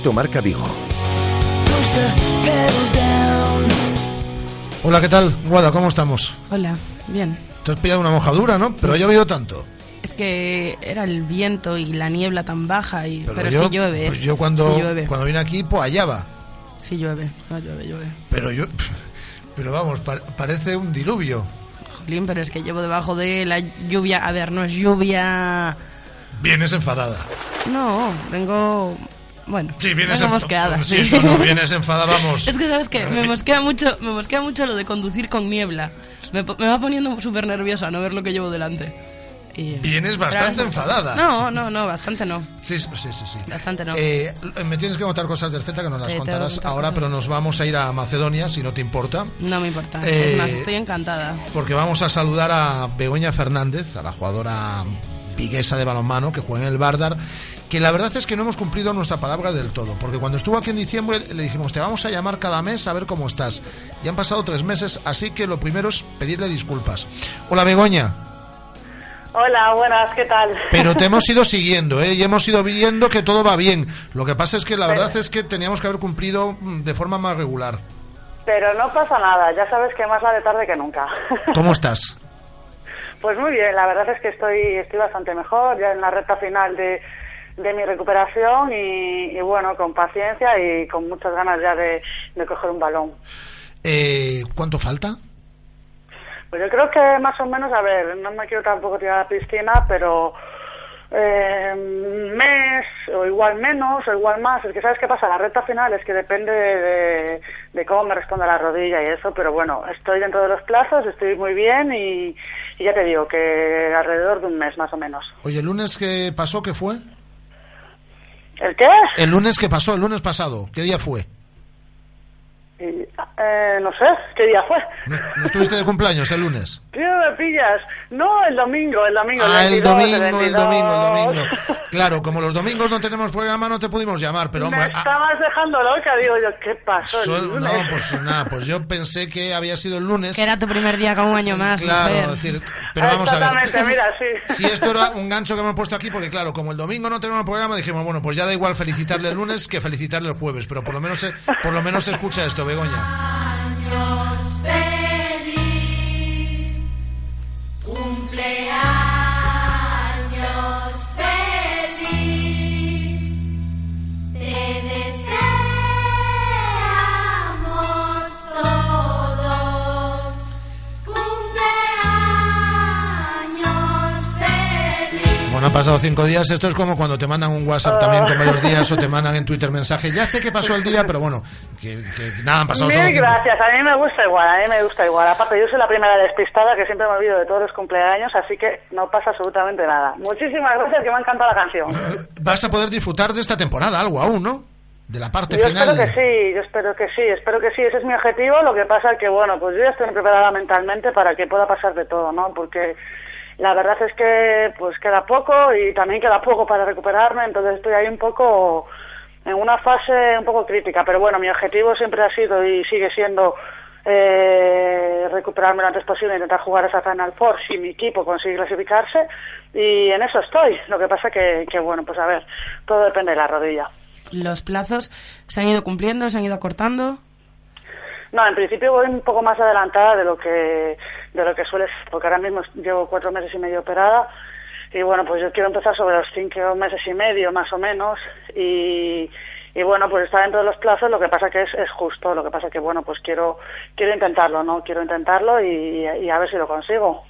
Directo Marca Vigo. Hola, ¿qué tal? Guada, ¿cómo estamos? Hola, bien. Te has pillado una mojadura, ¿no? Pero ha llovido tanto. Es que era el viento y la niebla tan baja, y, pero, yo, sí llueve. pues yo cuando, Sí llueve. cuando vine aquí, pues allá va. Sí llueve, no llueve, llueve. Pero yo, pero vamos, pa- parece un diluvio. Jolín, pero es que llevo debajo de la lluvia. A ver, no es lluvia. Vienes enfadada. No, vengo. Bueno, Sí, vienes vengo mosqueada. Sí, sí. no, no, vienes enfadada, vamos. Es que sabes que me mosquea mucho, me mosquea mucho lo de conducir con niebla. Me, me va poniendo súper nerviosa no ver lo que llevo delante. Y- Vienes bastante enfadada. No, no, no, bastante no. Sí, sí, sí, sí. Bastante no. Eh, me tienes que contar cosas del Z que nos las que contarás contar ahora, cosas. pero nos vamos a ir a Macedonia, si no te importa. No me importa. Eh, es más, estoy encantada. porque vamos a saludar a Begoña Fernández, a la jugadora viguesa de balonmano que juega en el Bardar, que la verdad es que no hemos cumplido nuestra palabra del todo, porque cuando estuvo aquí en diciembre le dijimos, te vamos a llamar cada mes a ver cómo estás. Ya han pasado tres meses, así que lo primero es pedirle disculpas. Hola Begoña, Hola, buenas, ¿qué tal? pero te hemos ido siguiendo, ¿eh? y hemos ido viendo que todo va bien. Lo que pasa es que la verdad es que teníamos que haber cumplido mm, de forma más regular. Pero no pasa nada, ya sabes que más vale tarde que nunca. ¿Cómo estás? Pues muy bien, la verdad es que estoy, estoy bastante mejor, ya en la recta final de, de mi recuperación y, y bueno, con paciencia y con muchas ganas ya de, de coger un balón. Eh, ¿Cuánto falta? Pues yo creo que más o menos, a ver, no me quiero tampoco tirar a la piscina, pero eh, un mes o igual menos o igual más. Es que sabes qué pasa, la recta final es que depende de, de- de cómo me responda la rodilla y eso, pero bueno, estoy dentro de los plazos, estoy muy bien y, y ya te digo que alrededor de un mes más o menos. Oye, ¿el lunes que pasó qué fue? ¿El qué? El lunes que pasó, el lunes pasado, ¿qué día fue? Eh, no sé, ¿qué día fue? ¿No, no estuviste de cumpleaños el lunes? Tío, me pillas. No, el domingo, el domingo. Ah, el 22, domingo, el 22. domingo, el domingo. Claro, como los domingos no tenemos programa, no te pudimos llamar, pero Me hombre, ah, estabas dejando loca, digo yo, ¿qué pasó el lunes? no, pues nada, pues yo pensé que había sido el lunes. Que era tu primer día con un año más. Claro, mujer. es decir, pero vamos a ver. Exactamente, mira, sí. Si esto era un gancho que hemos puesto aquí, porque claro, como el domingo no tenemos programa, dijimos, bueno, pues ya da igual felicitarle el lunes que felicitarle el jueves, pero por lo menos se, por lo menos se escucha esto, Begoña. Cumpleaños feliz, te han pasado cinco días. Esto es como cuando te mandan un WhatsApp también con los días o te mandan en Twitter mensaje. Ya sé que pasó el día, pero bueno, que, que nada, han pasado Mil gracias, a mí me gusta igual, a mí me gusta igual. Aparte, yo soy la primera despistada que siempre me olvido de todos los cumpleaños, así que no pasa absolutamente nada. Muchísimas gracias, que me ha encantado la canción. Vas a poder disfrutar de esta temporada, algo aún, ¿no? De la parte Yo final. espero que sí, yo espero que sí, espero que sí, ese es mi objetivo. Lo que pasa es que, bueno, pues yo ya estoy preparada mentalmente para que pueda pasar de todo, ¿no? Porque la verdad es que, pues queda poco y también queda poco para recuperarme, entonces estoy ahí un poco en una fase un poco crítica. Pero bueno, mi objetivo siempre ha sido y sigue siendo eh, recuperarme lo antes posible, intentar jugar esa Final Four si mi equipo consigue clasificarse y en eso estoy. Lo que pasa que, que bueno, pues a ver, todo depende de la rodilla. ¿Los plazos se han ido cumpliendo, se han ido acortando? No, en principio voy un poco más adelantada de lo que de lo que suele ser, porque ahora mismo llevo cuatro meses y medio operada y bueno, pues yo quiero empezar sobre los cinco meses y medio más o menos y, y bueno, pues está dentro de los plazos, lo que pasa que es, es justo, lo que pasa que bueno, pues quiero quiero intentarlo, ¿no? Quiero intentarlo y, y a ver si lo consigo.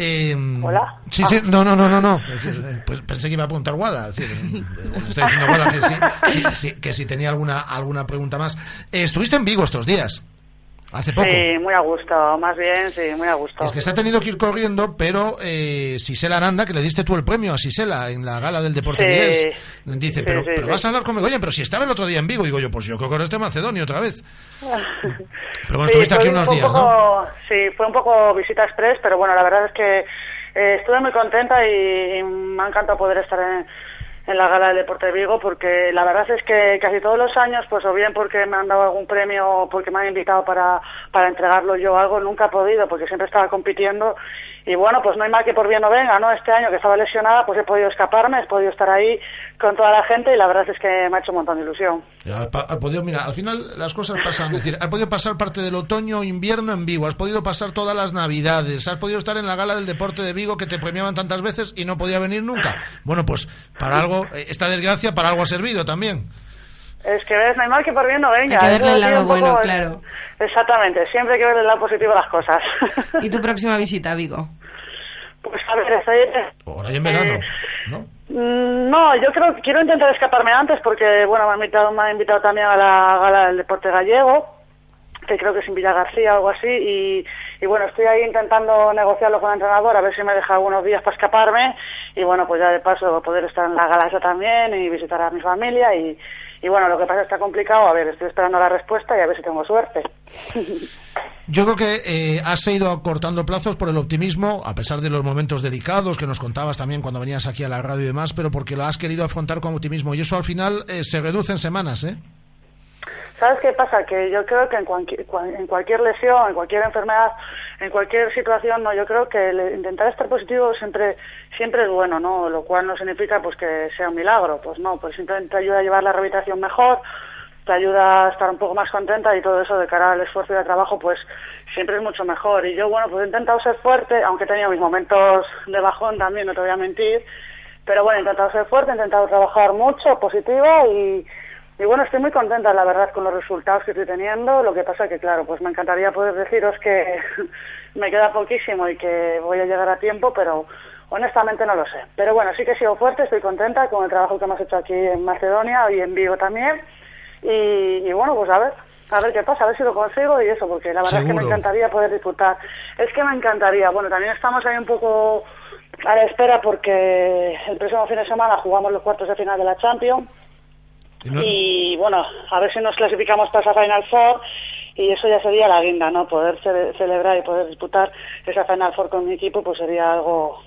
Eh, Hola. Sí, sí, no, no, no, no, no. Eh, pues pensé que iba a apuntar Guada. Es decir, eh, está diciendo Guada que sí, sí, sí, que si tenía alguna, alguna pregunta más. Eh, estuviste en Vigo estos días. Hace poco. Sí, muy a gusto, más bien, sí, muy a gusto. Es que se ha tenido que ir corriendo, pero eh, Sisela Aranda, que le diste tú el premio a Sisela en la gala del Deporte Sí. Vigués, dice, Sí, pero, sí, pero vas a hablar conmigo, oye, pero si estaba el otro día en Vigo, digo yo, pues yo creo que ahora está en Macedonia otra vez. Pero bueno, estuviste aquí un unos días, poco- ¿no? Sí, fue un poco visita express, pero bueno, la verdad es que eh, estuve muy contenta y, y me ha encantado poder estar en, en la gala del Deporte de Vigo porque la verdad es que casi todos los años, pues o bien porque me han dado algún premio o porque me han invitado para, para entregarlo yo algo, nunca he podido porque siempre estaba compitiendo y bueno, pues no hay mal que por bien no venga, ¿no? Este año que estaba lesionada, pues he podido escaparme, he podido estar ahí con toda la gente y la verdad es que me ha hecho un montón de ilusión. Has, podido, mira, al final las cosas pasan. Es decir, has podido pasar parte del otoño invierno en Vigo, has podido pasar todas las navidades, has podido estar en la gala del deporte de Vigo que te premiaban tantas veces y no podía venir nunca. Bueno, pues para algo, eh, esta desgracia para algo ha servido también. Es que ves, no hay mal que por bien no venga. Hay que verle Eso el lado poco- bueno, claro. Exactamente, siempre hay que ver el lado positivo de las cosas. ¿Y tu próxima visita a Vigo? Pues a ver, estoy... Ahora y en verano. Mm, No, yo creo que quiero intentar escaparme antes porque, bueno, me ha invitado, me ha invitado también a la gala del deporte gallego, que creo que es en Villa García o algo así, y, y bueno, estoy ahí intentando negociarlo con el entrenador a ver si me deja algunos días para escaparme y bueno, pues ya de paso poder estar en la gala esa también y visitar a mi familia y, y bueno, lo que pasa está complicado, a ver, estoy esperando la respuesta y a ver si tengo suerte. Yo creo que eh, has ido acortando plazos por el optimismo, a pesar de los momentos delicados que nos contabas también cuando venías aquí a la radio y demás, pero porque lo has querido afrontar con optimismo. Y eso al final eh, se reduce en semanas, ¿eh? ¿Sabes qué pasa? Que yo creo que en, cualquier- cual- en cualquier lesión, en cualquier enfermedad, en cualquier situación, no, yo creo que intentar estar positivo siempre siempre es bueno, ¿no? Lo cual no significa pues que sea un milagro, pues no, pues simplemente te ayuda a llevar la rehabilitación mejor, te ayuda a estar un poco más contenta y todo eso de cara al esfuerzo y al trabajo, pues siempre es mucho mejor. Y yo, bueno, pues he intentado ser fuerte, aunque he tenido mis momentos de bajón también, no te voy a mentir, pero bueno, he intentado ser fuerte, he intentado trabajar mucho, positiva y, y bueno, estoy muy contenta, la verdad, con los resultados que estoy teniendo. Lo que pasa que, claro, pues me encantaría poder deciros que me queda poquísimo y que voy a llegar a tiempo, pero honestamente no lo sé. Pero bueno, sí que he sido fuerte, estoy contenta con el trabajo que hemos hecho aquí en Macedonia y en Vigo también. Y, y bueno, pues a ver, a ver qué pasa, a ver si lo consigo y eso, porque la verdad es que me encantaría poder disfrutar. Es que me encantaría. Bueno, también estamos ahí un poco a la espera porque el próximo fin de semana jugamos los cuartos de final de la Champions. Y bueno, a ver si nos clasificamos para esa Final Four y eso ya sería la guinda, ¿no? Poder ce- celebrar y poder disputar esa Final Four con mi equipo pues sería algo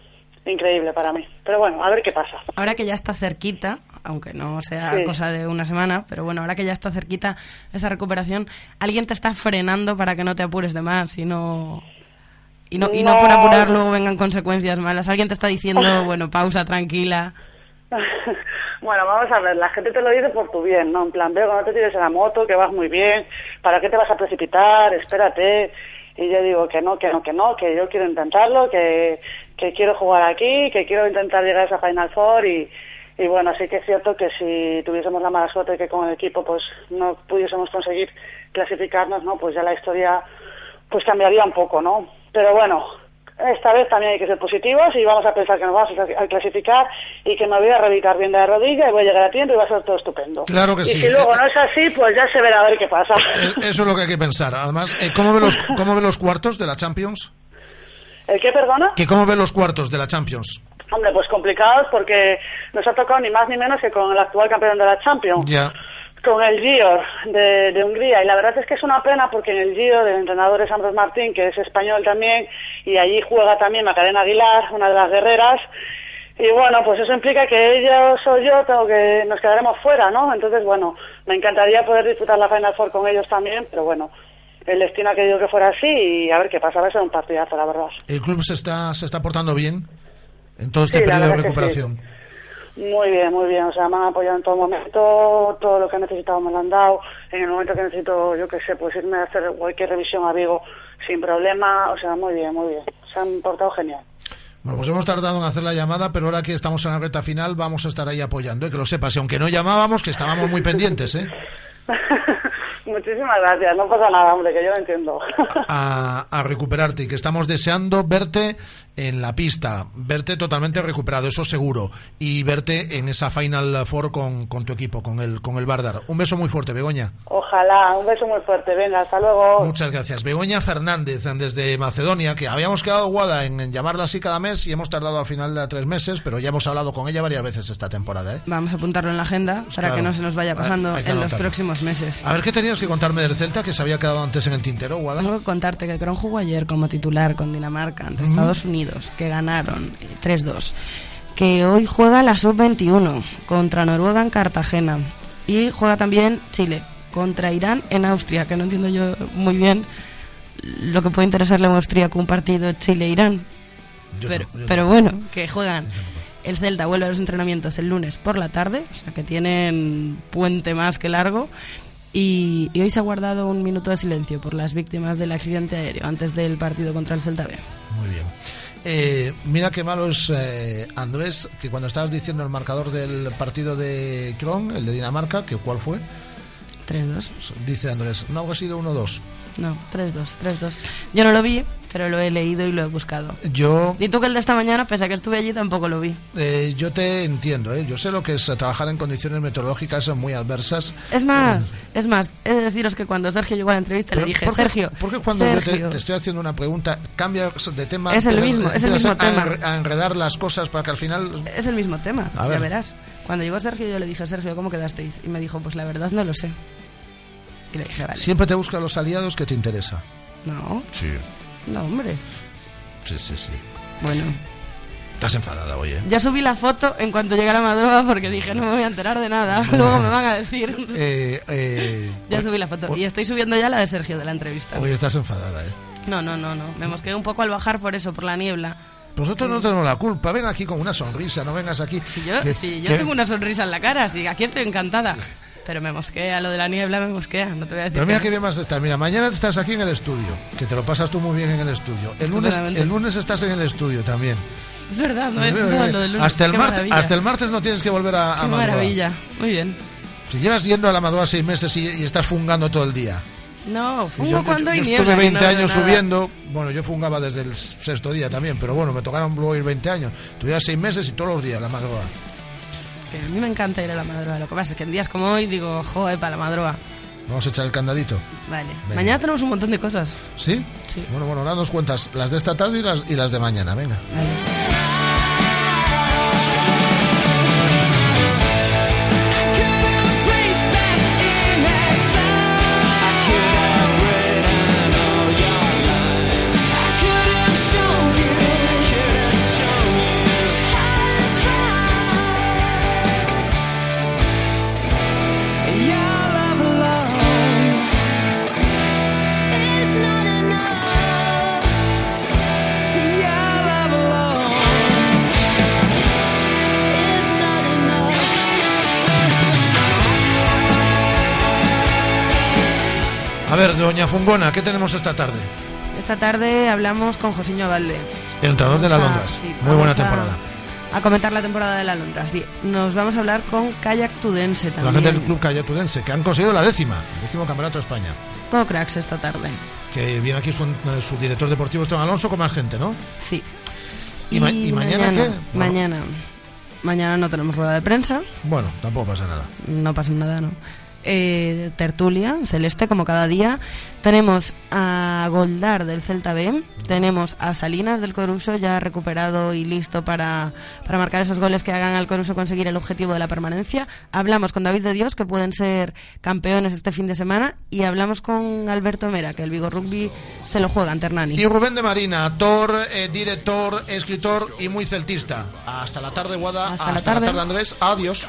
increíble para mí. Pero bueno, a ver qué pasa. Ahora que ya está cerquita, aunque no sea Sí. cosa de una semana, pero bueno, ahora que ya está cerquita esa recuperación, ¿alguien te está frenando para que no te apures de más y no... Y no, y no No. por apurar luego vengan consecuencias malas. Alguien te está diciendo, bueno, pausa, tranquila. Bueno, vamos a ver, la gente te lo dice por tu bien, ¿no? En plan, veo que no te tires en la moto, que vas muy bien, ¿para qué te vas a precipitar? Espérate. Y yo digo que no, que no, que no, que yo quiero intentarlo, que, que quiero jugar aquí, que quiero intentar llegar a esa Final Four y, y bueno, sí que es cierto que si tuviésemos la mala suerte que con el equipo pues no pudiésemos conseguir clasificarnos, ¿no? Pues ya la historia pues cambiaría un poco, ¿no? Pero bueno, esta vez también hay que ser positivos y vamos a pensar que nos vamos a clasificar y que me voy a rehabilitar bien de la rodilla y voy a llegar a tiempo y va a ser todo estupendo. Claro que y sí. si luego no es así, pues ya se verá a ver qué pasa. Eh, Eso es lo que hay que pensar. Además, eh, ¿cómo ven los, cómo ven los cuartos de la Champions? ¿El qué, perdona? ¿Que ¿Cómo ven los cuartos de la Champions? Hombre, pues complicados porque nos ha tocado ni más ni menos que con el actual campeón de la Champions. Ya. Con el Giro de, de Hungría y la verdad es que es una pena porque en el Giro del entrenador es Andrés Martín que es español también y allí juega también Macarena Aguilar una de las guerreras Y bueno, pues eso implica que ellos o yo tengo que nos quedaremos fuera, ¿no? Entonces, bueno, me encantaría poder disfrutar la Final Four con ellos también, pero bueno, el destino ha querido que fuera así y a ver qué pasa, va a ser un partidazo, la verdad. ¿El club se está, se está portando bien en todo este Sí, periodo de recuperación? Muy bien, muy bien. O sea, me han apoyado en todo momento, todo lo que he necesitado me lo han dado. En el momento que necesito, yo qué sé, pues irme a hacer cualquier revisión a Vigo sin problema. O sea, muy bien, muy bien. Se han portado genial. Bueno, pues hemos tardado en hacer la llamada, pero ahora que estamos en la recta final vamos a estar ahí apoyando, ¿eh? que lo sepas. Y aunque no llamábamos, que estábamos muy pendientes, ¿eh? Muchísimas gracias. No pasa nada, hombre, que yo lo entiendo. a, a recuperarte y que estamos deseando verte en la pista, verte totalmente recuperado, eso seguro, y verte en esa Final Four con, con tu equipo, con el, con el Bardar. Un beso muy fuerte, Begoña. Ojalá. Un beso muy fuerte. Venga, hasta luego. Muchas gracias. Begoña Fernández, desde Macedonia, que habíamos quedado guada en, en llamarla así cada mes y hemos tardado al final de tres meses, pero ya hemos hablado con ella varias veces esta temporada. ¿eh? Vamos a apuntarlo en la agenda para Claro. que no se nos vaya pasando Hay en los próximos meses. A ver, ¿qué tenías que contarme del Celta que se había quedado antes en el tintero, Guada? Tengo que contarte que Cron jugó ayer como titular con Dinamarca ante. Estados Unidos, que ganaron eh, 3-2. Que hoy juega la sub-21 contra Noruega en Cartagena. Y juega también Chile contra Irán en Austria, que no entiendo yo muy bien lo que puede interesarle a Austria con un partido Chile-Irán. Pero, no, pero no. bueno, que juegan. El Celta vuelve a los entrenamientos el lunes por la tarde, o sea que tienen puente más que largo. Y, y hoy se ha guardado un minuto de silencio por las víctimas del accidente aéreo antes del partido contra el Celta B. Muy bien. Eh, mira qué malo es eh, Andrés, que cuando estabas diciendo el marcador del partido de Kron, el de Dinamarca, que ¿cuál fue? 3-2. Dice Andrés, no, ha sido 1-2. No, 3-2, 3-2. Yo no lo vi, pero lo he leído y lo he buscado. Yo, Y tú que el de esta mañana, pese a que estuve allí, tampoco lo vi. eh, yo te entiendo, ¿eh? yo sé lo que es trabajar en condiciones meteorológicas muy adversas. Es más, es más, he de deciros que cuando Sergio llegó a la entrevista le Pero, dije, ¿por qué- Sergio, ¿Por qué cuando yo te, Sergio, te estoy haciendo una pregunta cambias de tema? Es el te- mismo, es el mismo a, tema. a enredar las cosas para que al final... Es el mismo tema, A ya ver. verás. Cuando llegó Sergio yo le dije, Sergio, ¿cómo quedasteis? Y me dijo, pues la verdad no lo sé. Y le dije, vale. Siempre te buscan los aliados que te interesa. No, Sí, no, hombre. sí, sí, sí. Bueno, Estás enfadada, oye. ya subí la foto en cuanto llegué a la madrugada porque dije, no me voy a enterar de nada. Luego me van a decir. Eh, eh, Ya subí la foto. Y estoy subiendo ya la de Sergio de la entrevista. Hoy estás enfadada, ¿eh? No, no, no, no. Me mosqueé un poco al bajar por eso, por la niebla. Nosotros no tenemos la culpa. Ven aquí con una sonrisa, no vengas aquí. Si yo, Que- si yo que- tengo una sonrisa en la cara, sí, aquí estoy encantada. Pero me mosquea, lo de la niebla me mosquea, no te voy a decir. Pero mira que bien vas a estar. Mira, mañana estás aquí en el estudio, que te lo pasas tú muy bien en el estudio. El lunes, el lunes estás en el estudio también. Es verdad, no he pensado en lo del lunes. hasta, el martes, hasta el martes no tienes que volver a, a Qué maravilla. Muy bien. Si llevas yendo a la Madroa seis meses y, y estás fungando todo el día. No, fungo yo, cuando yo hay estuve niebla. y 20 no años subiendo. Bueno, yo fungaba desde el sexto día también, pero bueno, me tocaron luego ir 20 años. Tuve seis meses y todos los días la Madroa. Que a mí me encanta ir a la madroa. Lo que pasa es que en días como hoy digo, joder, para la madroa. Vamos a echar el candadito. Vale. Venga. Mañana tenemos un montón de cosas. ¿Sí? Sí. Bueno, bueno, ahora nos cuentas las de esta tarde y las, y las de mañana. Venga. A ver, doña Fungona, ¿qué tenemos esta tarde? Esta tarde hablamos con Josiño Valde. El entrenador de la Londres. sí, Muy buena a- temporada. A comentar la temporada de la Londra, sí. Nos vamos a hablar con Kayak Tudense La también. gente del Club Cayatudense, que han conseguido la décima, el décimo campeonato de España. Todo cracks esta tarde. Que viene aquí su, eh, su director deportivo, Esteban Alonso, con más gente, ¿no? Sí. ¿Y, ma- y mañana, qué? Mañana. Mañana no tenemos rueda de prensa. Bueno, tampoco pasa nada. No pasa nada, ¿no? Eh, tertulia celeste como cada día. Tenemos a Goldar del Celta B, tenemos a Salinas del Coruso ya recuperado y listo para, para marcar esos goles que hagan al Coruso conseguir el objetivo de la permanencia. Hablamos con David de Dios, que pueden ser campeones este fin de semana, y hablamos con Alberto Mera, que el Vigo Rugby se lo juega ante Hernani. Y Rubén de Marina, actor, eh, director, escritor y muy celtista. Hasta la tarde, Guada. Hasta la tarde. Andrés. Adiós.